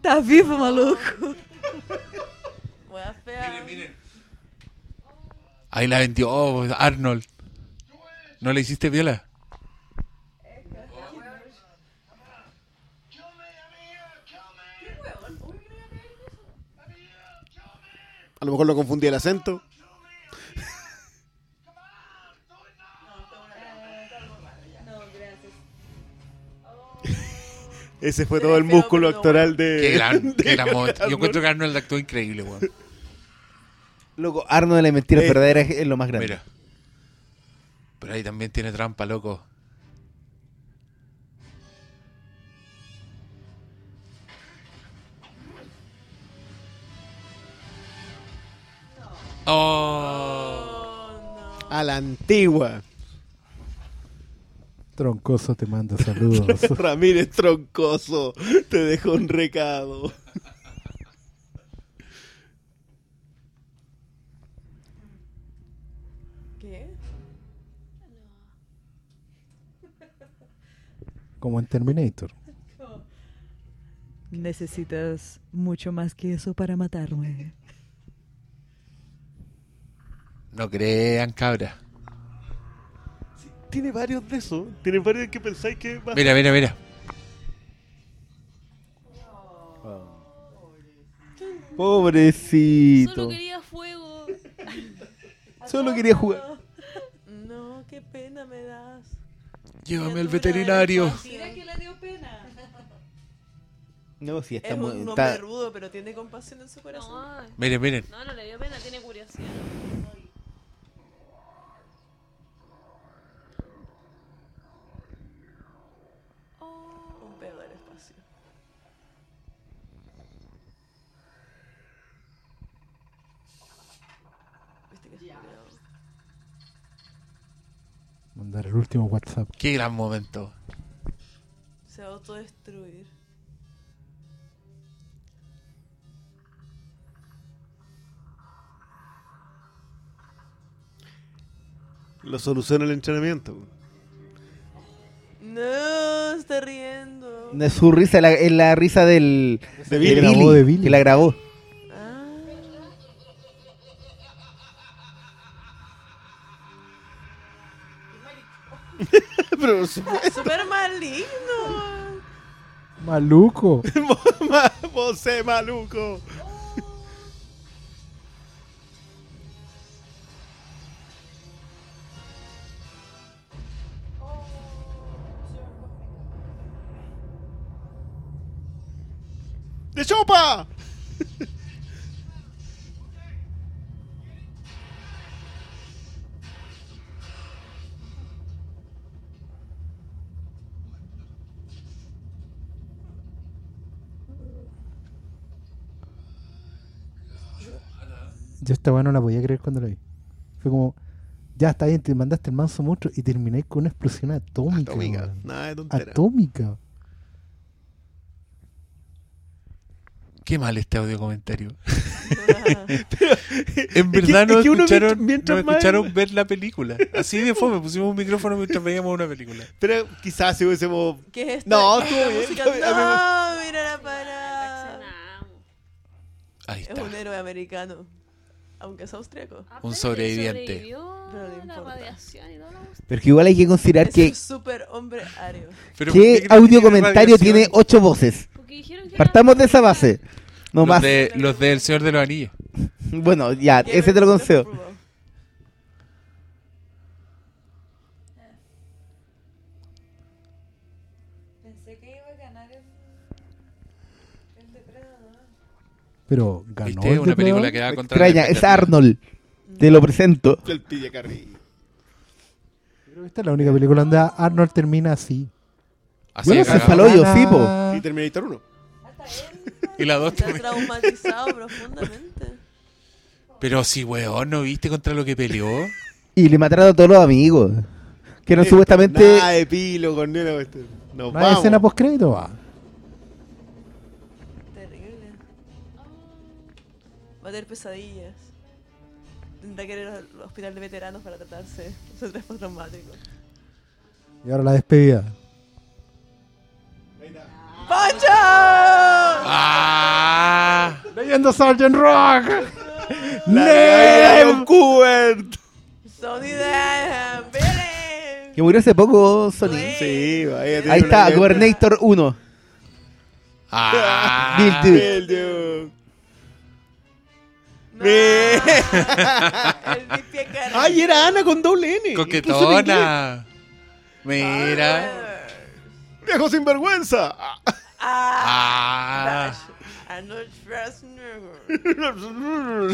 Tá vivo, maluco. Fea. Ahí la vendió oh, Arnold. ¿No le hiciste viola? A lo mejor lo confundí el acento. Ese fue todo el músculo actoral de. Qué gran, de qué gran momento. Yo Arnold. encuentro que Arnold actuó increíble, weón. Loco, Arno de la mentira Eh, verdadera es es lo más grande. Mira. Pero ahí también tiene trampa, loco. Oh. A la antigua. Troncoso te manda saludos. Ramírez Troncoso te dejó un recado. ¿Qué? como en Terminator. Necesitas mucho más que eso para matarme. No crean, cabra. Tiene varios de esos. Tiene varios que pensáis que va a Mira, mira, mira. Pobrecito. Solo quería fuego. Solo quería jugar. No, qué pena me das. Llévame al veterinario. Mira que le dio pena. No, sí, está Es muy. un está- hombre rudo, pero tiene compasión en su corazón. No, Miren, miren. no, no le dio pena, tiene curiosidad. Un pedo del espacio. Viste que es culiao. Mandar el último WhatsApp. Qué gran momento. Se va a autodestruir. Lo soluciona el entrenamiento. No, está riendo. de su risa, la- es la risa del. De Billy. grabó de Billy. Que la grabó. Pero Súper maligno. Maluco. vos es maluco. ¡De chopa! Yo esta weá no la podía creer cuando la vi. Fue como, ya está bien, te mandaste el manso monstruo y terminé con una explosión atómica. Atómica. weón. Nada de tontera. Atómica. Qué mal este audio comentario. En verdad que- no es que escucharon, mientras- nos más- escucharon ver la película. Así de fome, pusimos un micrófono mientras veíamos una película. Pero quizás si hubiésemos. ¿Qué es esto? No, ¿Qué es estuvo la bien, música? No, mira la parada. Es un héroe americano. Aunque es austriaco. Ah, Un sobreviviente. Pero no la importa. radiación y todo lo Pero que igual hay que considerar Es que. un super hombre ario. Pero ¿por qué ¿Qué creen que audio tiene comentario radiación? tiene ocho voces? Partamos de esa base. No los más. de, los del Señor de los Anillos. Bueno, ya, ese te lo concedo. Pensé que iba a ganar el, el depredador. Pero ganó. ¿Viste? el Una película que va contra Extraña, es. Arnold. Te lo presento. El que esta es la única película donde Arnold termina así. Así Bueno, se cagado. faló yo, Gana- sí, po. Y Terminator 1. Y la dos Está también. traumatizado profundamente. Pero si, weón, ¿no viste contra lo que peleó? Y le mataron a todos los amigos. Que eran supuestamente. Nada de epílogo. Nos ¿No hay vamos. escena post crédito? Va. Va a tener pesadillas. Tendrá que ir al hospital de veteranos para tratarse. Es un estrés postraumático. Y ahora la despedida. ¡Pancho! ¡Ah! Leyendo Sgt. Rock. Kubert. Sonny Denham, Billy. Que murió hace poco, Sony. Sí, vaya, Ahí está, leyenda. Gobernator 1. ¡Ah! Bill Duke. No. Ay, era Ana con doble N. Coquetona. Mira. Viejo sinvergüenza. Ah. Arnold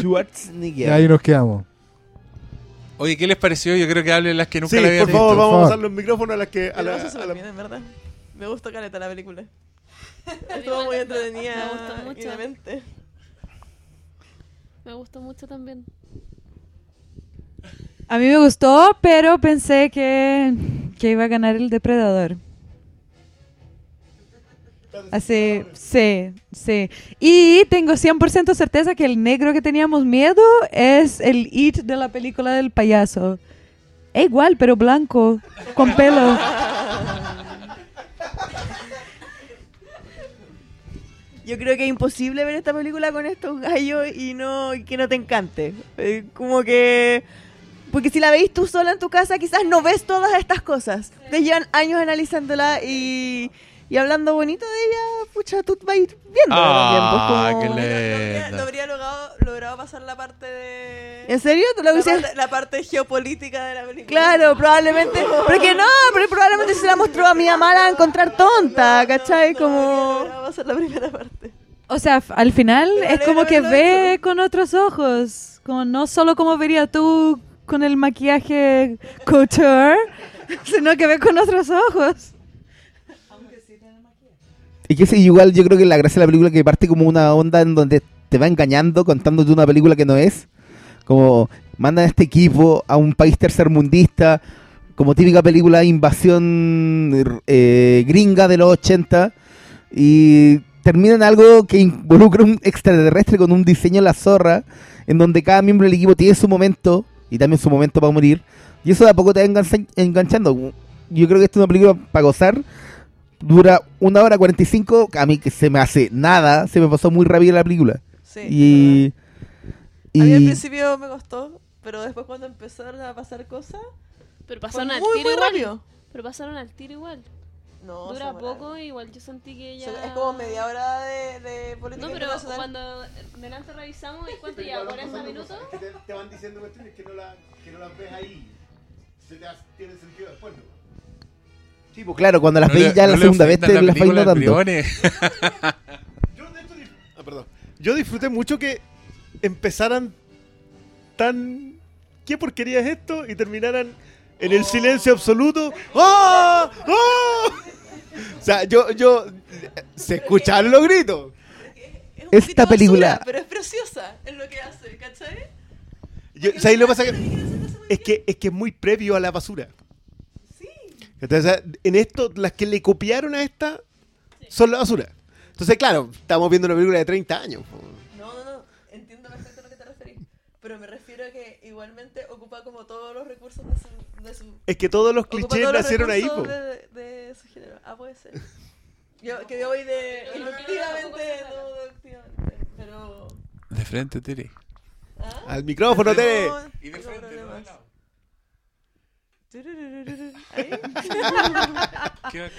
Schwarzenegger. Y ahí nos quedamos. Oye, ¿qué les pareció? Yo creo que hablen las que nunca Sí, la habían por favor, visto. vamos a favor. usar los micrófonos a las que. A la, a la- bien, en verdad. Me gustó caleta la película. Estuvo muy me entretenida. gustó mucho. Me gustó mucho también. A mí me gustó, pero pensé que, que iba a ganar el depredador. Así, sí, sí. Y tengo 100% certeza que el negro que teníamos miedo es el It de la película del payaso. Es igual, pero blanco, con pelo. Yo creo que es imposible ver esta película con estos gallos y no y que no te encante. Eh, como que... Porque si la veis tú sola en tu casa, quizás no ves todas estas cosas. Te llevan años analizándola y, y hablando bonito de ella, pucha, tú vas a ir viendo Ah, también. pues, como- qué No habría, lindo. no habría logrado, logrado pasar la parte de... ¿En serio? ¿Tú lo la, parte, la parte geopolítica de la película. Claro, probablemente. Pero que no, pero probablemente se la mostró a mi mamá la encontrar tonta, ¿cachai? No, Como. pasar la primera parte. O sea, al final Pero es como que ve hecho. con otros ojos. Como no solo como vería tú con el maquillaje couture, sino que ve con otros ojos. Y que sí, igual yo creo que la gracia de la película que parte como una onda en donde te va engañando contándote una película que no es. Como mandan a este equipo a un país tercermundista, como típica película de invasión eh, gringa de los 80. Y termina en algo que involucra un extraterrestre con un diseño de la zorra, en donde cada miembro del equipo tiene su momento y también su momento para morir. Y eso de a poco te va engancha- enganchando. Yo creo que esta es una película para gozar. Dura una hora 45. A mí que se me hace nada. Se me pasó muy rápido la película. Sí. y. A mí al Y. principio me costó, pero después cuando empezaron a pasar cosas, Pero pasaron al muy, tiro muy igual. rápido. Pero pasaron al tiro igual. No, Dura poco, igual yo sentí que ella... Es como media hora de, de política No, pero internacional. cuando delante revisamos, ¿y cuánto ya? ¿40 minutos? Te, van diciendo cuestiones que no, la, que no las ves ahí. Se te hace- tiene sentido después, ¿no? Sí, pues, claro, cuando las No veis ya la no le segunda vez te la las al notando. Briones. Yo, de hecho, dif- ah, perdón. Yo disfruté mucho que empezaran tan... ¿Qué porquería es esto? Y terminaran en el silencio absoluto. ¡Ah! ¡Ah! O sea, yo, yo... Se escucharon los gritos. Es Esta película- basura, pero es preciosa en lo que hace, ¿cachai? Yo, ¿Sabes lo que pasa? Que, es, que, es que es muy previo a la basura. Entonces, en esto, las que le copiaron a esta son la basura. Entonces, claro, estamos viendo una película de 30 años. No, no, no. Entiendo perfecto a lo que te referís. Pero me refiero a que igualmente ocupa como todos los recursos de su... De su Es que todos los clichés todos los nacieron ahí. recursos po. De, de su género. Ah, puede ser. Yo, que yo voy de Pero no, no, inductivamente, no. Pero... De frente, Tere. ¿Ah? Al micrófono, Tere. No, Y de frente, no de lado. Tururururu. Ahí. Qué bacán.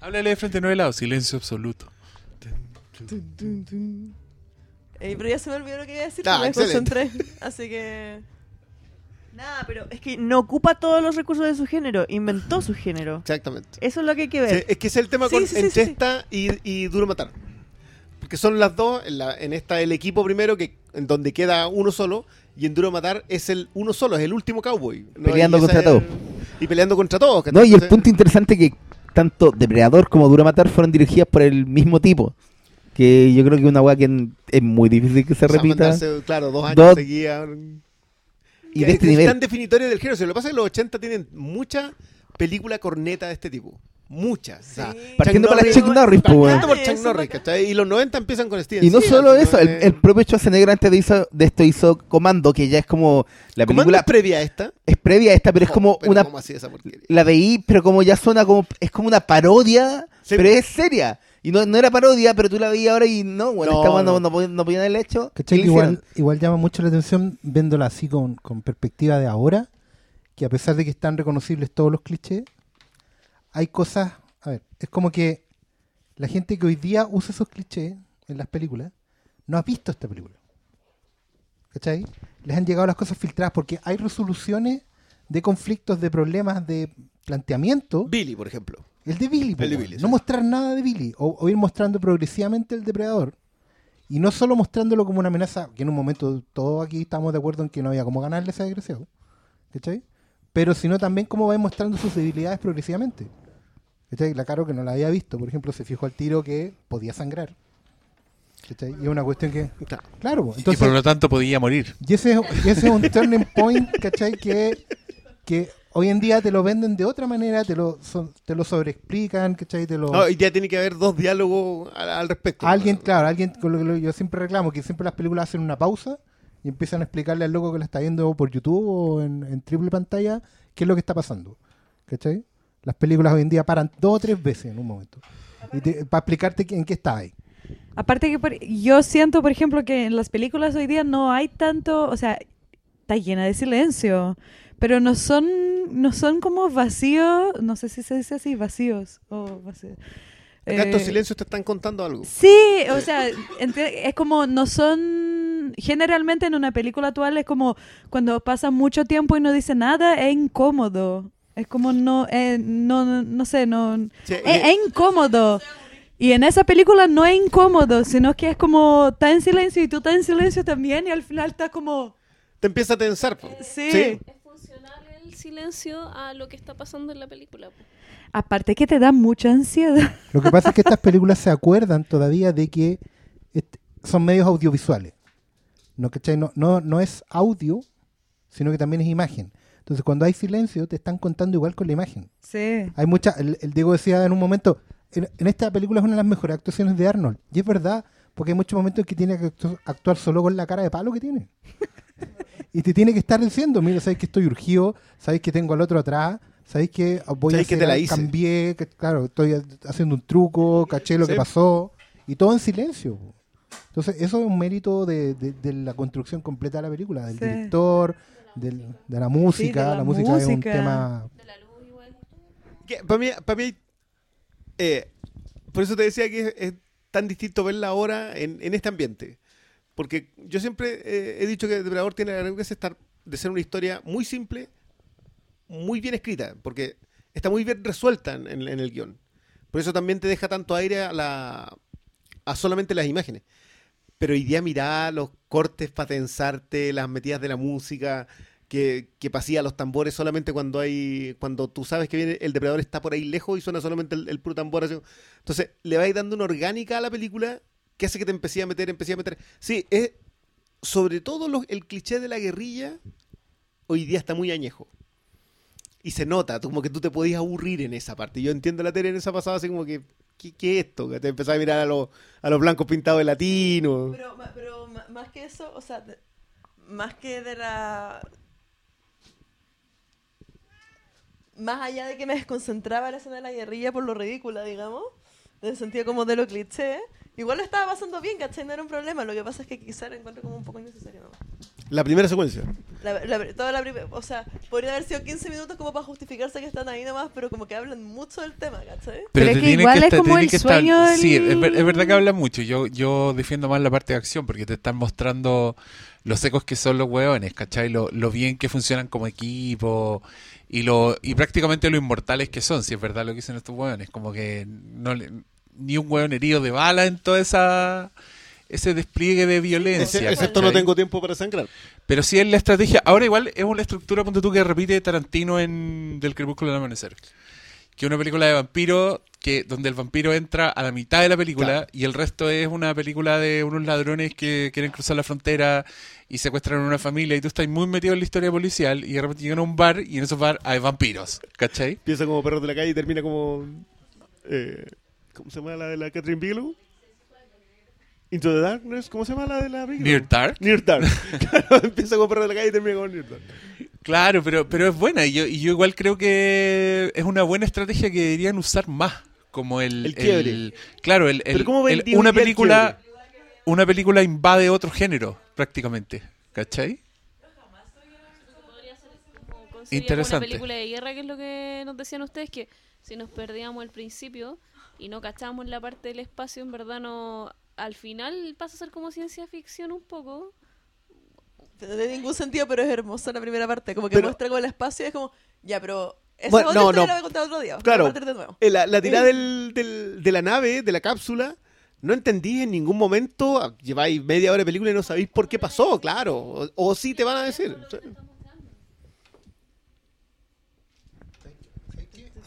Háblale de frente, no de lado. Silencio absoluto. Ey, pero ya se me olvidó lo que iba a decir, Ah, me excelente. concentré. Así que... Nada, pero es que no ocupa todos los recursos de su género, inventó su género. Exactamente. Eso es lo que hay que Sí, ver. es que ese es el tema Sí, con sí, y, y Duro Matar. Porque son las dos, en, la- en esta el equipo primero, que en donde queda uno solo, y en Duro Matar es el uno solo, es el último cowboy. ¿no? Peleando contra es todos. Y peleando contra todos. No, y el punto interesante que tanto Depredador como Dura Matar fueron dirigidas por el mismo tipo. Que yo creo que una weá que es muy difícil que se o sea, repita. mandarse, claro, dos años Dos- seguidas. Y de este es nivel. tan definitorio del género. Si lo que pasa es que los 80 tienen mucha película corneta de este tipo. Muchas. O sea, Sí. Partiendo para Chuck Norris. Partiendo por Chuck Norris. ¿cachai? Y los 90 empiezan con Steven Y no solo eso, el, el propio Schwarzenegger antes de, hizo- de esto hizo Comando, que ya es como la ¿Comando película es previa a esta? es previa a esta, pero es Oh, como pero una ¿cómo así esa porquería? la veí, pero como ya suena como es como una parodia, Sí. pero es seria. Y no, no era parodia, pero tú la veías ahora y no, bueno, No, esta no, no. no, podían- no podían haberla hecho. Igual llama mucho la atención viéndola así con, con perspectiva de ahora, que a pesar de que están reconocibles todos los clichés, hay cosas, a ver, es como que la gente que hoy día usa esos clichés en las películas no ha visto esta película. ¿Cachai? Les han llegado las cosas filtradas porque hay resoluciones de conflictos, de problemas, de planteamiento. Billy, por ejemplo. El de Billy, El de weón. Billy, no sí. mostrar nada de Billy, o, o ir mostrando progresivamente el depredador, y no solo mostrándolo como una amenaza, que en un momento todos aquí estamos de acuerdo en que no había cómo ganarle a ese desgraciado, ¿cachai? Pero sino también cómo va mostrando sus debilidades progresivamente. ¿Cachai? La Caro que no la había visto, por ejemplo, se fijó al tiro que podía sangrar. ¿Cachai? Y es una cuestión que... Claro. Y por lo tanto podía morir. Y ese, es- y ese es un turning point, ¿cachai? Que, que hoy en día te lo venden de otra manera, te lo, so- te lo sobreexplican, ¿cachai? Te lo... No, hoy día tiene que haber dos diálogos al, al respecto. Alguien, claro, alguien con lo que yo siempre reclamo, que siempre las películas hacen una pausa y empiezan a explicarle al loco que la está viendo por YouTube o en, en triple pantalla qué es lo que está pasando. ¿Cachai? Las películas hoy en día paran dos o tres veces en un momento. Y te- para explicarte en qué está ahí. Aparte que por- yo siento, por ejemplo, que en las películas hoy día no hay tanto, o sea, está llena de silencio, pero no son, no son como vacíos, no sé si se dice así, vacíos o vacíos. Acá estos Eh, silencios te están contando algo. Sí, o sea, es como no son generalmente en una película actual es como cuando pasa mucho tiempo y no dice nada es incómodo. Es como no eh, no no, no sé, no Sí, es, y- es incómodo. Y en esa película no es incómodo, sino que es como está en silencio y tú estás en silencio también y al final está como te empieza a tensar. po. sí. Sí. Es funcional el silencio a lo que está pasando en la película. Aparte que te da mucha ansiedad. Lo que pasa es que estas películas se acuerdan todavía de que son medios audiovisuales. ¿No, cachai? No, no, no es audio, sino que también es imagen. Entonces, cuando hay silencio, te están contando igual con la imagen. Sí. Hay mucha, el, el Diego decía en un momento, en, en esta película es una de las mejores actuaciones de Arnold. Y es verdad, porque hay muchos momentos en que tiene que actu- actuar solo con la cara de palo que tiene. y te tiene que estar diciendo, mira, sabéis que estoy urgido, sabéis que tengo al otro atrás, sabéis que voy a que hacer, te la al- hice. cambié, que, claro, estoy ha- haciendo un truco, caché lo Sí. que pasó, y todo en silencio. Entonces, eso es un mérito de, de- de la construcción completa de la película, del Sí. director, del- de la música. la la música, es un música. tema De la luz igual. Para mí, para mí eh, por eso te decía que es, es tan distinto verla ahora en, en este ambiente. Porque yo siempre eh, he dicho que Depredador tiene la gran gracia de estar- de ser una historia muy simple, muy bien escrita, porque está muy bien resuelta en, en- en el guion. Por eso también te deja tanto aire a, la, a solamente las imágenes. Pero hoy día mirá los cortes para tensarte, las metidas de la música, que, pasía los tambores solamente cuando hay cuando tú sabes que viene el depredador está por ahí lejos y suena solamente el, el puro tambor. así. Entonces le vais dando una orgánica a la película que hace que te empecé a meter, empecé a meter. Sí, es sobre todo el cliché de la guerrilla hoy día está muy añejo. Y se nota, como que tú te podías aburrir en esa parte. Yo entiendo la tele en esa pasada, así como que, ¿qué, es esto? Que te empezás a mirar a los, a los blancos pintados de latino. Pero, pero más que eso, o sea, más que de la... Más allá de que me desconcentraba la escena de la guerrilla por lo ridícula, digamos, en el sentido como de lo cliché, igual lo estaba pasando bien, ¿cachai? No era un problema, lo que pasa es que quizá lo encuentro como un poco innecesario nomás. La primera secuencia. La, la- toda la o sea, podría haber sido 15 minutos como para justificarse que están ahí nomás, pero como que hablan mucho del tema, ¿cachai? Pero es te que igual es como el sueño del- Sí, es, ver- es verdad que habla mucho. Yo, yo defiendo más la parte de acción porque te están mostrando los secos que son los hueones, ¿cachai? Lo, lo bien que funcionan como equipo y lo y prácticamente lo inmortales que son, si es verdad lo que dicen estos hueones. Como que no le- ni un hueón herido de bala en toda esa ese despliegue de violencia. Ese- excepto no tengo tiempo para sangrar. Pero sí es la estrategia. Ahora igual es una estructura, ponte tú, que repite Tarantino en Del Crepúsculo al Amanecer. Que una película de vampiro que donde el vampiro entra a la mitad de la película Claro. y el resto es una película de unos ladrones que quieren cruzar la frontera y secuestran a una familia y tú estás muy metido en la historia policial y de repente llegan a un bar y en esos bar hay vampiros, ¿cachai? Empieza como perros de la calle y termina como. eh, ¿Cómo se llama la de la Catherine Bigelow? Into the Darkness, ¿cómo se llama la de la Bigelow? Near Dark. Near Dark. Claro, empieza como perro de la calle y termina como Near Dark. Claro, pero, pero es buena y yo, y yo igual creo que es una buena estrategia que deberían usar más. Como el, El quiebre. claro, el, el- Pero ¿cómo el- una el película una película invade otro género, prácticamente. ¿Cachai? Podría ser como concebida como Interesante. una película de guerra, que es lo que nos decían ustedes, que si nos perdíamos al principio y no cachábamos la parte del espacio, en verdad no... Al final pasa a ser como ciencia ficción un poco. No tiene ningún sentido, pero es hermosa la primera parte. Como que Pero- muestra como el espacio y es como, ya, pero. Esa Bueno, otra no, no. la voy a contar otro día. voy a Claro. partir de nuevo. Eh, La, la tirada del, del- de la nave, de la cápsula, no entendí en ningún momento. ah, Lleváis media hora de película y no sabéis por qué pasó, claro. O, o sí te van a decir.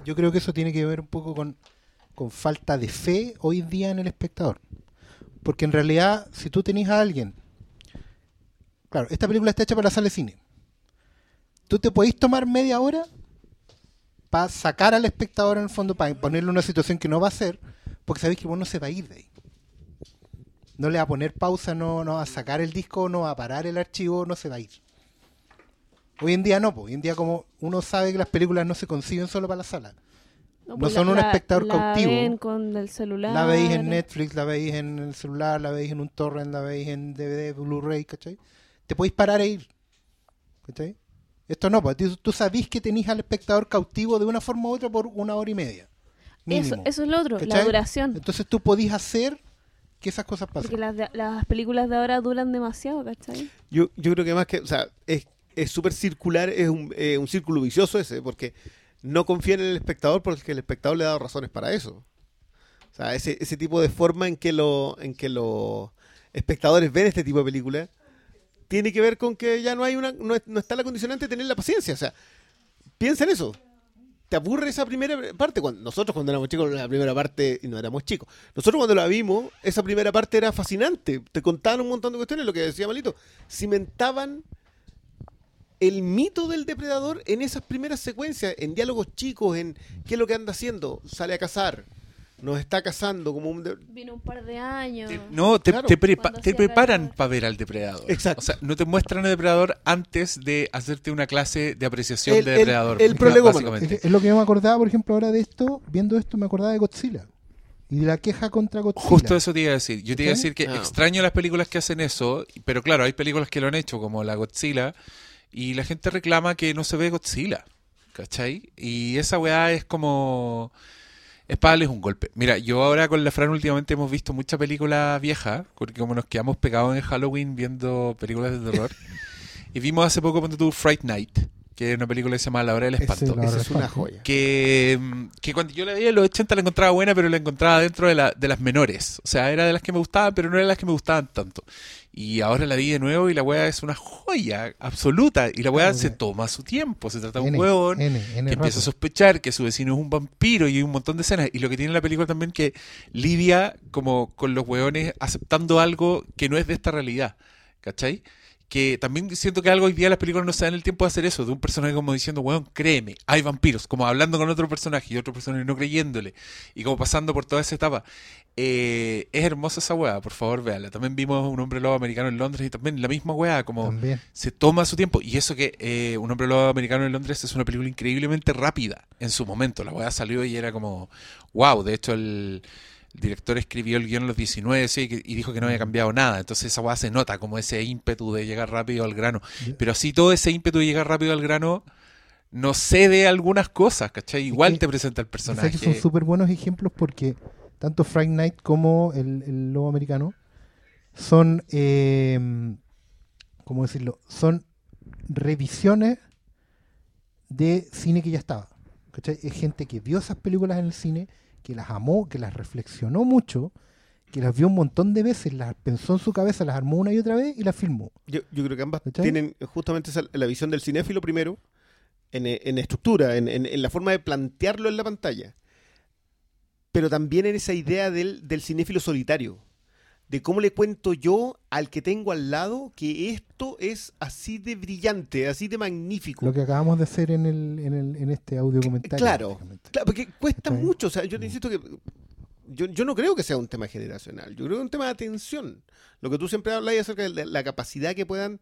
Yo creo que eso tiene que ver un poco con, con falta de fe hoy día en el espectador. Porque en realidad, si tú tenés a alguien, claro, esta película está hecha para la sala de cine. Tú te podéis tomar media hora para sacar al espectador en el fondo, para ponerle una situación que no va a hacer, porque sabéis que vos no se va a ir de ahí. No le va a poner pausa, no, no va a sacar el disco, no va a parar el archivo, no se va a ir. Hoy en día no, pues. hoy en día como uno sabe que las películas no se conciben solo para la sala. No, No son un espectador la cautivo. ven con el celular. La veis en Netflix, la veis en el celular, la veis en un torrent, la veis en DVD, Blu-ray, ¿cachai? Te podéis parar e ir. ¿Cachai? Esto no, pues tú, tú sabís que tenéis al espectador cautivo de una forma u otra por una hora y media. Eso, Mínimo. eso es lo otro, la duración. Entonces tú podís hacer que esas cosas pasen. Porque las, de- las películas de ahora duran demasiado, ¿cachai? Yo, yo creo que más que, o sea, es es súper circular, es un, eh, un círculo vicioso ese, porque no confía en el espectador porque el espectador le ha dado razones para eso. O sea, ese, ese tipo de forma en que, lo, en que los espectadores ven este tipo de películas tiene que ver con que ya no hay una no, no está la condicionante de tener la paciencia. O sea, piensa en eso. Te aburre esa primera parte. Cuando, nosotros cuando éramos chicos, la primera parte, y no éramos chicos, nosotros cuando la vimos, esa primera parte era fascinante. Te contaban un montón de cuestiones, lo que decía Malito. Cimentaban el mito del depredador en esas primeras secuencias, en diálogos chicos, en qué es lo que anda haciendo. Sale a cazar, nos está cazando como un... de- Vino un par de años. No, te, Claro. te, prepa- te preparan para ver al depredador. Exacto. O sea, no te muestran al depredador antes de hacerte una clase de apreciación El- de depredador. el prolegómeno. Es, es lo que yo me acordaba, por ejemplo, ahora de esto, viendo esto, me acordaba de Godzilla. Y de la queja contra Godzilla. Justo eso te iba a decir. Yo te iba a decir que Ah. extraño las películas que hacen eso, pero claro, hay películas que lo han hecho, como la Godzilla, y la gente reclama que no se ve Godzilla, ¿cachai? Y esa weá es como... Es para darles un golpe. Mira, yo ahora con la Fran últimamente hemos visto mucha película vieja, porque como nos quedamos pegados en Halloween viendo películas de terror, y vimos hace poco, cuando tuvo Fright Night, que es una película que se llama La Hora del Ese Espanto. La Hora Esa del es una joya. que, mm, que cuando yo la veía en los 80 la encontraba buena, pero la encontraba dentro de, la, de las menores. O sea, era de las que me gustaban, pero no era de las que me gustaban tanto. Y ahora la vi de nuevo y la weá es una joya absoluta. Y la weá Claro, se toma su tiempo. Se trata de un huevón N, N que empieza a sospechar que su vecino es un vampiro y hay un montón de escenas. Y lo que tiene la película también que lidia como con los hueones aceptando algo que no es de esta realidad. ¿Cachai? Que también siento que algo hoy día las películas no se dan el tiempo de hacer eso, de un personaje como diciendo, weón, créeme, hay vampiros, como hablando con otro personaje y otro personaje no creyéndole, y como pasando por toda esa etapa. Eh, es hermosa esa weá, por favor, véala. También vimos un hombre lobo americano en Londres y también la misma weá, como También. se toma su tiempo. Y eso que eh, Un hombre lobo americano en Londres es una película increíblemente rápida en su momento. La weá salió y era como, wow. De hecho, el, el director escribió el guion a los 19 sí, que- y dijo que no había cambiado nada. Entonces esa weá se nota como ese ímpetu de llegar rápido al grano. Pero así todo ese ímpetu de llegar rápido al grano no cede algunas cosas, ¿cachai? Igual que- te presenta el personaje. que son súper buenos ejemplos porque tanto Fright Night como el, el Lobo Americano son, eh, ¿cómo decirlo? Son revisiones de cine que ya estaba. ¿cachai? Es gente que vio esas películas en el cine, que las amó, que las reflexionó mucho, que las vio un montón de veces, las pensó en su cabeza, las armó una y otra vez y las filmó. Yo, yo creo que ambas ¿Cachai? tienen justamente esa- la visión del cinéfilo primero, en, eh, en estructura, en, en- en la forma de plantearlo en la pantalla, pero también en esa idea del, del cinéfilo solitario, de cómo le cuento yo al que tengo al lado que esto es así de brillante, así de magnífico. Lo que acabamos de hacer en, el, en, el, en este audio comentario. Claro, claro, porque cuesta mucho. O sea, yo te insisto que yo, yo no creo que sea un tema generacional. Yo creo que es un tema de atención. Lo que tú siempre hablas acerca de la, capacidad que puedan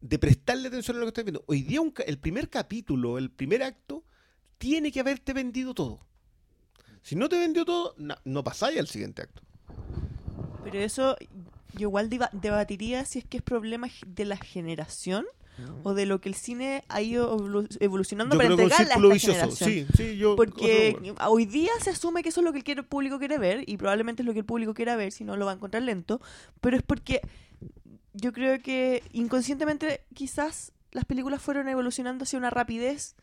de prestarle atención a lo que estás viendo. Hoy día un el primer capítulo, el primer acto, tiene que haberte vendido todo. Si no te vendió todo, na- no pasáis al siguiente acto. Pero eso yo igual deba- debatiría si es que es problema de la generación o de lo que el cine ha ido evolu- evolucionando Yo para entregarle a esta generación. Sí, sí, yo. Porque hoy día se asume que eso es lo que el público quiere ver y probablemente es lo que el público quiera ver, si no lo va a encontrar lento, pero es porque yo creo que inconscientemente quizás las películas fueron evolucionando hacia una rapidez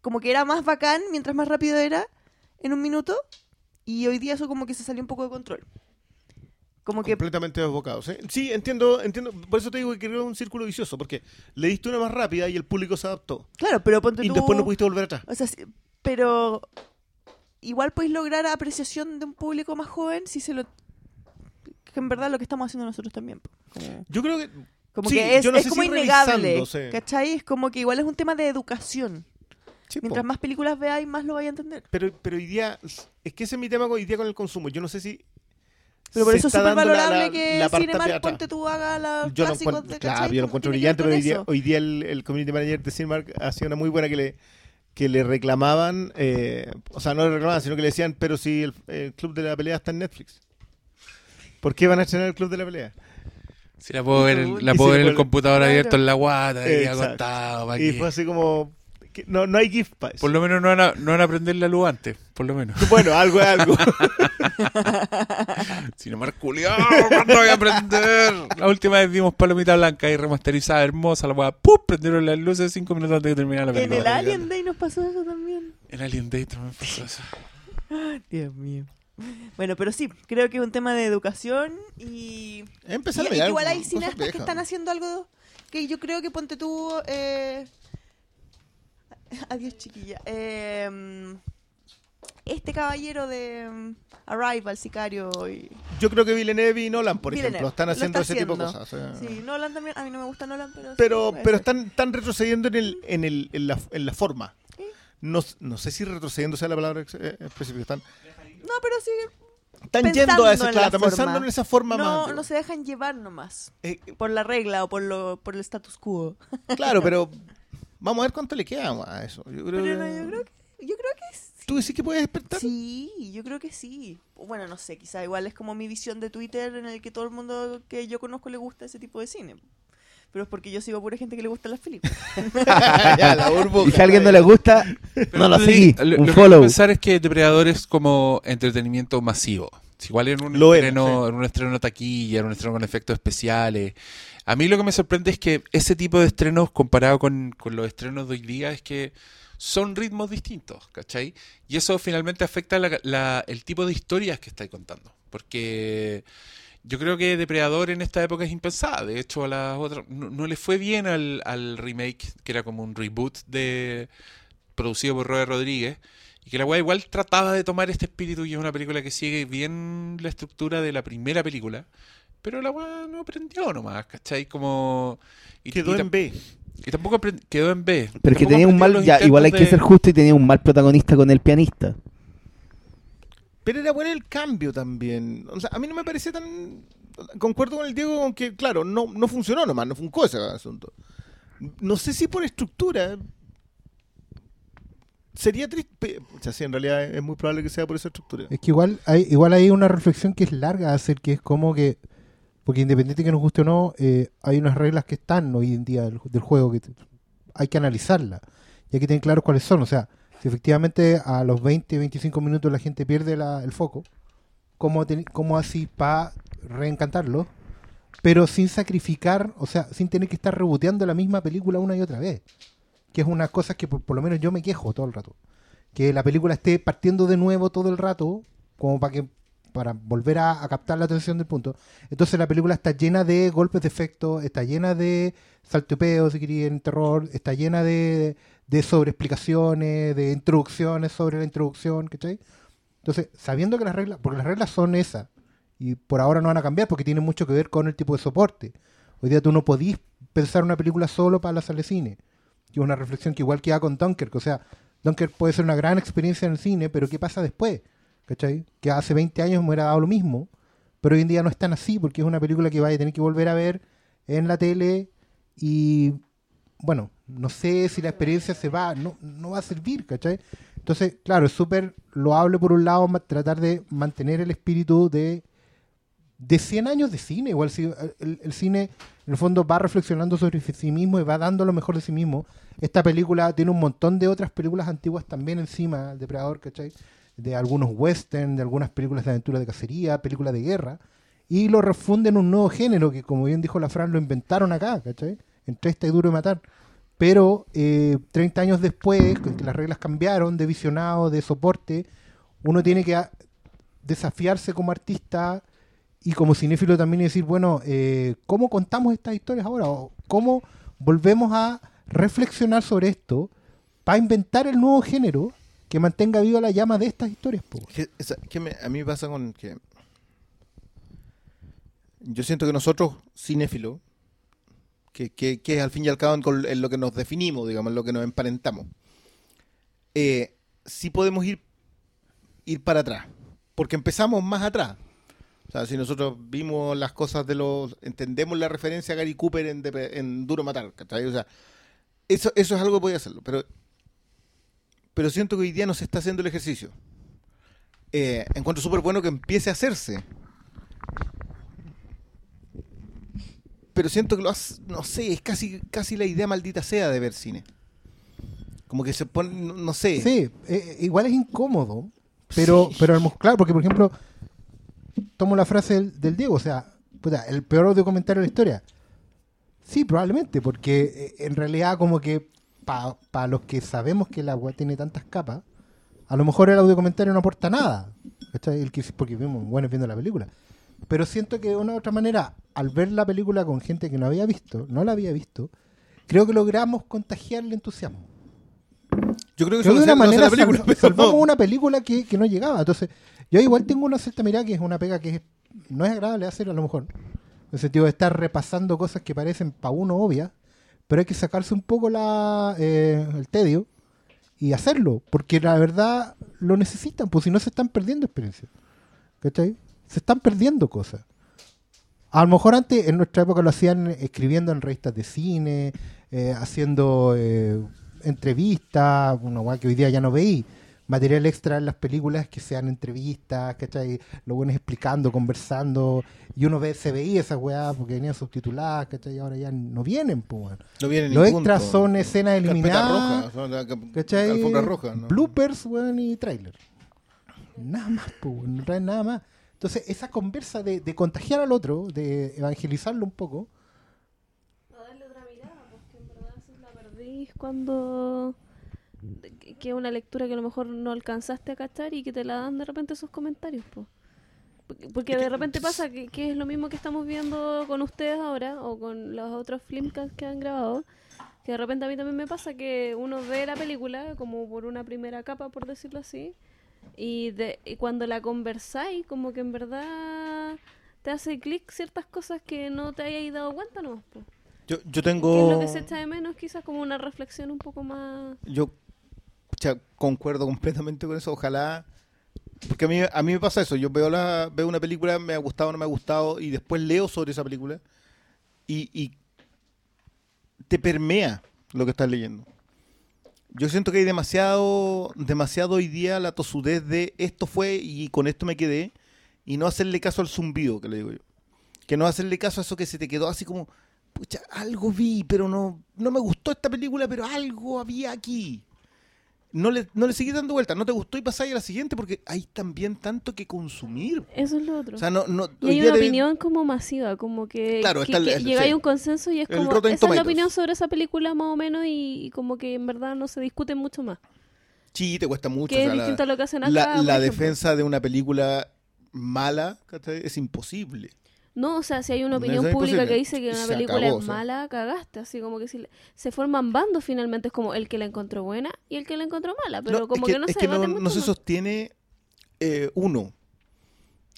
como que era más bacán mientras más rápido era en un minuto y hoy día eso como que se salió un poco de control. Como que completamente desbocados. ¿eh? Sí, entiendo, entiendo. Por eso te digo que creo que es un círculo vicioso, porque le diste una más rápida y el público se adaptó. claro, pero ponte Y tú después no pudiste volver atrás. O sea, sí, pero igual podéis lograr apreciación de un público más joven si se lo. Que en verdad lo que estamos haciendo nosotros también. Yo creo que como Sí, que es, no es como si innegable. ¿Cachai? Es como que igual es un tema de educación. Sí, po. Mientras más películas veáis, más lo vais a entender. Pero, pero hoy día, es que ese es mi tema hoy día con el consumo. Yo no sé si. Pero por se eso es está súper dando la- valorable la- que la parte Cinemark, ponte tú, haga los Yo clásicos encuentro, de claro, yo lo Como encuentro brillante, pero hoy día, eso. hoy día el, el community manager de Cinemark ha sido una muy buena que le que le reclamaban, eh, o sea, no le reclamaban, sino que le decían, pero si el, el Club de la Pelea está en Netflix. ¿Por qué van a estrenar el Club de la Pelea? Si la puedo ver, en- la puedo ver en el computador claro. abierto en la guata, ahí acostado. ¿pa' Y fue así como, no, no hay gift para eso. Por lo menos no van, a, no van a prender la luz antes, por lo menos. Bueno, algo es algo. Si no, Marculiao, ¿cuándo voy a prender? La última vez vimos Palomita Blanca y remasterizada, hermosa, la weá. ¡Pum! Prendieron las luces cinco minutos antes de terminar la En película. el Alien Day nos pasó eso también. En Alien Day también pasó eso. Dios mío. Bueno, pero sí, creo que es un tema de educación y... Empezar y- a y igual hay cineastas que están haciendo algo que yo creo que ponte tú... Eh... Adiós, chiquilla. Eh, Este caballero de mm, Arrival, Sicario y... Yo creo que Villeneuve y Nolan, por Villeneuve, ejemplo, están haciendo está ese tipo de cosas. o sea. Sí, Nolan también, a mí no me gusta Nolan, pero... pero pero están, están retrocediendo en, el, en, el, en, la, en la forma. No, no sé si retrocediendo sea la palabra eh, específica. Están, No, pero sí... están yendo a esa, en claro, pensando en esa forma No, más. no se dejan llevar nomás. Eh, Por la regla o por, lo, por el status quo. claro, pero vamos a ver cuánto le queda a eso. Yo creo, Pero no, que- yo creo que, yo creo que sí. ¿Tú decís que puedes despertar? Sí, yo creo que sí. Bueno, no sé, quizá igual es como mi visión de Twitter en el que todo el mundo que yo conozco le gusta ese tipo de cine. Pero es porque yo sigo a pura gente que le gustan las películas. ya, la burbuja. Y si a alguien no le gusta, no lo Sí, seguí. Lo, lo Un que hay que follow. pensar es que Depredador es como entretenimiento masivo. Si Igual en un, Lo era, estreno, en un estreno taquilla, en un estreno con efectos especiales. A mí lo que me sorprende es que ese tipo de estrenos comparado con, con los estrenos de hoy día es que son ritmos distintos, ¿cachai? Y eso finalmente afecta la- la- el tipo de historias que estáis contando. Porque yo creo que Depredador en esta época es impensada. De hecho, a las otras no, le fue bien al, al remake, que era como un reboot de producido por Robert Rodríguez. Y que la weá igual trataba de tomar este espíritu y es una película que sigue bien la estructura de la primera película. Pero la weá no aprendió nomás, ¿cachai? Como... Y, Quedó y en B. Y tampoco quedó en B. Pero es que tenía un mal, ya, igual hay que ser justo y tenía un mal protagonista con el pianista. Pero era bueno el cambio también. O sea, a mí no me parece tan. Concuerdo con el Diego con que, claro, no, no funcionó nomás, no funcó ese asunto. No sé si por estructura. Sería triste. O sea, sí, en realidad es muy probable que sea por esa estructura. Es que igual hay, igual hay una reflexión que es larga a hacer, que es como que, porque independiente que nos guste o no, eh, hay unas reglas que están hoy en día del, juego que hay que analizarlas. Y hay que tener claro cuáles son. O sea, si efectivamente a los 20, 25 minutos la gente pierde la- el foco, ¿cómo, cómo así para reencantarlo? Pero sin sacrificar, o sea, sin tener que estar reboteando la misma película una y otra vez. Que es una cosa que por, por lo menos yo me quejo todo el rato que la película esté partiendo de nuevo todo el rato, como para que para volver a, captar la atención del punto. Entonces la película está llena de golpes de efecto, está llena de saltopeos, si querían, terror, está llena de, de sobreexplicaciones, de introducciones sobre la introducción, ¿cachai? Entonces, sabiendo que las reglas, porque las reglas son esas, y por ahora no van a cambiar porque tienen mucho que ver con el tipo de soporte. Hoy día tú no podís pensar una película solo para la sala de cine. Y una reflexión que igual queda con Dunkirk, o sea, Dunkirk puede ser una gran experiencia en el cine, pero ¿qué pasa después? ¿Cachai? Que hace 20 años me hubiera dado lo mismo, pero hoy en día no es tan así, porque es una película que vaya a tener que volver a ver en la tele y, bueno, no sé si la experiencia se va, no, no va a servir, ¿cachai? Entonces, claro, es súper loable por un lado tratar de mantener el espíritu de, de 100 años de cine, igual si el, el cine en el fondo va reflexionando sobre sí mismo y va dando lo mejor de sí mismo. Esta película tiene un montón de otras películas antiguas también encima, Depredador, ¿cachai? De algunos western, de algunas películas de aventura de cacería, películas de guerra, y lo refunden en un nuevo género que, como bien dijo la Fran, lo inventaron acá, ¿cachai? Entre esta y Duro de Matar. Pero eh, 30 años después, las reglas cambiaron de visionado, de soporte, uno tiene que desafiarse como artista y como cinéfilo también y decir, bueno, eh, ¿cómo contamos estas historias ahora? ¿O ¿Cómo volvemos a reflexionar sobre esto para inventar el nuevo género que mantenga viva la llama de estas historias? a mí pasa con que yo siento que nosotros, cinéfilos, que, que, que es al fin y al cabo en, lo que nos definimos, digamos, en lo que nos emparentamos, eh, sí podemos ir, ir para atrás, porque empezamos más atrás. O sea, si nosotros vimos las cosas de los... entendemos la referencia a Gary Cooper en, Depe- en Duro Matar, ¿cachai? O sea, eso, eso es algo que podía hacerlo, pero pero siento que hoy día no se está haciendo el ejercicio. Eh, encuentro súper bueno que empiece a hacerse. Pero siento que lo hace, no sé, es casi, casi la idea maldita sea de ver cine. Como que se pone, no, no sé. Sí, eh, igual es incómodo, pero, pero claro, porque por ejemplo, tomo la frase del, del Diego, o sea, puta, el peor audiocomentario de la historia. Sí, probablemente, porque eh, en realidad como que para los que sabemos que el agua tiene tantas capas, a lo mejor el audiocomentario no aporta nada, ¿cachai? El que, porque vimos buenos viendo la película. Pero siento que de una u otra manera, al ver la película con gente que no había visto, no la había visto, creo que logramos contagiarle entusiasmo. Yo creo que Creo eso que de una manera la película, salvamos una película que, que no llegaba. Entonces, yo igual tengo una cierta mirada que es una pega que es- no es agradable hacer a lo mejor. En el sentido de estar repasando cosas que parecen para uno obvias, pero hay que sacarse un poco la, eh, el tedio y hacerlo, porque la verdad lo necesitan, pues si no se están perdiendo experiencias. ¿Cachai? Se están perdiendo cosas. A lo mejor antes, en nuestra época, lo hacían escribiendo en revistas de cine, eh, haciendo eh, entrevistas, una guay que hoy día ya no veí. Material extra en las películas que sean entrevistas, ¿cachai? Lo bueno es explicando, conversando. Y uno ve, se veía esas weas porque venían subtituladas, ¿cachai? Y ahora ya no vienen, pues, weón. No viene Los extras punto. son escenas eliminadas. roja, son ¿Cachai? roja, ¿no? Bloopers, weón, y trailer. Nada más, po, weón, no traen nada más. Entonces, esa conversa de, de contagiar al otro, de evangelizarlo un poco, A darle otra mirada, porque en verdad veces la perdís cuando... que- es una lectura que a lo mejor no alcanzaste a cachar y que te la dan de repente esos comentarios, po. Porque, de repente pasa que, que es lo mismo que estamos viendo con ustedes ahora o con los otros filmcasts que han grabado, que de repente a mí también me pasa que uno ve la película como por una primera capa, por decirlo así, y, de, y cuando la conversáis, como que en verdad te hace clic ciertas cosas que no te hayáis dado cuenta, ¿no? Po. Yo, yo Que es tengo. lo que se echa de menos, quizás como una reflexión un poco más... Yo pucha, concuerdo completamente con eso. Ojalá. Porque a mí, a mí me pasa eso. Yo veo, la, veo una película, me ha gustado no me ha gustado, y después leo sobre esa película. Y, y te permea lo que estás leyendo. Yo siento que hay demasiado, demasiado hoy día la tosudez de esto fue y con esto me quedé. Y no hacerle caso al zumbido, que le digo yo. Que no hacerle caso a eso que se te quedó así como, pucha, algo vi, pero no, no me gustó esta película, pero algo había aquí. No le, no le dando vuelta, no te gustó y pasáis a la siguiente porque hay también tanto que consumir. Eso es lo otro. O sea, no, no, y hay una te- opinión como masiva, como que, Claro, que- sí. a un consenso y es El como, esa es la opinión sobre esa película más o menos y, y como que en verdad no se discute mucho más. Sí, te cuesta mucho. Que o es la- distinto a lo que hacen acá, La, defensa de una película mala es imposible. No, o sea, si hay una opinión pública que dice que una película acabó, es o sea. mala, cagaste. Así como que si le- se forman bandos finalmente, es como el que la encontró buena y el que la encontró mala, pero No, como es que, no es se que no, se sostiene eh, uno.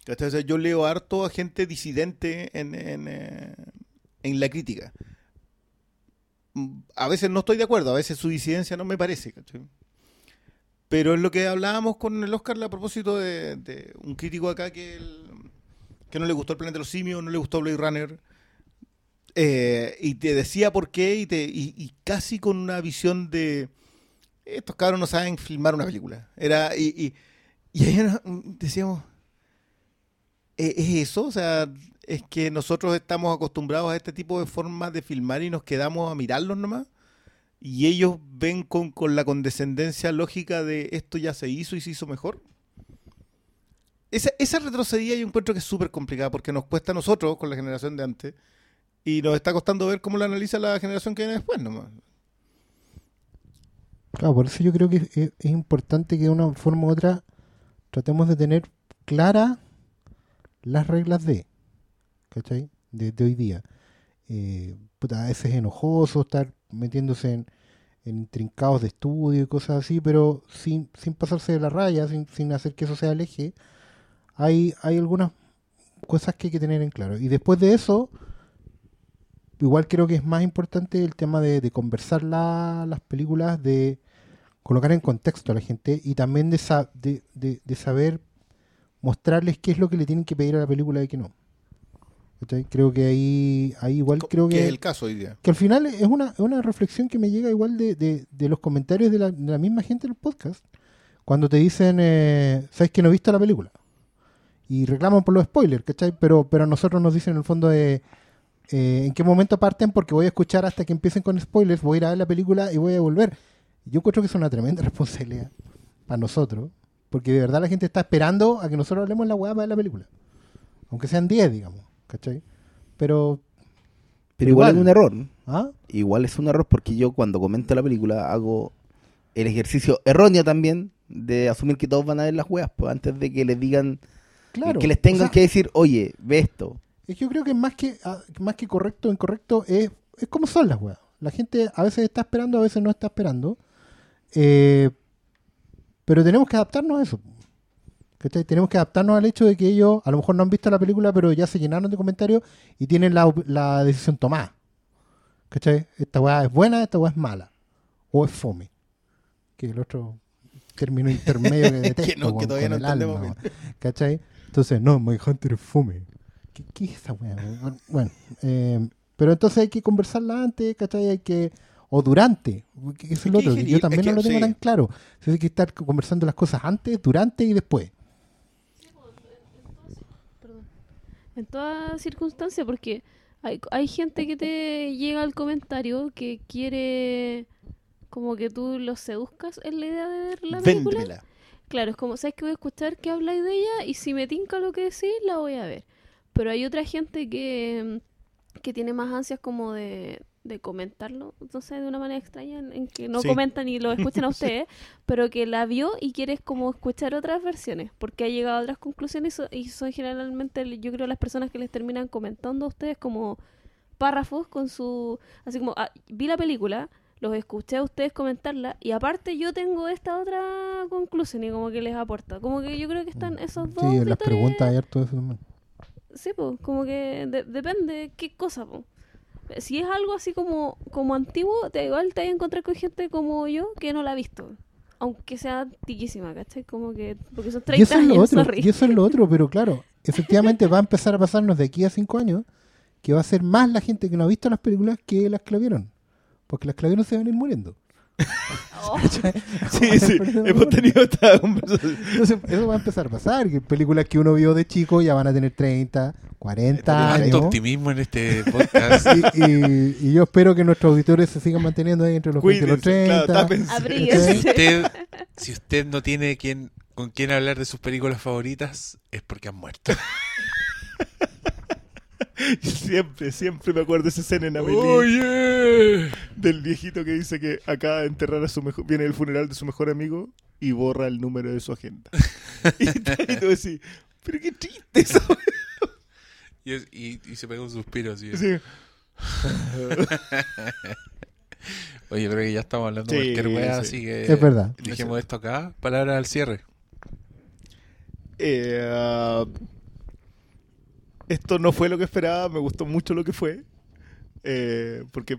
O sea, yo leo harto a gente disidente en, en, eh, en la crítica. Mm, A veces no estoy de acuerdo, a veces su disidencia no me parece. ¿cachai? Pero es lo que hablábamos con el Oscar a propósito de, de un crítico acá que, el- que no le gustó el planeta de los simios, no le gustó Blade Runner. eh, y te decía por qué y, te, y, y casi con una visión de estos cabros no saben filmar una película. Era, y, y, y ahí era- decíamos, ¿e- ¿es eso? O sea, es que nosotros estamos acostumbrados a este tipo de formas de filmar y nos quedamos a mirarlos nomás. Y ellos ven con, con la condescendencia lógica de esto ya se hizo y se hizo mejor. Esa, esa retrocedida yo encuentro que es súper complicada porque nos cuesta a nosotros, con la generación de antes, y nos está costando ver cómo lo analiza la generación que viene después nomás. Claro, por eso yo creo que es, importante que de una forma u otra tratemos de tener claras las reglas de, ¿cachai? De, de hoy día. Eh, puta, a veces es enojoso estar metiéndose en, en intrincados de estudio y cosas así, pero sin, sin pasarse de la raya, sin, sin hacer que eso sea el eje, hay, hay algunas cosas que hay que tener en claro. Y después de eso, igual creo que es más importante el tema de, de conversar la- las películas, de colocar en contexto a la gente y también de, sa- de, de- saber mostrarles qué es lo que le tienen que pedir a la película y qué no. Creo que ahí, ahí igual creo que que... es el caso hoy día. que al final es una, es una reflexión que me llega igual de, los comentarios de la, de la misma gente del podcast. Cuando te dicen, eh, ¿sabes que no he visto la película? Y reclaman por los spoilers, ¿cachai? Pero, pero a nosotros nos dicen en el fondo de, eh, en qué momento parten porque voy a escuchar hasta que empiecen con spoilers, voy a ir a ver la película y voy a volver. Yo encuentro que es una tremenda responsabilidad para nosotros, porque de verdad la gente está esperando a que nosotros hablemos la weá para ver la película. Aunque sean 10, digamos, ¿cachai? Pero... Pero igual, igual. es un error. ¿ah? Igual es un error porque yo cuando comento la película hago el ejercicio erróneo también de asumir que todos van a ver las weas, pues antes de que les digan, Claro. que les tengan O sea, que decir, oye, ve esto. Es que yo creo que más que ah, más que correcto o incorrecto es, es como son las weas. La gente a veces está esperando, a veces no está esperando. Eh, pero tenemos que adaptarnos a eso. ¿Cachai? Tenemos que adaptarnos al hecho de que ellos a lo mejor no han visto la película, pero ya se llenaron de comentarios y tienen la, la decisión tomada. ¿Cachai? Esta weá es buena, esta weá es mala. O es fome. Que el otro término intermedio que detesto. no- que todavía no entendemos alma. ¿Cachai? Entonces, no, My Hunter es fome. ¿Qué, qué es esa weá? Bueno, eh, pero entonces hay que conversarla antes, ¿cachai? Hay que. O durante. porque Eso es lo otro, que yo también es que no lo tengo sí. tan claro. Entonces hay que estar conversando las cosas antes, durante y después. En toda circunstancia, porque hay, hay gente que te llega al comentario que quiere como que tú los seduzcas en la idea de ver la película. Véndemela. Claro, es como, ¿sabes que voy a escuchar que habláis de ella? Y si me tinca lo que decís, la voy a ver. Pero hay otra gente que, que tiene más ansias como de, de comentarlo, entonces de una manera extraña, en, en que no Sí. comentan y lo escuchan a ustedes, pero que la vio y quieres como escuchar otras versiones, porque ha llegado a otras conclusiones y son generalmente, yo creo, las personas que les terminan comentando a ustedes como párrafos con su... Así como, ah, vi la película, los escuché a ustedes comentarla y aparte yo tengo esta otra conclusión y como que les aporta. Como que yo creo que están esos dos... Sí, las preguntas y harto de eso también. Sí, pues, como que de- depende qué cosa, po. Si es algo así como, como antiguo, te igual te vas a encontrar con gente como yo que no la ha visto. Aunque sea antiquísima, ¿cachai? Como que... Porque son 30 Y eso es lo años, otro, y eso es lo otro, pero claro, efectivamente va a empezar a pasarnos de aquí a cinco años que va a ser más la gente que no ha visto las películas que las que la vieron. Porque las la vieron se van a ir muriendo. Oh, Sí, sí, hemos tenido esta conversación. Entonces, eso va a empezar a pasar. Que películas que uno vio de chico ya van a tener 30, 40 Harto años. optimismo en este podcast. Y, y- y yo espero que nuestros auditores se sigan manteniendo ahí entre los 20 y los Cuídense, 30. claro, si usted, si usted no tiene quien, con quién hablar de sus películas favoritas, es porque han muerto. Siempre, siempre me acuerdo de esa escena en Amelie. Oye. Del viejito que dice que acá a enterrar a su mejor, viene el funeral de su mejor amigo y borra el número de su agenda. y, y tú decís, pero qué triste eso. Y, es- y- y se pega un suspiro así. Sí. Oye, creo que ya estamos hablando de Sí, cualquier wea, sí. así que Es verdad. Dijimos esto acá. Palabras al cierre. Eh, esto no fue lo que esperaba, me gustó mucho lo que fue. Eh, porque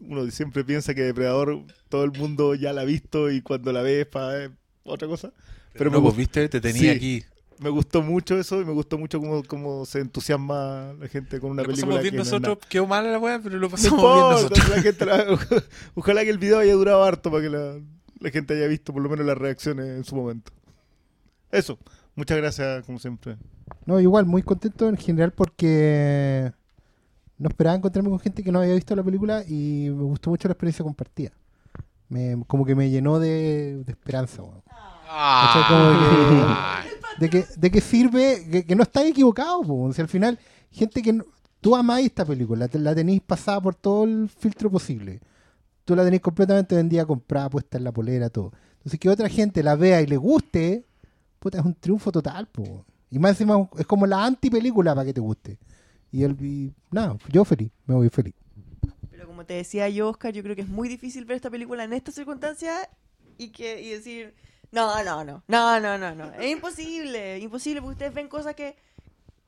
uno siempre piensa que Depredador todo el mundo ya la ha visto y cuando la ves para otra cosa. Pero no, me, pues gust- viste, te tenía Sí. aquí. me gustó mucho eso y me gustó mucho cómo, cómo se entusiasma la gente con una Lo película. pasamos bien que no nosotros. Quedó mala la wea, pero lo nada. No pasamos bien nosotros. la gente la- ojalá que el video haya durado harto para que la, la gente haya visto por lo menos las reacciones en su momento. Eso. Muchas gracias, como siempre. No, igual, muy contento en general porque no esperaba encontrarme con gente que no había visto la película y me gustó mucho la experiencia compartida. Me, como que me llenó de, de esperanza, weón. Que- de, que, de que sirve, que, no estáis equivocados, weón. Si al final, gente que no- tú amáis esta película, la tenéis pasada por todo el filtro posible. Tú la tenéis completamente vendida, comprada, puesta en la polera, todo. Entonces que otra gente la vea y le guste, puta, es un triunfo total, po. Y más encima es como la anti-película para que te guste. Y, el, y nada, yo feliz, me voy feliz. Pero como te decía yo, Oscar, yo creo que es muy difícil ver esta película en estas circunstancias y que y decir, no, no, no, no, no, no, no. Es imposible, imposible, porque ustedes ven cosas que,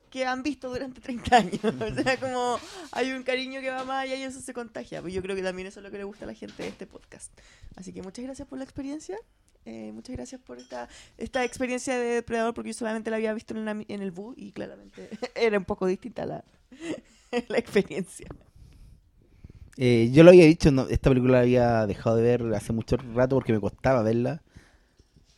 que han visto durante 30 años. O sea, como hay un cariño que va más allá y eso se contagia. Pues yo creo que también eso es lo que le gusta a la gente de este podcast. Así que muchas gracias por la experiencia Eh, muchas gracias por esta, esta experiencia de Depredador, porque yo solamente la había visto en, la- en el BU y claramente era un poco distinta la, la experiencia. Eh, yo lo había dicho, no, esta película la había dejado de ver hace mucho rato porque me costaba verla.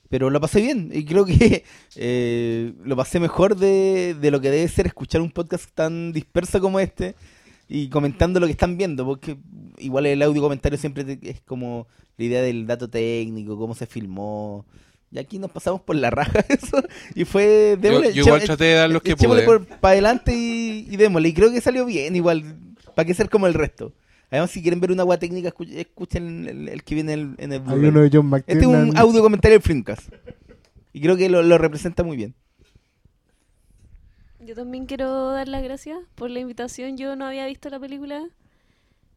Pero lo pasé bien y creo que eh, lo pasé mejor de, de lo que debe ser escuchar un podcast tan disperso como este y comentando lo que están viendo, porque igual el audio comentario siempre te- es como la idea del dato técnico, cómo se filmó. Y aquí nos pasamos por la raja eso y fue... Yo, démosle, yo igual traté de dar los que echémosle pude. para adelante y, y démosle. Y creo que salió bien, igual. ¿Para qué ser como el resto? Además, si quieren ver una agua técnica, escu- escuchen el, el que viene en el, en el Hay Blu-ray. uno de John Este es McTiernan. un audio comentario del Flimcast. Y creo que lo, lo representa muy bien. Yo también quiero dar las gracias por la invitación. Yo no había visto la película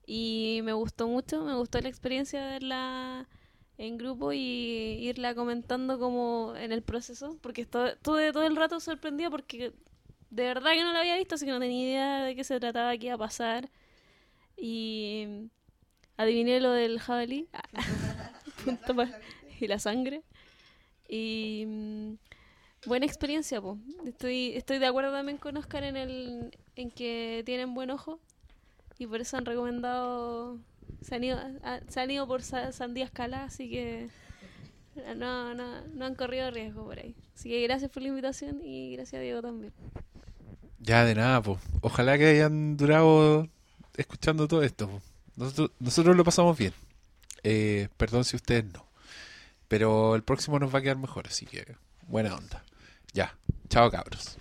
y me gustó mucho. Me gustó la experiencia de verla en grupo y irla comentando como en el proceso. Porque estuve todo el rato sorprendida porque de verdad que no la había visto, así que no tenía idea de qué se trataba, qué iba a pasar. Y adiviné lo del jabalí Punto pa- y la sangre. Y mm, buena experiencia, po. Estoy, estoy de acuerdo también con Oscar en el en que tienen buen ojo y por eso han recomendado se han ido, se han ido por sa- sandía escala, así que no, no, no han corrido riesgo por ahí. Así que gracias por la invitación y gracias a Diego también. Ya, de nada, pues. Ojalá que hayan durado escuchando todo esto. po. Nosotros, nosotros lo pasamos bien. Eh, perdón si ustedes no. Pero el próximo nos va a quedar mejor, así que buena onda. Ya, chao cabros.